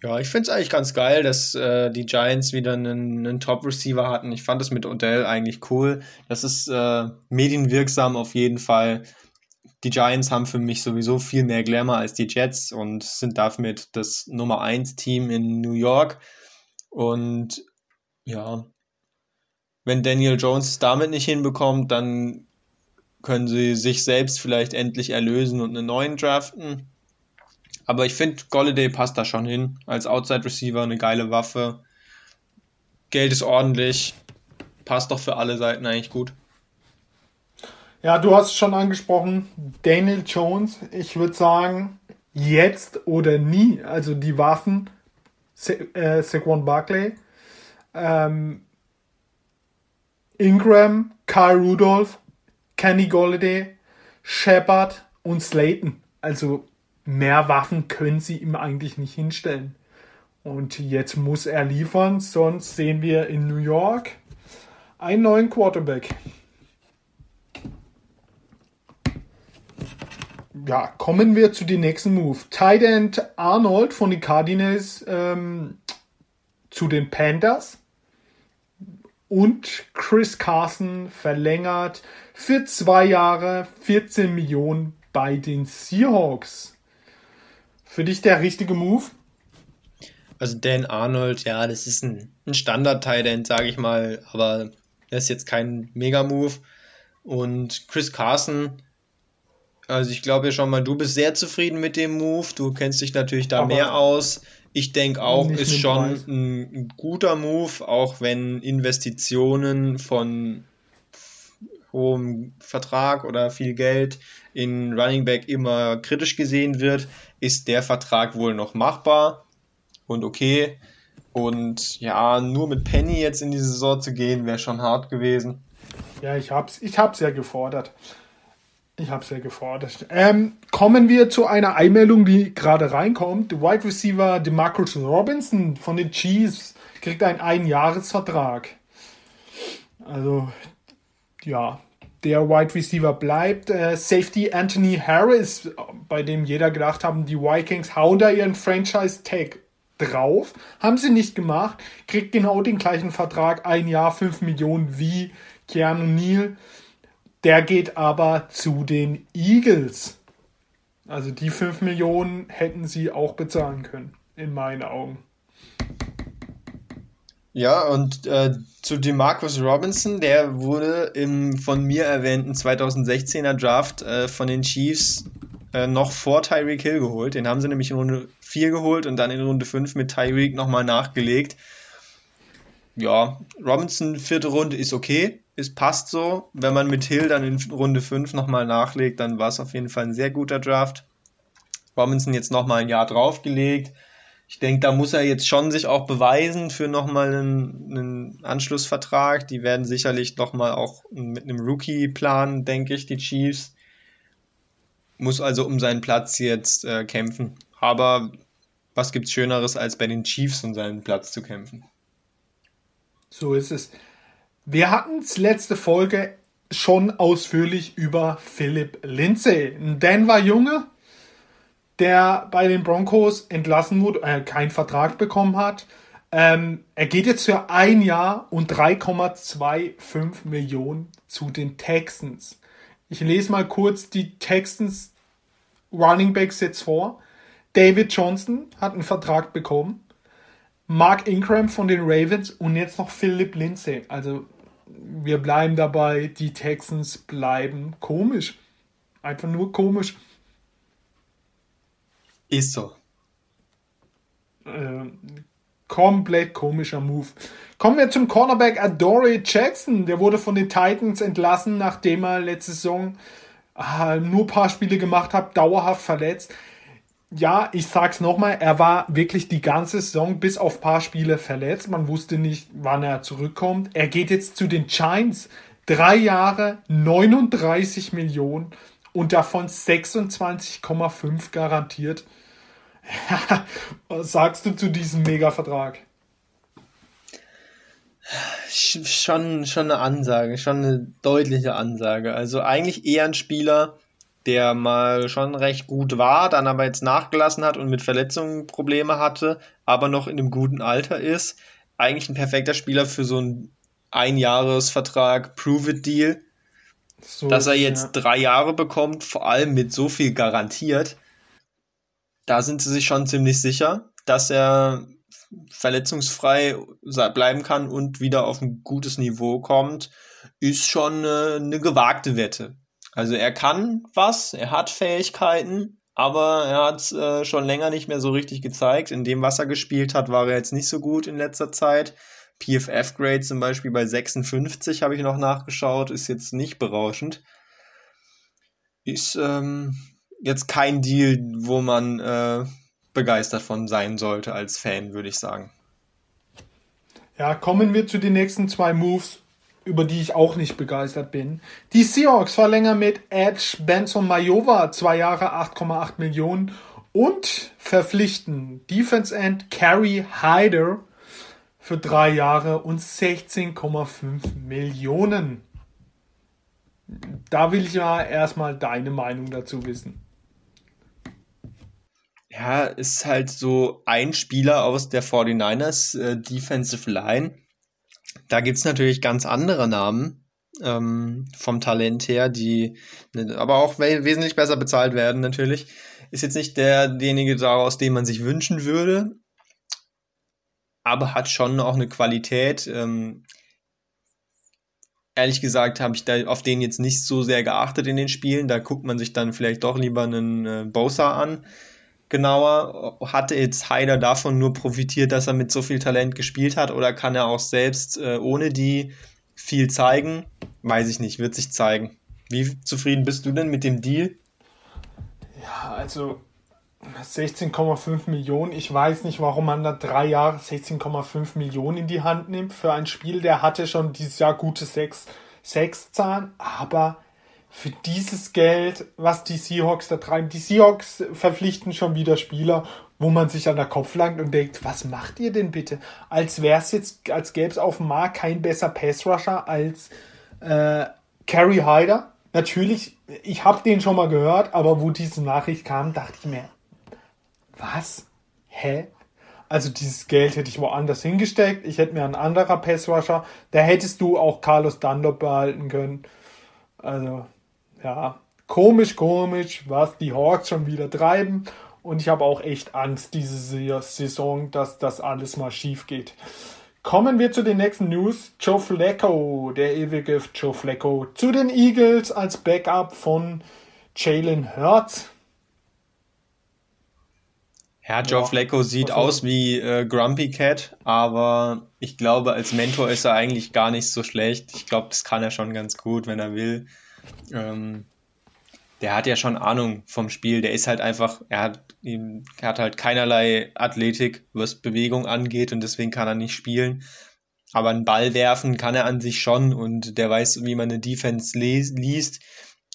Ja, ich finde es eigentlich ganz geil, dass äh, die Giants wieder einen, einen Top-Receiver hatten. Ich fand das mit Odell eigentlich cool. Das ist äh, medienwirksam auf jeden Fall. Die Giants haben für mich sowieso viel mehr Glamour als die Jets und sind damit das Nummer 1 Team in New York. Und ja, wenn Daniel Jones es damit nicht hinbekommt, dann können sie sich selbst vielleicht endlich erlösen und einen neuen draften. Aber ich finde, Golladay passt da schon hin. Als Outside Receiver eine geile Waffe. Geld ist ordentlich. Passt doch für alle Seiten eigentlich gut. Ja, du hast es schon angesprochen, Daniel Jones. Ich würde sagen, jetzt oder nie. Also die Waffen, Sa äh, Saquon Barkley, ähm, Ingram, Kyle Rudolph, Kenny Golladay, Shepard und Slayton. Also mehr Waffen können sie ihm eigentlich nicht hinstellen. Und jetzt muss er liefern, sonst sehen wir in New York einen neuen Quarterback. Ja, kommen wir zu dem nächsten Move. Tight End Arnold von den Cardinals ähm, zu den Panthers. Und Chris Carson verlängert für zwei Jahre 14 Millionen bei den Seahawks. Für dich der richtige Move? Also Dan Arnold, ja, das ist ein, ein Standard-Tight End, sage ich mal, aber das ist jetzt kein Mega-Move. Und Chris Carson, also ich glaube ja schon mal, du bist sehr zufrieden mit dem Move. Du kennst dich natürlich da Aber mehr aus. Ich denke auch, ist schon ein, ein guter Move, auch wenn Investitionen von hohem Vertrag oder viel Geld in Running Back immer kritisch gesehen wird, ist der Vertrag wohl noch machbar und okay. Und ja, nur mit Penny jetzt in die Saison zu gehen, wäre schon hart gewesen. Ja, ich hab's, ich hab's ja gefordert. Ich hab's ja gefordert. Ähm, kommen wir zu einer Einmeldung, die gerade reinkommt. Wide Receiver DeMarcus Robinson von den Chiefs kriegt einen Einjahresvertrag. Also, ja, der Wide Receiver bleibt. Äh, Safety Anthony Harris, bei dem jeder gedacht haben, die Vikings hauen da ihren Franchise-Tag drauf. Haben sie nicht gemacht. Kriegt genau den gleichen Vertrag, ein Jahr, 5 Millionen wie Keanu Neal. Der geht aber zu den Eagles. Also die 5 Millionen hätten sie auch bezahlen können, in meinen Augen. Ja, und äh, zu DeMarcus Robinson, der wurde im von mir erwähnten 2016er Draft äh, von den Chiefs äh, noch vor Tyreek Hill geholt. Den haben sie nämlich in Runde 4 geholt und dann in Runde 5 mit Tyreek nochmal nachgelegt. Ja, Robinson vierte Runde ist okay, es passt so. Wenn man mit Hill dann in Runde 5 nochmal nachlegt, dann war es auf jeden Fall ein sehr guter Draft. Robinson jetzt nochmal ein Jahr draufgelegt. Ich denke, da muss er jetzt schon sich auch beweisen für nochmal einen, einen Anschlussvertrag. Die werden sicherlich nochmal auch mit einem Rookie planen, denke ich, die Chiefs. Muss also um seinen Platz jetzt äh, kämpfen. Aber was gibt's Schöneres, als bei den Chiefs um seinen Platz zu kämpfen? So ist es. Wir hatten es letzte Folge schon ausführlich über Philipp Lindsay, ein Denver Junge, der bei den Broncos entlassen wurde, äh, keinen Vertrag bekommen hat. Ähm, er geht jetzt für ein Jahr und 3,25 Millionen zu den Texans. Ich lese mal kurz die Texans Running Backs jetzt vor. David Johnson hat einen Vertrag bekommen. Mark Ingram von den Ravens und jetzt noch Philip Lindsay. Also wir bleiben dabei, die Texans bleiben komisch. Einfach nur komisch. Ist so. Äh, Komplett komischer Move. Kommen wir zum Cornerback Adoree Jackson. Der wurde von den Titans entlassen, nachdem er letzte Saison äh, nur ein paar Spiele gemacht hat, dauerhaft verletzt. Ja, ich sag's nochmal, er war wirklich die ganze Saison bis auf ein paar Spiele verletzt. Man wusste nicht, wann er zurückkommt. Er geht jetzt zu den Giants. Drei Jahre, 39 Millionen und davon 26,5 garantiert. Was sagst du zu diesem Mega-Vertrag? Schon, schon eine Ansage, schon eine deutliche Ansage. Also eigentlich eher ein Spieler, der mal schon recht gut war, dann aber jetzt nachgelassen hat und mit Verletzungen Probleme hatte, aber noch in einem guten Alter ist. Eigentlich ein perfekter Spieler für so einen Einjahresvertrag Prove-It-Deal. So dass er jetzt ja. drei Jahre bekommt, vor allem mit so viel garantiert, da sind sie sich schon ziemlich sicher, dass er verletzungsfrei bleiben kann und wieder auf ein gutes Niveau kommt, ist schon eine, eine gewagte Wette. Also er kann was, er hat Fähigkeiten, aber er hat es äh, schon länger nicht mehr so richtig gezeigt. In dem, was er gespielt hat, war er jetzt nicht so gut in letzter Zeit. PFF-Grade zum Beispiel bei 56 habe ich noch nachgeschaut, ist jetzt nicht berauschend. Ist ähm, jetzt kein Deal, wo man äh, begeistert von sein sollte als Fan, würde ich sagen. Ja, kommen wir zu den nächsten zwei Moves, über die ich auch nicht begeistert bin. Die Seahawks verlängern mit Edge Benson Majova zwei Jahre 8,8 Millionen und verpflichten Defense End Carrie Hyder für drei Jahre und 16,5 Millionen. Da will ich ja erstmal deine Meinung dazu wissen. Ja, ist halt so ein Spieler aus der 49ers äh, Defensive Line. Da gibt es natürlich ganz andere Namen ähm, vom Talent her, die ne, aber auch we wesentlich besser bezahlt werden natürlich. Ist jetzt nicht der, derjenige daraus, den man sich wünschen würde, aber hat schon auch eine Qualität. Ähm, ehrlich gesagt habe ich da auf den jetzt nicht so sehr geachtet in den Spielen. Da guckt man sich dann vielleicht doch lieber einen äh, Bosa an. Genauer, hatte jetzt Heider davon nur profitiert, dass er mit so viel Talent gespielt hat oder kann er auch selbst äh, ohne die viel zeigen? Weiß ich nicht, wird sich zeigen. Wie zufrieden bist du denn mit dem Deal? Ja, also 16,5 Millionen. Ich weiß nicht, warum man da drei Jahre 16,5 Millionen in die Hand nimmt für ein Spiel. Der hatte schon dieses Jahr gute sechs, Zahlen, aber für dieses Geld, was die Seahawks da treiben, die Seahawks verpflichten schon wieder Spieler, wo man sich an der Kopf langt und denkt, was macht ihr denn bitte? Als wäre es jetzt, als gäbe es auf dem Markt kein besser Pass-Rusher als äh, Carrie Hyder. Natürlich, ich habe den schon mal gehört, aber wo diese Nachricht kam, dachte ich mir, was? Hä? Also dieses Geld hätte ich woanders hingesteckt. Ich hätte mir einen anderer Passrusher. Da hättest du auch Carlos Dunlop behalten können. Also, ja, komisch, komisch, was die Hawks schon wieder treiben. Und ich habe auch echt Angst diese Saison, dass das alles mal schief geht. Kommen wir zu den nächsten News. Joe Flacco, der ewige Joe Flacco, zu den Eagles als Backup von Jalen Hurts. Ja, Joe Flacco sieht aus wie äh, Grumpy Cat, aber ich glaube, als Mentor ist er eigentlich gar nicht so schlecht. Ich glaube, das kann er schon ganz gut, wenn er will. Ähm, der hat ja schon Ahnung vom Spiel. Der ist halt einfach, er hat, er hat halt keinerlei Athletik, was Bewegung angeht und deswegen kann er nicht spielen. Aber einen Ball werfen kann er an sich schon und der weiß, wie man eine Defense liest.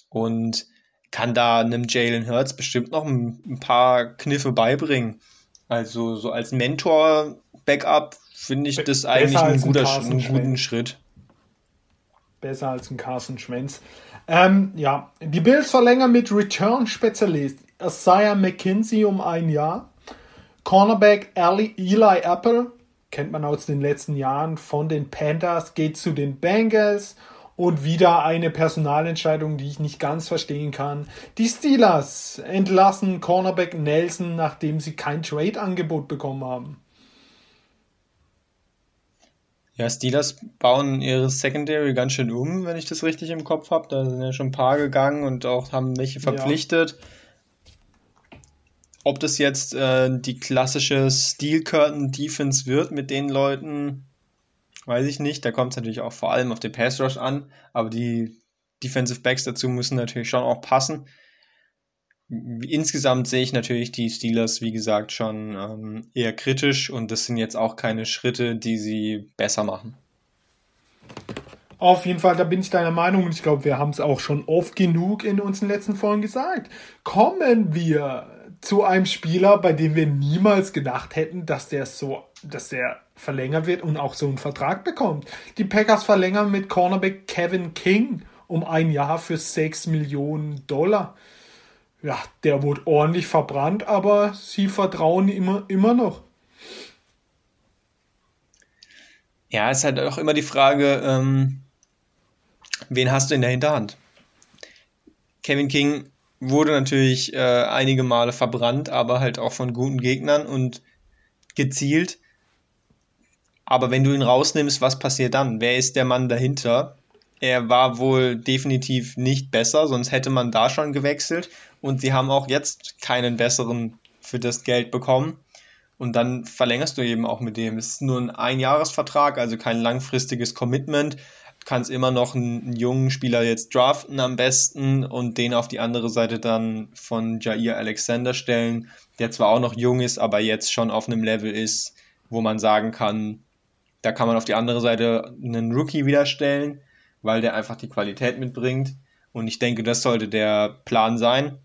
Und kann da einem Jalen Hurts bestimmt noch ein, paar Kniffe beibringen. Also so als Mentor-Backup finde ich das eigentlich ein guter, einen guten Schritt. Besser als ein Carson Schwenz. Ähm, ja, die Bills verlängern mit Return-Spezialist Isaiah McKinsey um ein Jahr. Cornerback Eli, Eli Apple, kennt man aus den letzten Jahren von den Panthers, geht zu den Bengals. Und wieder eine Personalentscheidung, die ich nicht ganz verstehen kann. Die Steelers entlassen Cornerback Nelson, nachdem sie kein Trade-Angebot bekommen haben. Ja, Steelers bauen ihre Secondary ganz schön um, wenn ich das richtig im Kopf habe. Da sind ja schon ein paar gegangen und auch haben welche verpflichtet. Ja. ob das jetzt äh, die klassische Steel Curtain Defense wird mit den Leuten, weiß ich nicht. Da kommt es natürlich auch vor allem auf den Pass Rush an, aber die Defensive Backs dazu müssen natürlich schon auch passen. Insgesamt sehe ich natürlich die Steelers, wie gesagt, schon ähm, eher kritisch und das sind jetzt auch keine Schritte, die sie besser machen. Auf jeden Fall, da bin ich deiner Meinung und ich glaube, wir haben es auch schon oft genug in unseren letzten Folgen gesagt. Kommen wir zu einem Spieler, bei dem wir niemals gedacht hätten, dass der so, dass der verlängert wird und auch so einen Vertrag bekommt. Die Packers verlängern mit Cornerback Kevin King um ein Jahr für 6 Millionen Dollar ja, der wurde ordentlich verbrannt, aber sie vertrauen immer, immer noch. Ja, es ist halt auch immer die Frage, ähm, wen hast du in der Hinterhand? Kevin King wurde natürlich äh, einige Male verbrannt, aber halt auch von guten Gegnern und gezielt. Aber wenn du ihn rausnimmst, was passiert dann? Wer ist der Mann dahinter? Er war wohl definitiv nicht besser, sonst hätte man da schon gewechselt. Und sie haben auch jetzt keinen besseren für das Geld bekommen. Und dann verlängerst du eben auch mit dem. Es ist nur ein Einjahresvertrag, also kein langfristiges Commitment. Du kannst immer noch einen, jungen Spieler jetzt draften am besten und den auf die andere Seite dann von Jair Alexander stellen, der zwar auch noch jung ist, aber jetzt schon auf einem Level ist, wo man sagen kann, da kann man auf die andere Seite einen Rookie wieder stellen weil der einfach die Qualität mitbringt. Und ich denke, das sollte der Plan sein.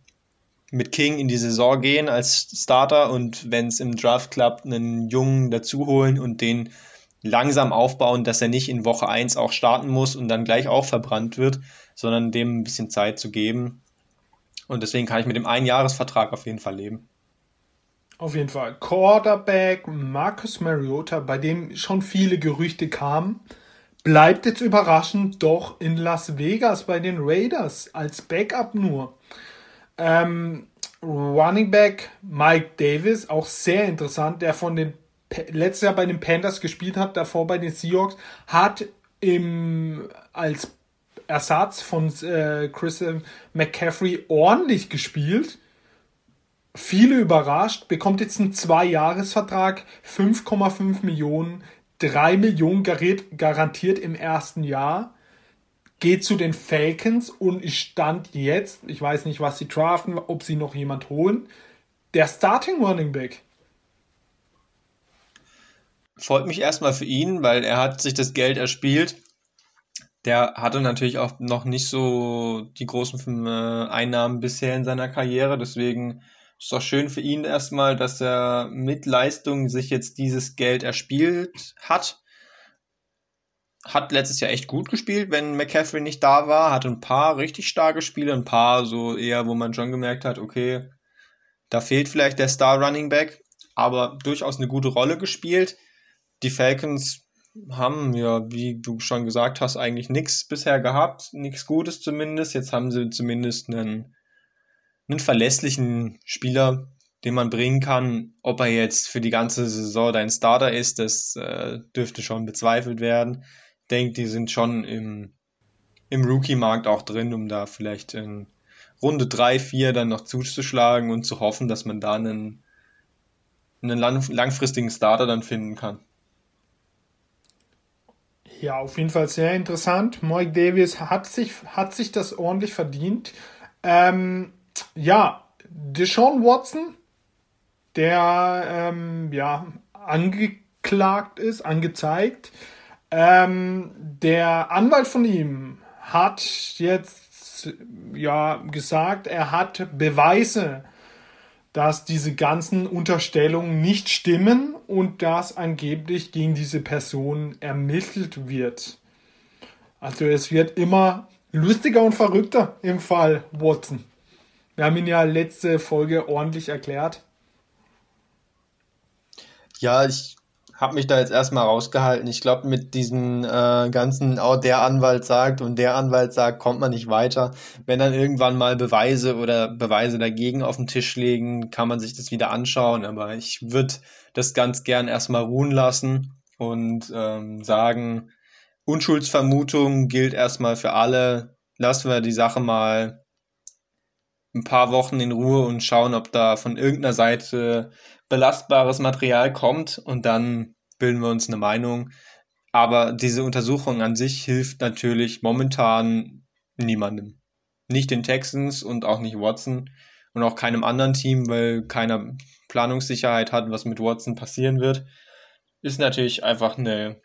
Mit King in die Saison gehen als Starter und wenn es im Draft klappt, einen Jungen dazu holen und den langsam aufbauen, dass er nicht in Woche 1 auch starten muss und dann gleich auch verbrannt wird, sondern dem ein bisschen Zeit zu geben. Und deswegen kann ich mit dem Einjahresvertrag auf jeden Fall leben. Auf jeden Fall. Quarterback Marcus Mariota, bei dem schon viele Gerüchte kamen, bleibt jetzt überraschend doch in Las Vegas bei den Raiders als Backup nur. Ähm, Running Back Mike Davis, auch sehr interessant, der von den letztes Jahr bei den Panthers gespielt hat, davor bei den Seahawks, hat im als Ersatz von äh, Chris McCaffrey ordentlich gespielt. Viele überrascht, bekommt jetzt einen Zwei-Jahres-Vertrag, 5,5 Millionen, 3 Millionen garantiert im ersten Jahr. Geht zu den Falcons und ich stand jetzt, ich weiß nicht, was sie draften, ob sie noch jemand holen, der Starting Running Back. Freut mich erstmal für ihn, weil er hat sich das Geld erspielt. Der hatte natürlich auch noch nicht so die großen äh, Einnahmen bisher in seiner Karriere, deswegen ist doch schön für ihn erstmal, dass er mit Leistung sich jetzt dieses Geld erspielt hat. Hat letztes Jahr echt gut gespielt, wenn McCaffrey nicht da war. Hatte ein paar richtig starke Spiele, ein paar so eher, wo man schon gemerkt hat, okay, da fehlt vielleicht der Star Running Back, aber durchaus eine gute Rolle gespielt. Die Falcons haben ja, wie du schon gesagt hast, eigentlich nichts bisher gehabt, nichts Gutes zumindest. Jetzt haben sie zumindest einen einen verlässlichen Spieler, den man bringen kann. Ob er jetzt für die ganze Saison dein Starter ist, das äh, dürfte schon bezweifelt werden. Ich denke, die sind schon im, im Rookie-Markt auch drin, um da vielleicht in Runde 3, 4 dann noch zuzuschlagen und zu hoffen, dass man da einen, einen lang, langfristigen Starter dann finden kann. Ja, auf jeden Fall sehr interessant. Mike Davis hat sich, hat sich das ordentlich verdient. Ähm, ja, Deshaun Watson, der ähm, ja angeklagt ist, angezeigt. Ähm, der Anwalt von ihm hat jetzt ja gesagt, er hat Beweise, dass diese ganzen Unterstellungen nicht stimmen und dass angeblich gegen diese Person ermittelt wird. Also es wird immer lustiger und verrückter im Fall Watson. Wir haben ihn ja letzte Folge ordentlich erklärt. Ja, ich habe mich da jetzt erstmal rausgehalten. Ich glaube, mit diesen äh, ganzen, auch der Anwalt sagt und der Anwalt sagt, kommt man nicht weiter. Wenn dann irgendwann mal Beweise oder Beweise dagegen auf den Tisch legen, kann man sich das wieder anschauen. Aber ich würde das ganz gern erstmal ruhen lassen und ähm, sagen, Unschuldsvermutung gilt erstmal für alle. Lassen wir die Sache mal ein paar Wochen in Ruhe und schauen, ob da von irgendeiner Seite belastbares Material kommt und dann bilden wir uns eine Meinung. Aber diese Untersuchung an sich hilft natürlich momentan niemandem. Nicht den Texans und auch nicht Watson und auch keinem anderen Team, weil keiner Planungssicherheit hat, was mit Watson passieren wird. Ist natürlich einfach eine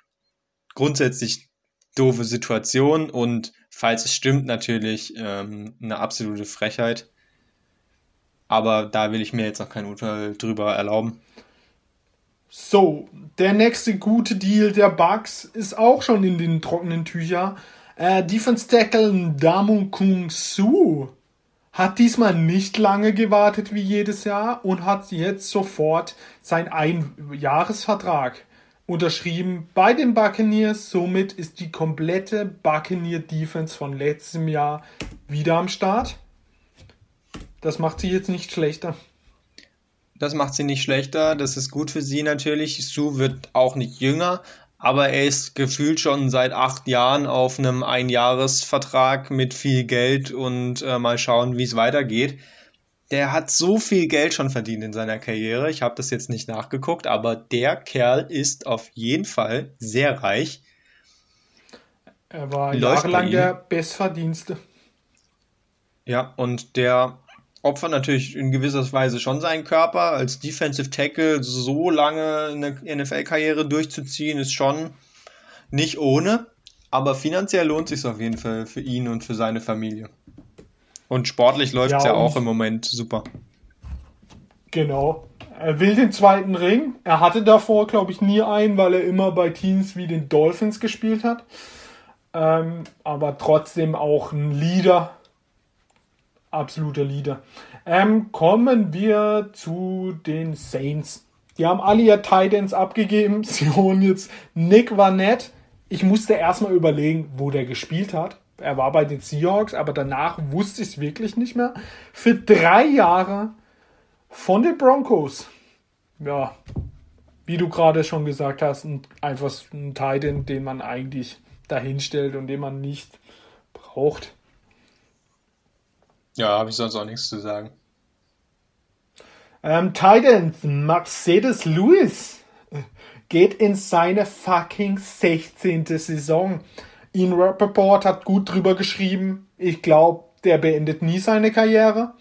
grundsätzlich doofe Situation und falls es stimmt, natürlich ähm, eine absolute Frechheit. Aber da will ich mir jetzt noch kein Urteil drüber erlauben. So, der nächste gute Deal der Bucks ist auch schon in den trockenen Tüchern. Äh, Defense Tackle Damu Kung Su hat diesmal nicht lange gewartet wie jedes Jahr und hat jetzt sofort seinen Einjahresvertrag unterschrieben bei den Buccaneers. Somit ist die komplette Buccaneer Defense von letztem Jahr wieder am Start. Das macht sie jetzt nicht schlechter. Das macht sie nicht schlechter. Das ist gut für sie natürlich. Sue wird auch nicht jünger, aber er ist gefühlt schon seit acht Jahren auf einem Einjahresvertrag mit viel Geld und äh, mal schauen, wie es weitergeht. Der hat so viel Geld schon verdient in seiner Karriere. Ich habe das jetzt nicht nachgeguckt, aber der Kerl ist auf jeden Fall sehr reich. Er war Läuft jahrelang der Bestverdienste. Ja, und der opfert natürlich in gewisser Weise schon seinen Körper. Als Defensive Tackle so lange eine NFL-Karriere durchzuziehen, ist schon nicht ohne. Aber finanziell lohnt sich auf jeden Fall für ihn und für seine Familie. Und sportlich läuft es ja, ja auch im Moment super. Genau. Er will den zweiten Ring. Er hatte davor, glaube ich, nie einen, weil er immer bei Teams wie den Dolphins gespielt hat. Ähm, aber trotzdem auch ein Leader absoluter Leader. Ähm, kommen wir zu den Saints. Die haben alle ihr Titans abgegeben. Sie holen jetzt Nick Vanette. Ich musste erstmal überlegen, wo der gespielt hat. Er war bei den Seahawks, aber danach wusste ich es wirklich nicht mehr. Für drei Jahre von den Broncos. Ja, wie du gerade schon gesagt hast, ein, einfach ein Titan, den man eigentlich dahinstellt und den man nicht braucht. Ja, habe ich sonst auch nichts zu sagen. Ähm, Titans, Mercedes Lewis geht in seine fucking 16. Saison. Ian Rappaport hat gut drüber geschrieben. Ich glaube, der beendet nie seine Karriere.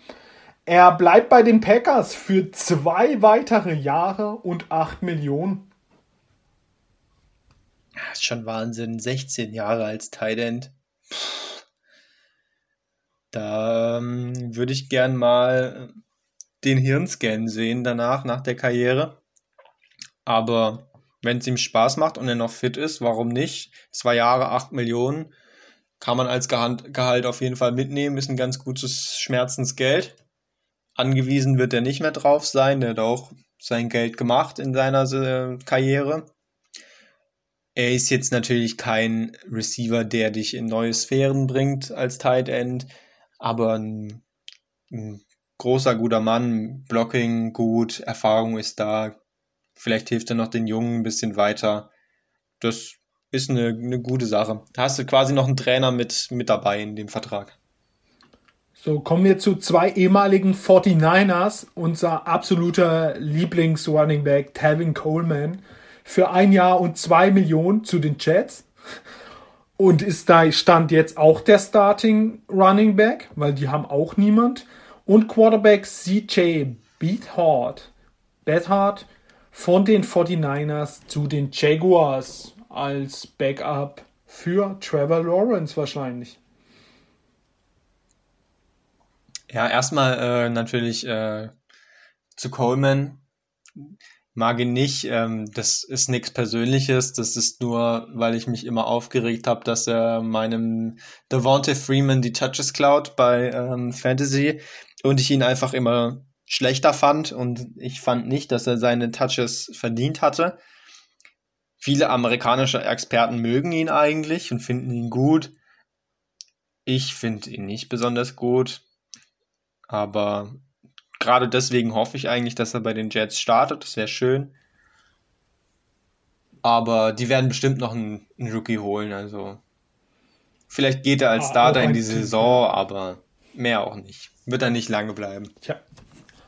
Er bleibt bei den Packers für zwei weitere Jahre und 8 Millionen. Das ist schon Wahnsinn. 16 Jahre als Tight End. Da ähm, würde ich gern mal den Hirnscan sehen danach, nach der Karriere. Aber wenn es ihm Spaß macht und er noch fit ist, warum nicht? Zwei Jahre, acht Millionen kann man als Gehalt auf jeden Fall mitnehmen, ist ein ganz gutes Schmerzensgeld. Angewiesen wird er nicht mehr drauf sein, der hat auch sein Geld gemacht in seiner äh, Karriere. Er ist jetzt natürlich kein Receiver, der dich in neue Sphären bringt als Tight End aber ein, ein großer, guter Mann, Blocking gut, Erfahrung ist da. Vielleicht hilft er noch den Jungen ein bisschen weiter. Das ist eine, eine gute Sache. Da hast du quasi noch einen Trainer mit, mit dabei in dem Vertrag. So, kommen wir zu zwei ehemaligen 49ers. Unser absoluter Lieblings-Running Back, Tevin Coleman, für ein Jahr und zwei Millionen zu den Jets. Und ist da stand jetzt auch der Starting Running Back, weil die haben auch niemand. Und Quarterback CJ Beathard, Beathard von den 49ers zu den Jaguars als Backup für Trevor Lawrence wahrscheinlich. Ja, erstmal äh, natürlich äh, zu Coleman mag ihn nicht. Ähm, das ist nichts Persönliches. Das ist nur, weil ich mich immer aufgeregt habe, dass er meinem Devontae Freeman die Touches klaut bei ähm, Fantasy und ich ihn einfach immer schlechter fand und ich fand nicht, dass er seine Touches verdient hatte. Viele amerikanische Experten mögen ihn eigentlich und finden ihn gut. Ich finde ihn nicht besonders gut, aber gerade deswegen hoffe ich eigentlich, dass er bei den Jets startet. Das wäre schön. Aber die werden bestimmt noch einen, einen Rookie holen. Also vielleicht geht er als ah, Starter in die Saison, aber mehr auch nicht. Wird er nicht lange bleiben. Tja,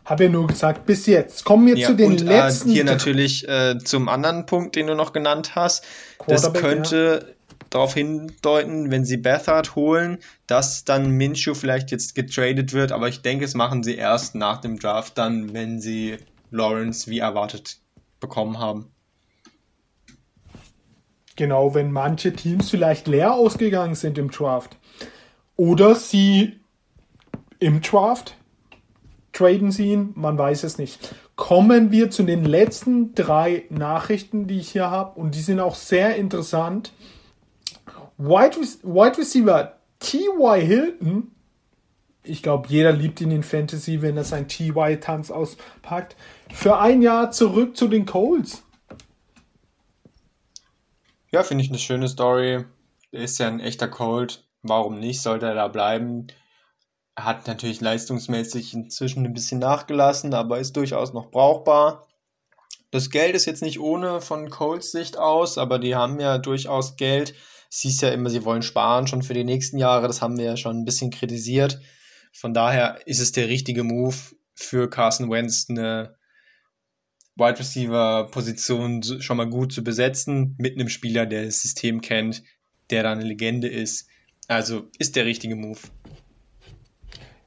habe ja nur gesagt, bis jetzt. Kommen wir Ja, zu den und letzten. äh, hier natürlich äh, zum anderen Punkt, den du noch genannt hast. Das könnte darauf hindeuten, wenn sie Bethard holen, dass dann Minshew vielleicht jetzt getradet wird, aber ich denke, es machen sie erst nach dem Draft dann, wenn sie Lawrence wie erwartet bekommen haben. Genau, wenn manche Teams vielleicht leer ausgegangen sind im Draft. Oder sie im Draft traden sie ihn, man weiß es nicht. Kommen wir zu den letzten drei Nachrichten, die ich hier habe, und die sind auch sehr interessant. Wide, Re- Wide Receiver T.Y. Hilton, ich glaube, jeder liebt ihn in Fantasy, wenn er sein T.Y.-Tanz auspackt, für ein Jahr zurück zu den Colts. Ja, finde ich eine schöne Story. Er ist ja ein echter Colt. Warum nicht? Sollte er da bleiben? Hat natürlich leistungsmäßig inzwischen ein bisschen nachgelassen, aber ist durchaus noch brauchbar. Das Geld ist jetzt nicht ohne von Colts Sicht aus, aber die haben ja durchaus Geld. Es hieß ja immer, sie wollen sparen schon für die nächsten Jahre. Das haben wir ja schon ein bisschen kritisiert. Von daher ist es der richtige Move für Carson Wentz, eine Wide Receiver Position schon mal gut zu besetzen mit einem Spieler, der das System kennt, der da eine Legende ist. Also ist der richtige Move.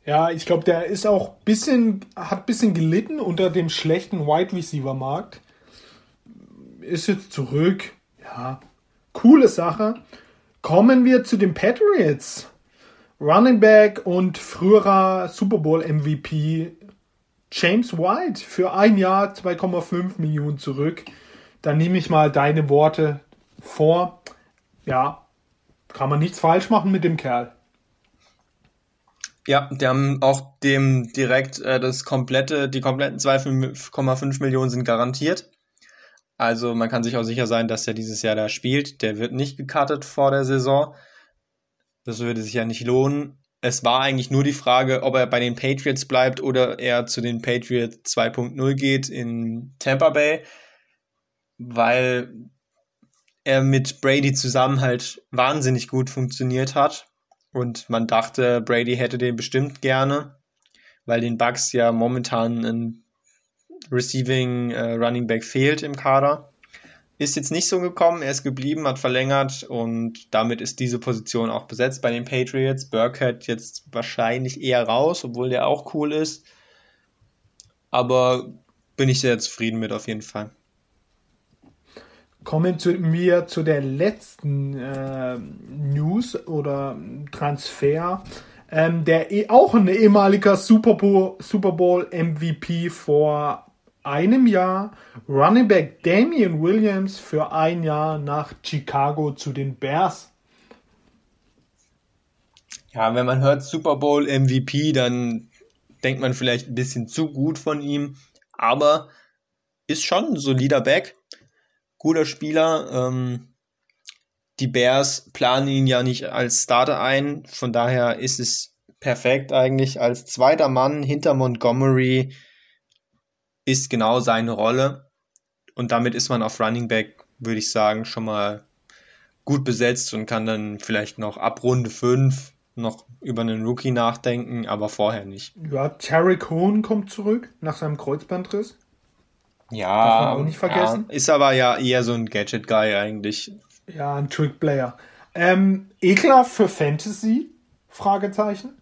Ja, ich glaube, der ist auch bisschen, hat bisschen gelitten unter dem schlechten Wide Receiver Markt. Ist jetzt zurück. Ja, coole Sache. Kommen wir zu den Patriots. Running Back und früherer Super Bowl MVP James White für ein Jahr 2,5 Millionen zurück. Dann nehme ich mal deine Worte vor. Ja, kann man nichts falsch machen mit dem Kerl. Ja, die haben auch dem direkt äh, das komplette, die kompletten 2,5 Millionen sind garantiert. Also man kann sich auch sicher sein, dass er dieses Jahr da spielt. Der wird nicht gecuttet vor der Saison. Das würde sich ja nicht lohnen. Es war eigentlich nur die Frage, ob er bei den Patriots bleibt oder er zu den Patriots 2.0 geht in Tampa Bay, weil er mit Brady zusammen halt wahnsinnig gut funktioniert hat. Und man dachte, Brady hätte den bestimmt gerne, weil den Bucks ja momentan ein Receiving äh, Running Back fehlt im Kader. Ist jetzt nicht so gekommen, er ist geblieben, hat verlängert und damit ist diese Position auch besetzt bei den Patriots. Burkhead jetzt wahrscheinlich eher raus, obwohl der auch cool ist. Aber bin ich sehr zufrieden mit auf jeden Fall. Kommen zu, wir zu der letzten äh, News oder Transfer. Ähm, der eh- auch ein ehemaliger Super Bowl, Super Bowl MVP vor einem Jahr, Running Back Damian Williams für ein Jahr nach Chicago zu den Bears. Ja, wenn man hört Super Bowl MVP, dann denkt man vielleicht ein bisschen zu gut von ihm, aber ist schon ein solider Back, guter Spieler. Ähm, die Bears planen ihn ja nicht als Starter ein, von daher ist es perfekt eigentlich. Als zweiter Mann hinter Montgomery ist genau seine Rolle und damit ist man auf Running Back, würde ich sagen, schon mal gut besetzt und kann dann vielleicht noch ab Runde 5 noch über einen Rookie nachdenken, aber vorher nicht. Ja, Terry Cohn kommt zurück nach seinem Kreuzbandriss. Ja, Darf man auch nicht vergessen. Ja, ist aber ja eher so ein Gadget-Guy eigentlich. Ja, ein Trickplayer. Ähm, ekelhaft für Fantasy? Fragezeichen.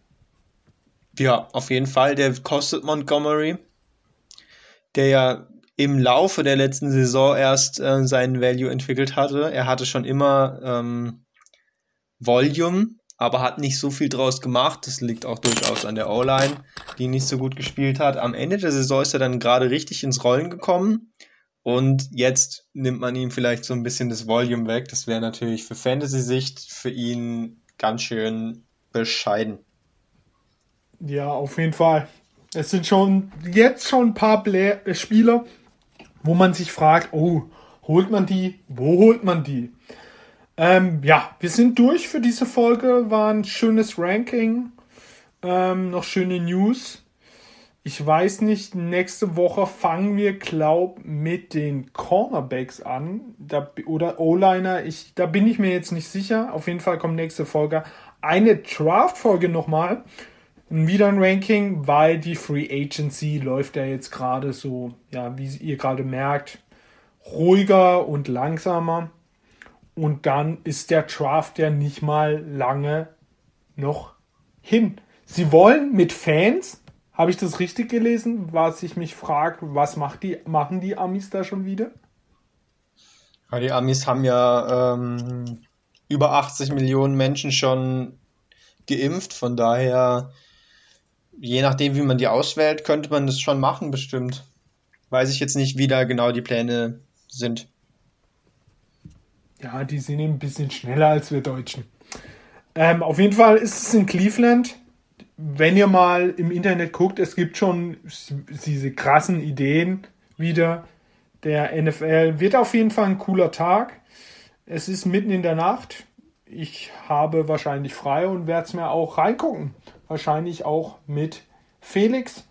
Ja, auf jeden Fall. Der kostet Montgomery, der ja im Laufe der letzten Saison erst äh, seinen Value entwickelt hatte. Er hatte schon immer ähm, Volume, aber hat nicht so viel draus gemacht. Das liegt auch durchaus an der O-Line, die nicht so gut gespielt hat. Am Ende der Saison ist er dann gerade richtig ins Rollen gekommen. Und jetzt nimmt man ihm vielleicht so ein bisschen das Volume weg. Das wäre natürlich für Fantasy-Sicht für ihn ganz schön bescheiden. Ja, auf jeden Fall. Es sind schon jetzt schon ein paar äh, Spieler, wo man sich fragt, oh, holt man die? Wo holt man die? Ähm, ja, wir sind durch für diese Folge. War ein schönes Ranking. Ähm, noch schöne News. Ich weiß nicht, nächste Woche fangen wir, glaub, mit den Cornerbacks an. Da, oder O-Liner. Da bin ich mir jetzt nicht sicher. Auf jeden Fall kommt nächste Folge eine Draft-Folge nochmal wieder ein Ranking, weil die Free Agency läuft ja jetzt gerade so, ja, wie ihr gerade merkt, ruhiger und langsamer. Und dann ist der Draft ja nicht mal lange noch hin. Sie wollen mit Fans, habe ich das richtig gelesen, was ich mich frage, was macht die, machen die Amis da schon wieder? Ja, die Amis haben ja ähm, über 80 Millionen Menschen schon geimpft, von daher, je nachdem, wie man die auswählt, könnte man das schon machen, bestimmt. Weiß ich jetzt nicht, wie da genau die Pläne sind. Ja, die sind eben ein bisschen schneller als wir Deutschen. Ähm, auf jeden Fall ist es in Cleveland. Wenn ihr mal im Internet guckt, es gibt schon diese krassen Ideen wieder der NFL. Wird auf jeden Fall ein cooler Tag. Es ist mitten in der Nacht. Ich habe wahrscheinlich frei und werde es mir auch reingucken. Wahrscheinlich auch mit Felix.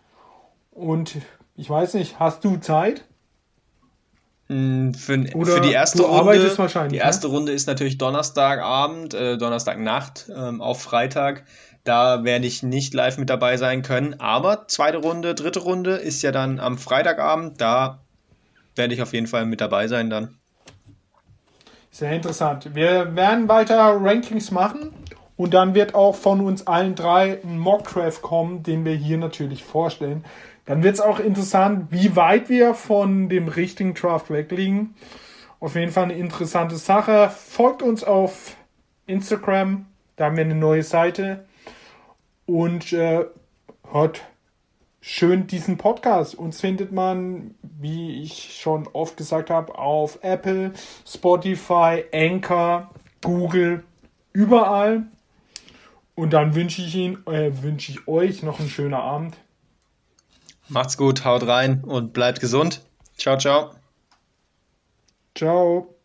Und ich weiß nicht, hast du Zeit? Mm, Für, für die erste Runde. Die ne? erste Runde ist natürlich Donnerstagabend, äh, Donnerstagnacht ähm, auf Freitag. Da werde ich nicht live mit dabei sein können. Aber zweite Runde, dritte Runde ist ja dann am Freitagabend. Da werde ich auf jeden Fall mit dabei sein dann. Sehr interessant. Wir werden weiter Rankings machen und dann wird auch von uns allen drei ein Mockcraft kommen, den wir hier natürlich vorstellen. Dann wird es auch interessant, wie weit wir von dem richtigen Draft wegliegen. Auf jeden Fall eine interessante Sache. Folgt uns auf Instagram, da haben wir eine neue Seite und äh, hört schön diesen Podcast. Uns findet man, wie ich schon oft gesagt habe, auf Apple, Spotify, Anchor, Google, überall. Und dann wünsche ich äh, wünsche ich euch noch einen schönen Abend. Macht's gut, haut rein und bleibt gesund. Ciao, ciao. Ciao.